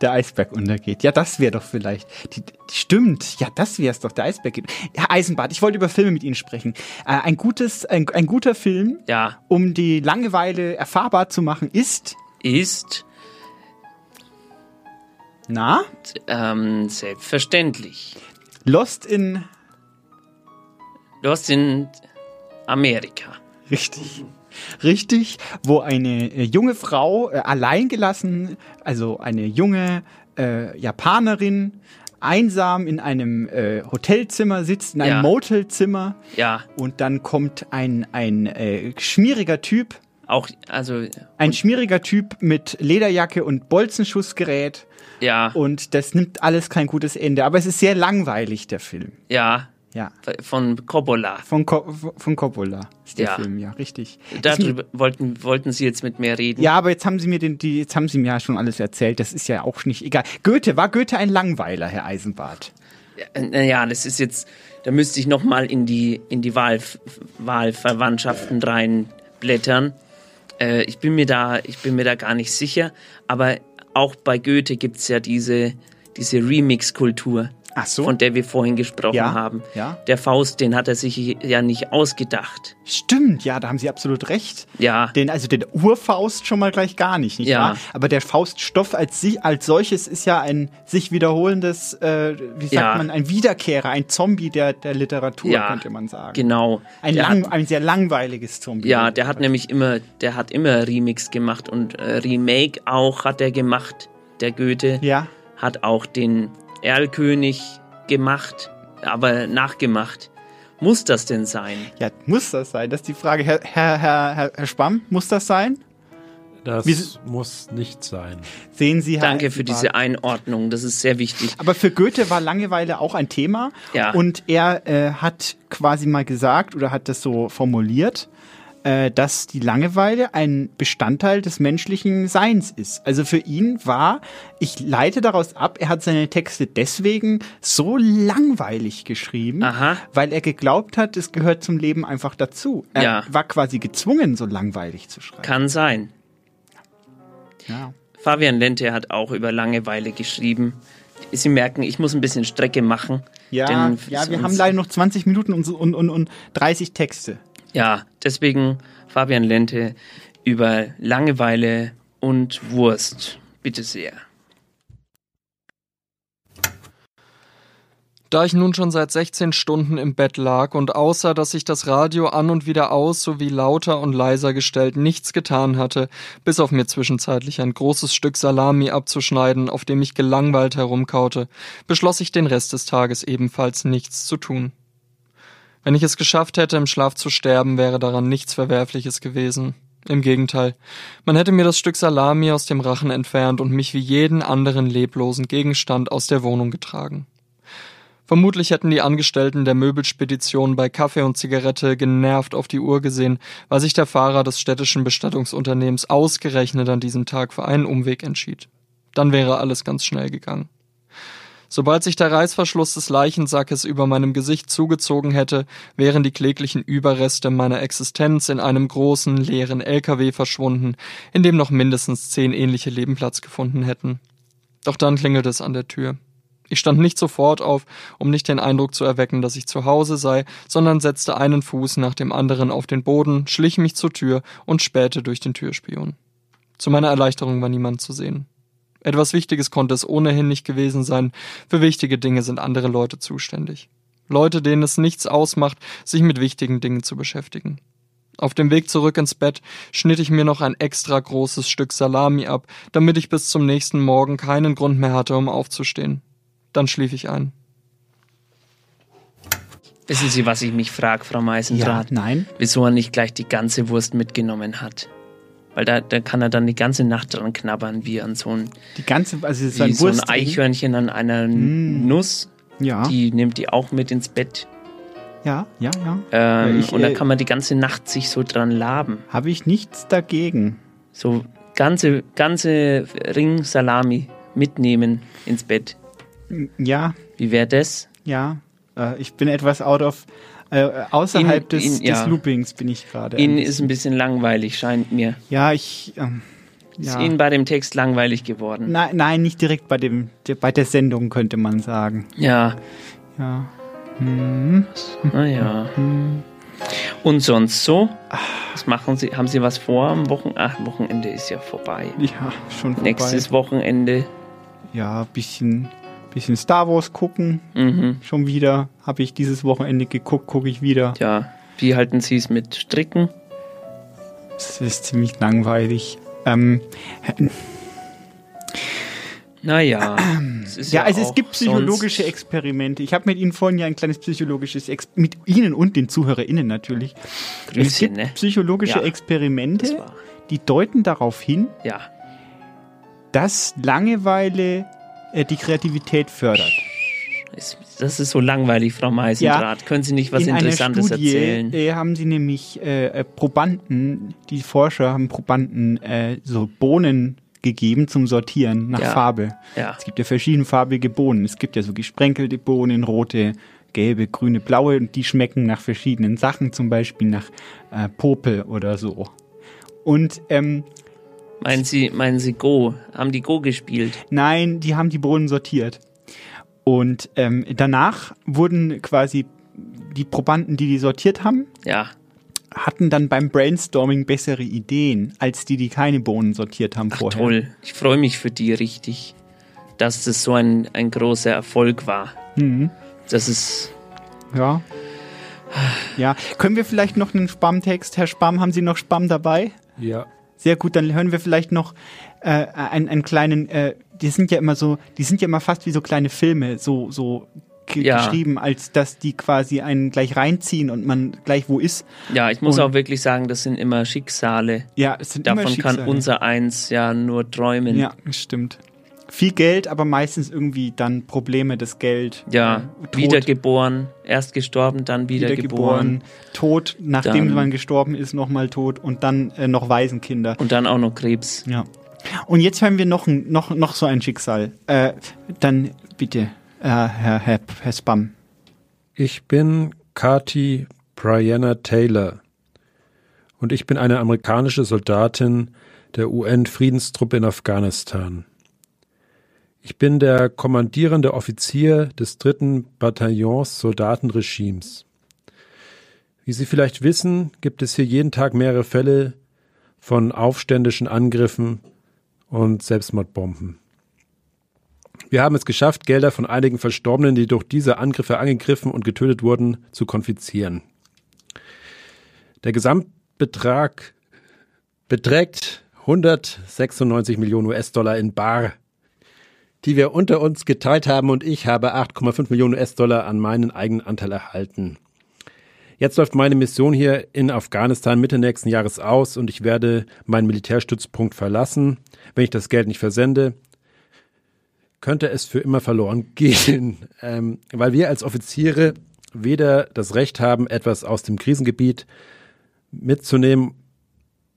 der Eisberg untergeht. Ja, das wäre doch vielleicht. Die, die, stimmt, ja, das wäre es doch, der Eisberg geht. Herr Eisenbart, ich wollte über Filme mit Ihnen sprechen. Äh, ein, gutes, ein, ein guter Film, Ja, um die Langeweile erfahrbar zu machen, ist. ist Na? ähm, selbstverständlich. Lost in. Lost in Amerika. Richtig. Richtig, wo eine äh, junge Frau äh, alleingelassen, also eine junge äh, Japanerin, einsam in einem äh, Hotelzimmer sitzt, in einem Ja. Motelzimmer. Ja, Und dann kommt ein, ein äh, schmieriger Typ, auch, also, ein schmieriger Typ mit Lederjacke und Bolzenschussgerät. ja, Und das nimmt alles kein gutes Ende. Aber es ist sehr langweilig, der Film. ja, Ja. von Coppola. Von, Co von Coppola ist der Ja. Film, ja, richtig. Darüber wollten, wollten Sie jetzt mit mir reden? Ja, aber jetzt haben Sie mir den, die, jetzt haben Sie mir ja schon alles erzählt. Das ist ja auch nicht egal. Goethe, war Goethe ein Langweiler, Herr Eisenbart? Naja, das ist jetzt, da müsste ich nochmal in die, in die Wahl, Wahlverwandtschaften reinblättern. Äh, ich, bin mir da, ich bin mir da gar nicht sicher, aber auch bei Goethe gibt's ja diese, diese Remix-Kultur, so. von der wir vorhin gesprochen Ja, haben. ja. Der Faust, den hat er sich ja nicht ausgedacht. Stimmt, ja, da haben Sie absolut recht. Ja. Den, also den Urfaust schon mal gleich gar nicht, nicht Ja. wahr? Aber der Fauststoff als, als solches ist ja ein sich wiederholendes, äh, wie sagt Ja. man, ein Wiederkehrer, ein Zombie der, der Literatur, Ja, könnte man sagen. Genau. Ein, Der lang, hat- ein sehr langweiliges Zombie. Ja, der hat nämlich immer, der hat immer Remix gemacht und äh, Remake auch hat er gemacht. Der Goethe Ja. hat auch den Erlkönig gemacht, aber nachgemacht. Muss das denn sein? Ja, muss das sein? Das ist die Frage. Herr, Herr, Herr, Herr, Spamm, muss das sein? Das Wie muss nicht sein. Sehen Sie, Herr Danke für Eisenbart. diese Einordnung, das ist sehr wichtig. Aber für Goethe war Langeweile auch ein Thema. Ja. Und er äh, hat quasi mal gesagt oder hat das so formuliert, äh, dass die Langeweile ein Bestandteil des menschlichen Seins ist. Also für ihn war, ich leite daraus ab, er hat seine Texte deswegen so langweilig geschrieben, weil er geglaubt hat, es gehört zum Leben einfach dazu. Er Ja. war quasi gezwungen, so langweilig zu schreiben. Kann sein. Ja. Fabian Lente hat auch über Langeweile geschrieben. Sie merken, ich muss ein bisschen Strecke machen. Ja, ja, wir haben leider noch 20 Minuten und, und, und, und 30 Texte. Ja, deswegen Fabian Lente über Langeweile und Wurst. Bitte sehr. Da ich nun schon seit 16 Stunden im Bett lag und außer dass ich das Radio an und wieder aus sowie lauter und leiser gestellt nichts getan hatte, bis auf mir zwischenzeitlich ein großes Stück Salami abzuschneiden, auf dem ich gelangweilt herumkaute, beschloss ich den Rest des Tages ebenfalls nichts zu tun. Wenn ich es geschafft hätte, im Schlaf zu sterben, wäre daran nichts Verwerfliches gewesen. Im Gegenteil, man hätte mir das Stück Salami aus dem Rachen entfernt und mich wie jeden anderen leblosen Gegenstand aus der Wohnung getragen. Vermutlich hätten die Angestellten der Möbelspedition bei Kaffee und Zigarette genervt auf die Uhr gesehen, weil sich der Fahrer des städtischen Bestattungsunternehmens ausgerechnet an diesem Tag für einen Umweg entschied. Dann wäre alles ganz schnell gegangen. Sobald sich der Reißverschluss des Leichensackes über meinem Gesicht zugezogen hätte, wären die kläglichen Überreste meiner Existenz in einem großen, leeren LKW verschwunden, in dem noch mindestens zehn ähnliche Leben Platz gefunden hätten. Doch dann klingelte es an der Tür. Ich stand nicht sofort auf, um nicht den Eindruck zu erwecken, dass ich zu Hause sei, sondern setzte einen Fuß nach dem anderen auf den Boden, schlich mich zur Tür und spähte durch den Türspion. Zu meiner Erleichterung war niemand zu sehen. Etwas Wichtiges konnte es ohnehin nicht gewesen sein. Für wichtige Dinge sind andere Leute zuständig. Leute, denen es nichts ausmacht, sich mit wichtigen Dingen zu beschäftigen. Auf dem Weg zurück ins Bett schnitt ich mir noch ein extra großes Stück Salami ab, damit ich bis zum nächsten Morgen keinen Grund mehr hatte, um aufzustehen. Dann schlief ich ein. Wissen Sie, was ich mich frage, Frau Meisendrath? Ja, nein. Wieso er nicht gleich die ganze Wurst mitgenommen hat? Weil da, da kann er dann die ganze Nacht dran knabbern, wie an so ein, Die ganze, also ist wie ein so ein. Eichhörnchen an einer Mm. Nuss. Ja. Die nimmt die auch mit ins Bett. Ja, ja, ja. Ähm, Ja, ich, und da äh, kann man die ganze Nacht sich so dran laben. Habe ich nichts dagegen. So ganze, ganze Ring Salami mitnehmen ins Bett. Ja, Wie wäre das? ja. Äh, ich bin etwas out of, äh, außerhalb Ihnen- des, Ihnen- ja. des Loopings bin ich gerade. Ihnen ein ist ein bisschen langweilig, scheint mir. Ja, ich, ähm, Ist Ja. Ihnen bei dem Text langweilig geworden? Nein, nein, nicht direkt bei dem, der- bei der Sendung könnte man sagen. Ja. Ja. Hm. Naja. Und sonst so? Was machen Sie? Haben Sie was vor am Wochenende? Ach, Wochenende ist ja vorbei. Ja, schon vorbei. Nächstes Wochenende. Ja, bisschen, bisschen Star Wars gucken. Mhm. Schon wieder. Habe ich dieses Wochenende geguckt, gucke ich wieder. Ja. Wie halten Sie es mit Stricken? Es ist ziemlich langweilig. Ähm, Naja. es ja, ja also es gibt psychologische Experimente. Ich habe mit Ihnen vorhin ja ein kleines psychologisches Ex mit Ihnen und den ZuhörerInnen natürlich. es Grüße, gibt ne? psychologische Ja, Experimente, die deuten darauf hin, Ja. dass Langeweile die Kreativität fördert. Das ist so langweilig, Frau Meisendrath. Können Sie nicht was in Interessantes einer Studie, erzählen? Äh, haben sie nämlich äh, äh, Probanden, die Forscher haben Probanden äh, so Bohnen gegeben zum Sortieren nach Ja. Farbe. Ja. Es gibt ja verschiedenfarbige Bohnen. Es gibt ja so gesprenkelte Bohnen, rote, gelbe, grüne, blaue und die schmecken nach verschiedenen Sachen, zum Beispiel nach äh, Popel oder so. Und ähm, Meinen Sie, meinen Sie Go? Haben die Go gespielt? Nein, die haben die Bohnen sortiert. Und ähm, danach wurden quasi die Probanden, die die sortiert haben, Ja. hatten dann beim Brainstorming bessere Ideen, als die, die keine Bohnen sortiert haben vorher. Toll. Ich freue mich für die richtig, dass das so ein, ein großer Erfolg war. Mhm. Das ist. Ja. Ja. Können wir vielleicht noch einen Spammtext? Herr Spamm, haben Sie noch Spamm dabei? Ja. Sehr gut, dann hören wir vielleicht noch äh, einen, einen kleinen, äh, die sind ja immer so, die sind ja immer fast wie so kleine Filme, so, so Ja. geschrieben, als dass die quasi einen gleich reinziehen und man gleich wo ist. Ja, ich muss Und- auch wirklich sagen, das sind immer Schicksale. Ja, es sind Davon immer kann Schicksale. unser Eins ja nur träumen. Ja, stimmt. Viel Geld, aber meistens irgendwie dann Probleme, das Geld. Ja, äh, wiedergeboren, erst gestorben, dann wiedergeboren. Tod, nachdem Dann- man gestorben ist, nochmal tot und dann äh, noch Waisenkinder. Und dann auch noch Krebs. Ja. Und jetzt hören wir noch, ein, noch, noch so ein Schicksal. Äh, dann bitte, äh, Herr, Herr, Herr Spam. Ich bin Kati Brianna Taylor und ich bin eine amerikanische Soldatin der UN-Friedenstruppe in Afghanistan. Ich bin der kommandierende Offizier des dritten Bataillons Soldatenregimes. Wie Sie vielleicht wissen, gibt es hier jeden Tag mehrere Fälle von aufständischen Angriffen und Selbstmordbomben. Wir haben es geschafft, Gelder von einigen Verstorbenen, die durch diese Angriffe angegriffen und getötet wurden, zu konfiszieren. Der Gesamtbetrag beträgt 196 Millionen US-Dollar in Bar, die wir unter uns geteilt haben und ich habe 8,5 Millionen US-Dollar an meinen eigenen Anteil erhalten. Jetzt läuft meine Mission hier in Afghanistan Mitte nächsten Jahres aus und ich werde meinen Militärstützpunkt verlassen, wenn ich das Geld nicht versende könnte es für immer verloren gehen, ähm, weil wir als Offiziere weder das Recht haben, etwas aus dem Krisengebiet mitzunehmen,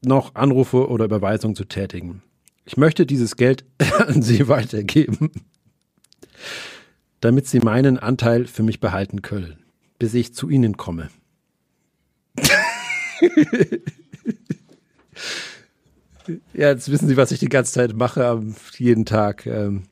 noch Anrufe oder Überweisungen zu tätigen. Ich möchte dieses Geld an Sie weitergeben, damit Sie meinen Anteil für mich behalten können, bis ich zu Ihnen komme. ja, jetzt wissen Sie, was ich die ganze Zeit mache, jeden Tag. Ähm,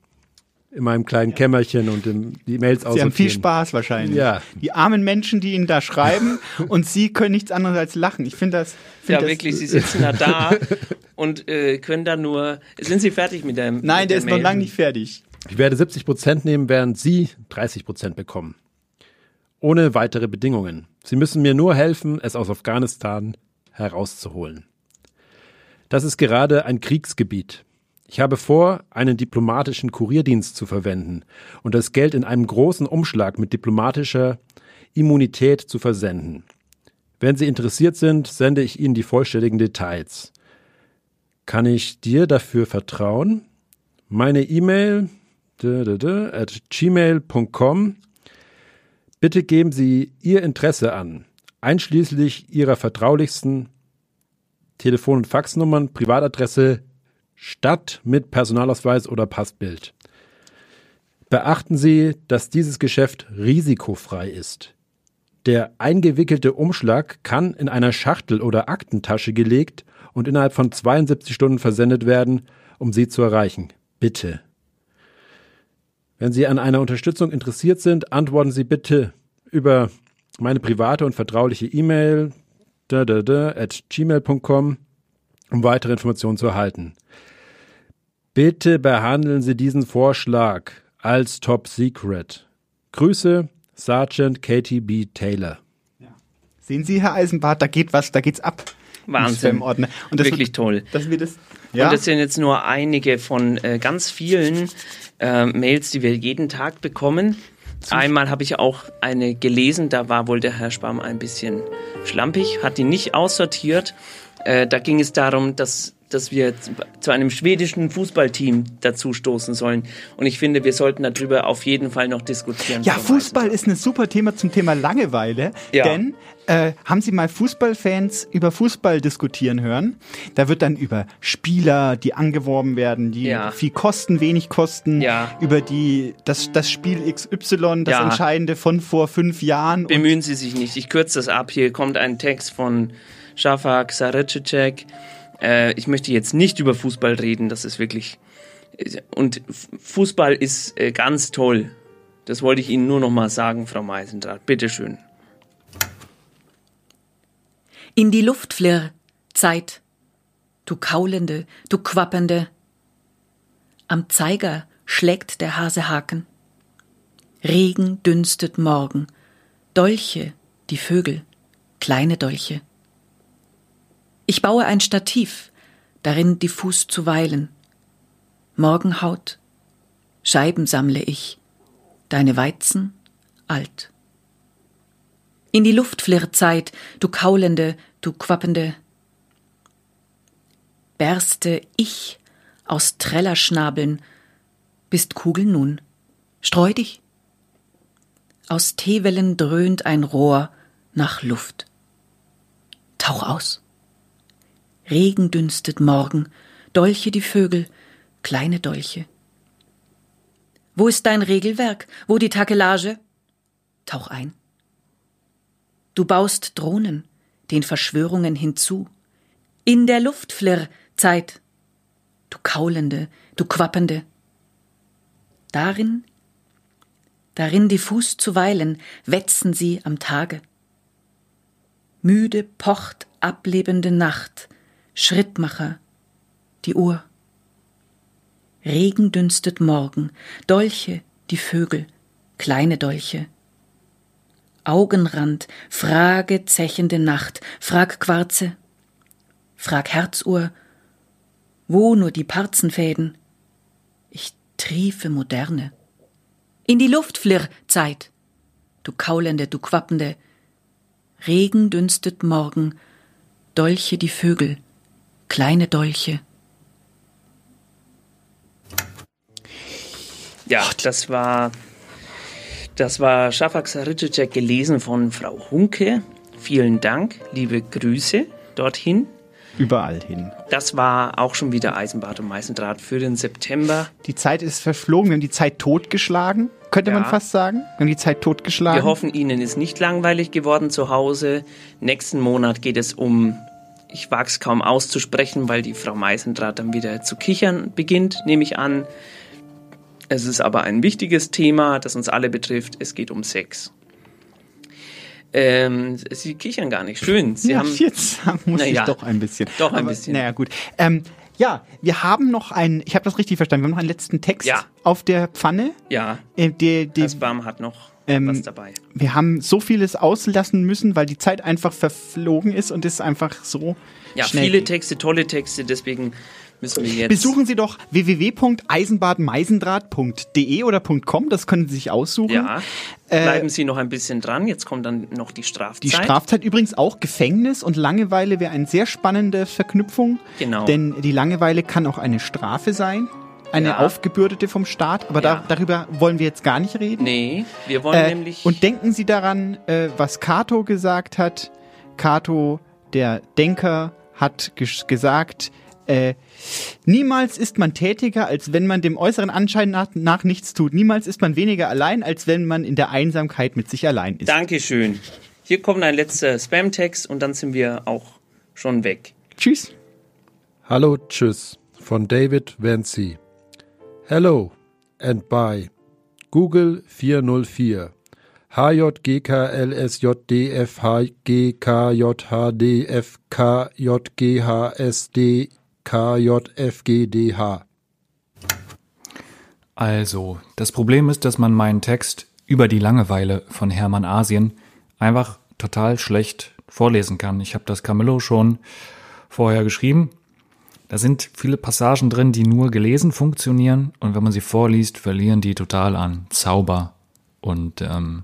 in meinem kleinen Kämmerchen und im, die Mails Sie haben viel. Spaß wahrscheinlich. Ja. Die armen Menschen, die Ihnen da schreiben und Sie können nichts anderes als lachen. Ich finde das. Find Ja, das wirklich, Sie sitzen da da und äh, können da nur. Sind Sie fertig mit dem? Nein, mit der ist noch Mail? lange nicht fertig. Ich werde 70 Prozent nehmen, während Sie 30 Prozent bekommen. Ohne weitere Bedingungen. Sie müssen mir nur helfen, es aus Afghanistan herauszuholen. Das ist gerade ein Kriegsgebiet. Ich habe vor, einen diplomatischen Kurierdienst zu verwenden und das Geld in einem großen Umschlag mit diplomatischer Immunität zu versenden. Wenn Sie interessiert sind, sende ich Ihnen die vollständigen Details. Kann ich dir dafür vertrauen? Meine E-Mail at gmail.com. Bitte geben Sie Ihr Interesse an, einschließlich Ihrer vertraulichsten Telefon- und Faxnummern, Privatadresse, Stadt mit Personalausweis oder Passbild. Beachten Sie, dass dieses Geschäft risikofrei ist. Der eingewickelte Umschlag kann in einer Schachtel oder Aktentasche gelegt und innerhalb von 72 Stunden versendet werden, um Sie zu erreichen. Bitte. Wenn Sie an einer Unterstützung interessiert sind, antworten Sie bitte über meine private und vertrauliche E-Mail at gmail.com, um weitere Informationen zu erhalten. Bitte behandeln Sie diesen Vorschlag als Top Secret. Grüße, Sergeant Katie B. Taylor. Sehen Sie, Herr Eisenbart, da geht was, da geht's ab. im Wahnsinn. Und das Wirklich wird- toll. Dass wir das, ja, Und das sind jetzt nur einige von äh, ganz vielen äh, Mails, die wir jeden Tag bekommen. Einmal habe ich auch eine gelesen, da war wohl der Herr Spam ein bisschen schlampig, hat die nicht aussortiert. Äh, da ging es darum, dass, dass wir zu, einem schwedischen Fußballteam dazu stoßen sollen. Und ich finde, wir sollten darüber auf jeden Fall noch diskutieren. ja, Fußball ist ein super Thema zum Thema Langeweile. Ja. Denn äh, haben Sie mal Fußballfans über Fußball diskutieren hören? Da wird dann über Spieler, die angeworben werden, die Ja. viel kosten, wenig kosten, Ja. über die das, das Spiel XY, das Ja. Entscheidende von vor fünf Jahren. Bemühen Sie sich nicht. Ich kürze das ab. Hier kommt ein Text von Shafak Saricicek. Äh, ich möchte jetzt nicht über Fußball reden. Das ist wirklich. Und Fußball ist äh, ganz toll. Das wollte ich Ihnen nur noch mal sagen, Frau Meisendrath. Bitteschön. In die Luft flirr, Zeit. Du kaulende, du quappende. Am Zeiger schlägt der Hasehaken. Regen dünstet morgen. Dolche, die Vögel, kleine Dolche. Ich baue ein Stativ, darin diffus zu weilen. Morgenhaut, Scheiben sammle ich, deine Weizen alt. In die Luft flirrt Zeit, du kaulende, du quappende. Berste ich aus Trellerschnabeln, bist Kugel nun, streu dich. Aus Teewellen dröhnt ein Rohr nach Luft. Tauch aus. Regen dünstet morgen, Dolche die Vögel, kleine Dolche. Wo ist dein Regelwerk? Wo die Takelage? Tauch ein. Du baust Drohnen, den Verschwörungen hinzu. In der Luft flirr, Zeit. Du kaulende, du quappende. Darin, darin diffus zu weilen, wetzen sie am Tage. Müde pocht ablebende Nacht, Schrittmacher, die Uhr. Regen dünstet morgen, Dolche, die Vögel, kleine Dolche. Augenrand, frage zechende Nacht, frag Quarze, frag Herzuhr, wo nur die Parzenfäden? Ich triefe Moderne. In die Luft flirr, Zeit, du kaulende, du quappende. Regen dünstet morgen, Dolche die Vögel, kleine Dolche. Ja, das war das war Shafak Saricicek gelesen von Frau Hunke. Vielen Dank, liebe Grüße dorthin. überall hin. Das war auch schon wieder Eisenbad und Meißendraht für den September. Die Zeit ist verflogen, wir haben die Zeit totgeschlagen, könnte man Ja. fast sagen. Wir haben die Zeit totgeschlagen. Wir hoffen, Ihnen ist nicht langweilig geworden zu Hause. Nächsten Monat geht es um, ich wage es kaum auszusprechen, weil die Frau Meißendraht dann wieder zu kichern beginnt, nehme ich an. Es ist aber ein wichtiges Thema, das uns alle betrifft. Es geht um Sex. Ähm, Sie kichern gar nicht. Schön. Sie ja, haben jetzt muss Naja, ich doch ein bisschen. Doch ein Aber, bisschen. Naja, gut. Ähm, ja, wir haben noch einen, ich habe das richtig verstanden, wir haben noch einen letzten Text Ja. auf der Pfanne. Ja, Äh, die, die, das Bam hat noch Ähm, was dabei. wir haben so vieles auslassen müssen, weil die Zeit einfach verflogen ist und es einfach so Ja, schnell viele. Texte, tolle Texte, deswegen müssen wir jetzt. Besuchen Sie doch www.eisenbadmeisendraht.de oder .com, das können Sie sich aussuchen. Ja, Äh, bleiben Sie noch ein bisschen dran. Jetzt kommt dann noch die Strafzeit. Die Strafzeit übrigens auch Gefängnis und Langeweile wäre eine sehr spannende Verknüpfung. Genau. Denn die Langeweile kann auch eine Strafe sein, eine Ja. aufgebürdete vom Staat, aber da, darüber wollen wir jetzt gar nicht reden. Nee, wir wollen Äh, nämlich. und denken Sie daran, äh, was Cato gesagt hat. Cato, der Denker, hat ges gesagt, äh, niemals ist man tätiger, als wenn man dem äußeren Anschein nach, nach nichts tut. Niemals ist man weniger allein, als wenn man in der Einsamkeit mit sich allein ist. Dankeschön. Hier kommt ein letzter Spam-Text und dann sind wir auch schon weg. Tschüss. Hallo, tschüss von David Vancy. Hello and bye. Google 404. HJGKLSJDFHGKJHDFKJGHSDKJFGDH. Also, das Problem ist, dass man meinen Text über die Langeweile von Hermann Asien einfach total schlecht vorlesen kann. Ich habe das Camillo schon vorher geschrieben. Da sind viele Passagen drin, die nur gelesen funktionieren und wenn man sie vorliest, verlieren die total an Zauber und ähm,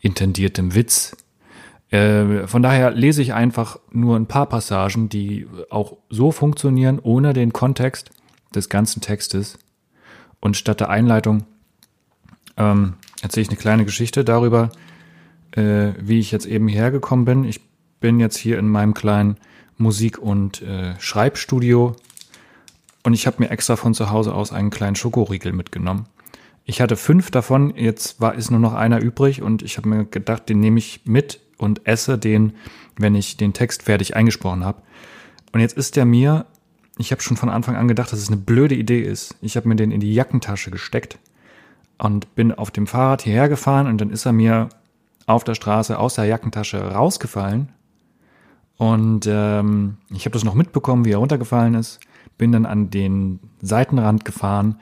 intendiertem Witz. Äh, von daher lese ich einfach nur ein paar Passagen, die auch so funktionieren, ohne den Kontext des ganzen Textes. Und statt der Einleitung ähm, erzähle ich eine kleine Geschichte darüber, äh, wie ich jetzt eben hergekommen bin. Ich bin jetzt hier in meinem kleinen Musik- und äh, Schreibstudio und ich habe mir extra von zu Hause aus einen kleinen Schokoriegel mitgenommen. Ich hatte fünf davon, jetzt war ist nur noch einer übrig und ich habe mir gedacht, den nehme ich mit und esse den, wenn ich den Text fertig eingesprochen habe. Und jetzt ist der mir, ich habe schon von Anfang an gedacht, dass es eine blöde Idee ist. Ich habe mir den in die Jackentasche gesteckt und bin auf dem Fahrrad hierher gefahren und dann ist er mir auf der Straße aus der Jackentasche rausgefallen. Und ähm, ich habe das noch mitbekommen, wie er runtergefallen ist. Bin dann an den Seitenrand gefahren,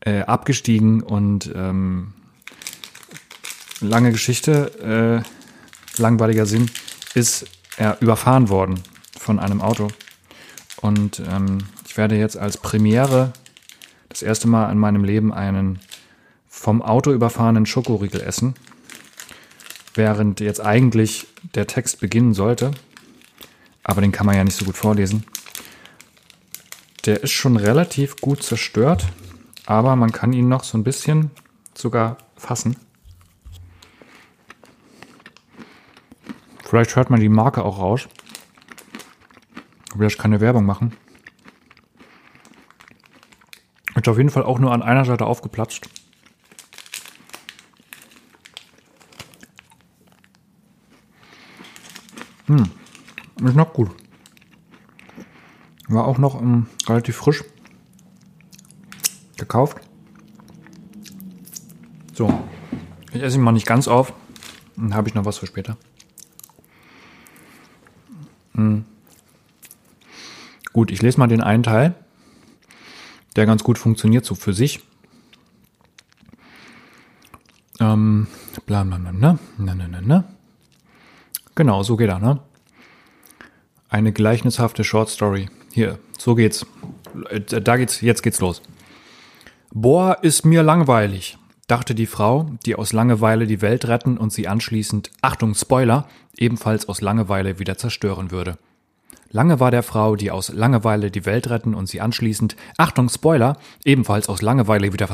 äh, abgestiegen und ähm, lange Geschichte, äh, langweiliger Sinn, ist er überfahren worden von einem Auto. Und ähm, ich werde jetzt als Premiere das erste Mal in meinem Leben einen vom Auto überfahrenen Schokoriegel essen, während jetzt eigentlich der Text beginnen sollte. Aber den kann man ja nicht so gut vorlesen. Der ist schon relativ gut zerstört, aber man kann ihn noch so ein bisschen sogar fassen. Vielleicht hört man die Marke auch raus. Ich jetzt keine Werbung machen. Ist auf jeden Fall auch nur an einer Seite aufgeplatzt. Hm, ist noch gut. War auch noch ähm, relativ frisch gekauft. So, ich esse ihn mal nicht ganz auf. Dann habe ich noch was für später. Hm. Gut, ich lese mal den einen Teil, der ganz gut funktioniert so für sich. Ähm, bla bla bla, ne? Ne, ne, ne, ne. Genau, so geht er, ne? Eine gleichnishafte Short Story. Hier, so geht's. Äh, Da geht's, jetzt geht's los. Boah, ist mir langweilig, dachte die Frau, die aus Langeweile die Welt retten und sie anschließend, Achtung, Spoiler, ebenfalls aus Langeweile wieder zerstören würde. Lange war der Frau, die aus Langeweile die Welt retten und sie anschließend, Achtung, Spoiler, ebenfalls aus Langeweile wieder.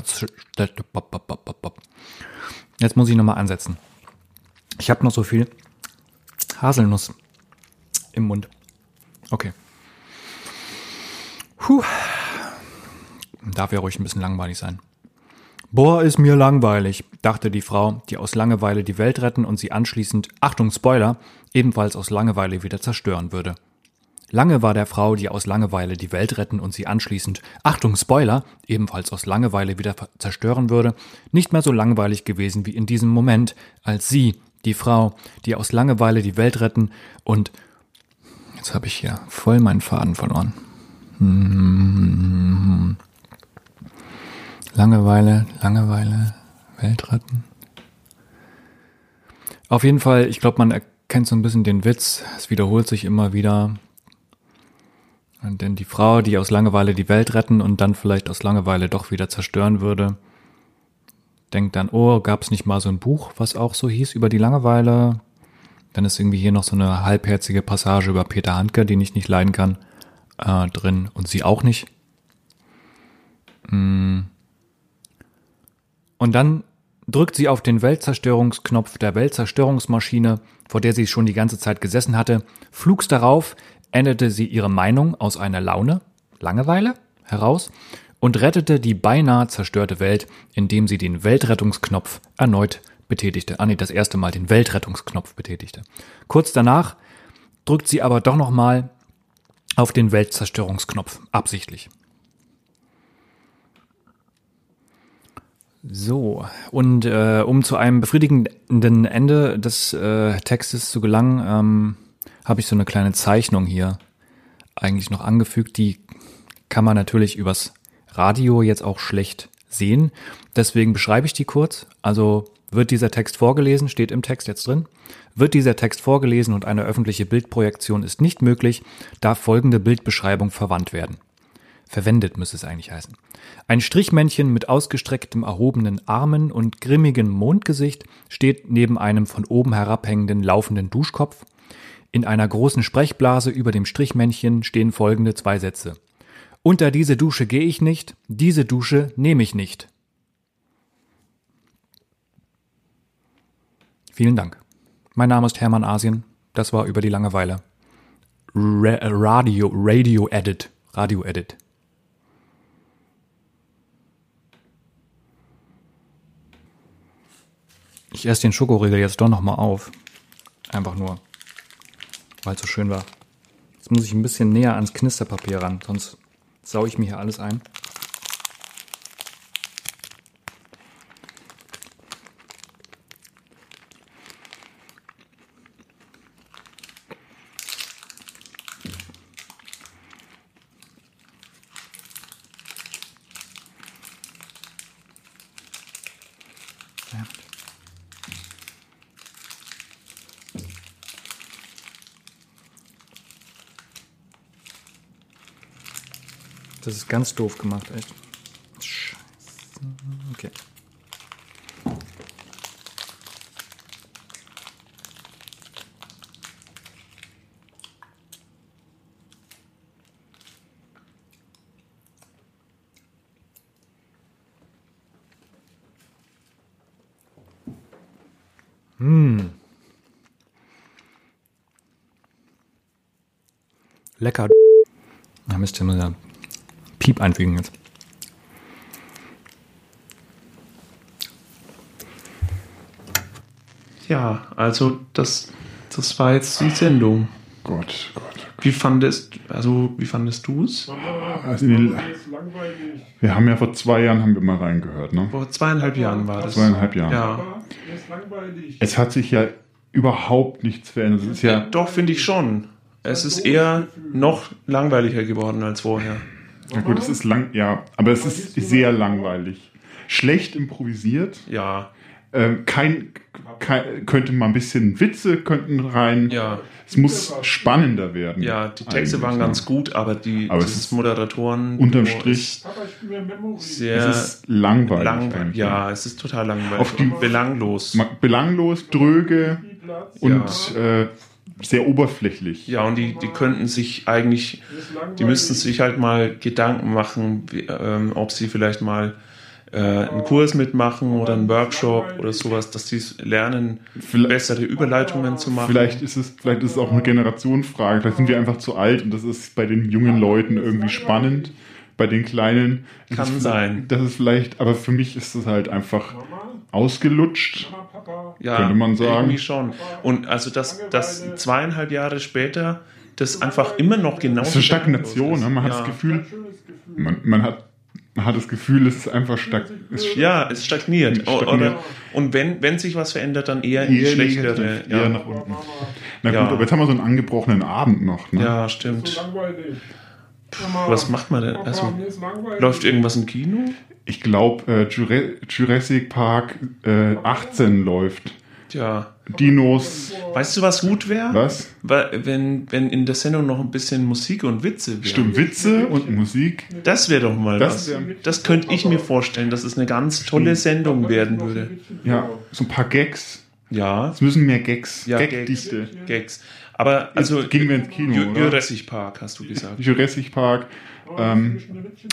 Jetzt muss ich nochmal ansetzen. Ich habe noch so viel Haselnuss im Mund. Okay. Puh. Darf ja ruhig ein bisschen langweilig sein. Boah, ist mir langweilig, dachte die Frau, die aus Langeweile die Welt retten und sie anschließend, Achtung Spoiler, ebenfalls aus Langeweile wieder zerstören würde. Lange war der Frau, die aus Langeweile die Welt retten und sie anschließend, Achtung Spoiler, ebenfalls aus Langeweile wieder zerstören würde, nicht mehr so langweilig gewesen wie in diesem Moment, als sie, die Frau, die aus Langeweile die Welt retten und jetzt habe ich hier voll meinen Faden verloren. Hm. Langeweile, Langeweile, Welt retten. Auf jeden Fall, ich glaube, man erkennt so ein bisschen den Witz. Es wiederholt sich immer wieder. Denn die Frau, die aus Langeweile die Welt retten und dann vielleicht aus Langeweile doch wieder zerstören würde, denkt dann, oh, gab es nicht mal so ein Buch, was auch so hieß über die Langeweile? Dann ist irgendwie hier noch so eine halbherzige Passage über Peter Handke, den ich nicht leiden kann, äh, drin und sie auch nicht. Mm. Und dann drückt sie auf den Weltzerstörungsknopf der Weltzerstörungsmaschine, vor der sie schon die ganze Zeit gesessen hatte. Flugs darauf änderte sie ihre Meinung aus einer Laune, Langeweile, heraus und rettete die beinahe zerstörte Welt, indem sie den Weltrettungsknopf erneut betätigte. Ah nee, das erste Mal den Weltrettungsknopf betätigte. Kurz danach drückt sie aber doch nochmal auf den Weltzerstörungsknopf. Absichtlich. So, und äh, um zu einem befriedigenden Ende des äh, Textes zu gelangen, ähm, habe ich so eine kleine Zeichnung hier eigentlich noch angefügt. Die kann man natürlich übers Radio jetzt auch schlecht sehen. Deswegen beschreibe ich die kurz. Also wird dieser Text vorgelesen, steht im Text jetzt drin. Wird dieser Text vorgelesen und eine öffentliche Bildprojektion ist nicht möglich, darf folgende Bildbeschreibung verwandt werden. Verwendet müsste es eigentlich heißen. Ein Strichmännchen mit ausgestrecktem erhobenen Armen und grimmigem Mondgesicht steht neben einem von oben herabhängenden laufenden Duschkopf. In einer großen Sprechblase über dem Strichmännchen stehen folgende zwei Sätze. Unter diese Dusche gehe ich nicht, diese Dusche nehme ich nicht. Vielen Dank. Mein Name ist Hermann Asien. Das war über die Langeweile. Ra Radio, Radio Edit. Radio Edit. Ich esse den Schokoriegel jetzt doch nochmal auf. Einfach nur, weil es so schön war. Jetzt muss ich ein bisschen näher ans Knisterpapier ran, sonst sau ich mir hier alles ein. Das ist ganz doof gemacht, echt. Scheiße. Okay. Hm. Lecker. Da müsst ihr mal Piep einfügen jetzt. Ja, also das, das war jetzt die Sendung. Gott, Gott. Wie fandest, also wie fandest du es? Also wir haben ja vor zwei Jahren haben wir mal reingehört, ne? Vor zweieinhalb Jahren war das. Zweieinhalb Jahren. Ja. Es hat sich ja überhaupt nichts verändert. Es ist ja Doch, finde ich schon. Es ist eher noch langweiliger geworden als vorher. Ja gut, es ist lang, ja, aber es ist sehr langweilig. Schlecht improvisiert. Ja. Ähm, kein, kein, könnte mal ein bisschen Witze könnten rein. Ja. Es muss spannender werden. Ja, die Texte waren ne? ganz gut, aber die Aber es ist Moderatoren unterm Strich sehr es ist langweilig. lang, ja, es ist total langweilig. Auf die- belanglos. Belanglos, dröge und äh, sehr oberflächlich. Ja, und die, die könnten sich eigentlich, die müssten sich halt mal Gedanken machen, wie, ähm, ob sie vielleicht mal äh, einen Kurs mitmachen oder einen Workshop oder sowas, dass sie lernen, bessere Überleitungen zu machen. Vielleicht ist es, vielleicht ist es auch eine Generationenfrage. Vielleicht sind wir einfach zu alt und das ist bei den jungen Leuten irgendwie spannend. Bei den Kleinen Kann es, sein. Das ist vielleicht, aber für mich ist es halt einfach ausgelutscht. ja, könnte man sagen. Irgendwie schon. Und also, dass, dass zweieinhalb Jahre später das einfach immer noch genau. Es ist eine Stagnation. Ne? Man hat das Gefühl, man, man hat man hat das Gefühl, es ist einfach stag es Ja, es stagniert. stagniert. Oder, und wenn, wenn sich was verändert, dann eher in die eher schlechtere. negativ, ja. eher nach unten. Na Ja. gut, aber jetzt haben wir so einen angebrochenen Abend noch. Ne? Ja, stimmt. Was macht man denn? Also, läuft irgendwas im Kino? Ich glaube, äh, Jura- Jurassic Park äh, 18 läuft. Tja. Dinos. Weißt du, was gut wäre? Was? Wenn, wenn in der Sendung noch ein bisschen Musik und Witze wären. Stimmt, Witze und Musik. Das wäre doch mal Das was. Das könnte ich mir vorstellen, dass es eine ganz tolle Sendung werden würde. Ja, so ein paar Gags. Ja. Es müssen mehr Gags. Ja, Gagdichte. Gags. Gags. Aber also Jetzt gehen wir ins Kino, Ju- oder? Jurassic Park, hast du gesagt. Jurassic Park. Ähm,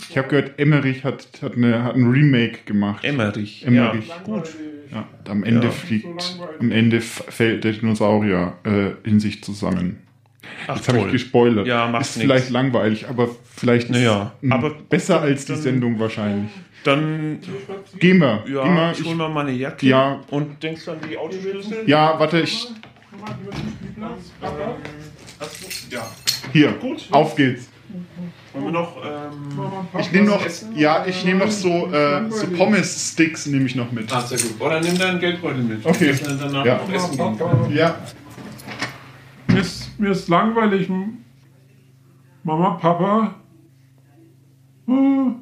ich habe gehört, Emmerich hat, hat, eine, hat ein Remake gemacht. Emmerich, Emmerich. ja, gut. Ja, am Ende Ja. fliegt, am Ende fällt der Dinosaurier äh, in sich zusammen. Ach, Jetzt habe ich gespoilert. Ja, macht Ist nix. vielleicht langweilig, aber vielleicht ist Naja, aber besser als die Sendung wahrscheinlich. Dann Gehen wir. ja, Gehen wir. ich hol mal meine Jacke Ja. und denkst du an die Autoschlüssel? Ja, warte, ich Ja. Hier, gut. Auf geht's. Wollen wir noch. Ähm, Ich nehme noch, essen? ja, ich nehme noch so, äh, so Pommes-Sticks nehme ich noch mit. Ah, sehr gut. Oder nimm deinen Geldbeutel mit. Okay. Dass wir danach Ja. noch essen gehen. Ja. Mir ist, mir ist langweilig. Mama, Papa. Hm.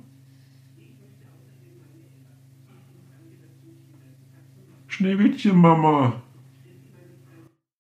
Schneewittchen, Mama.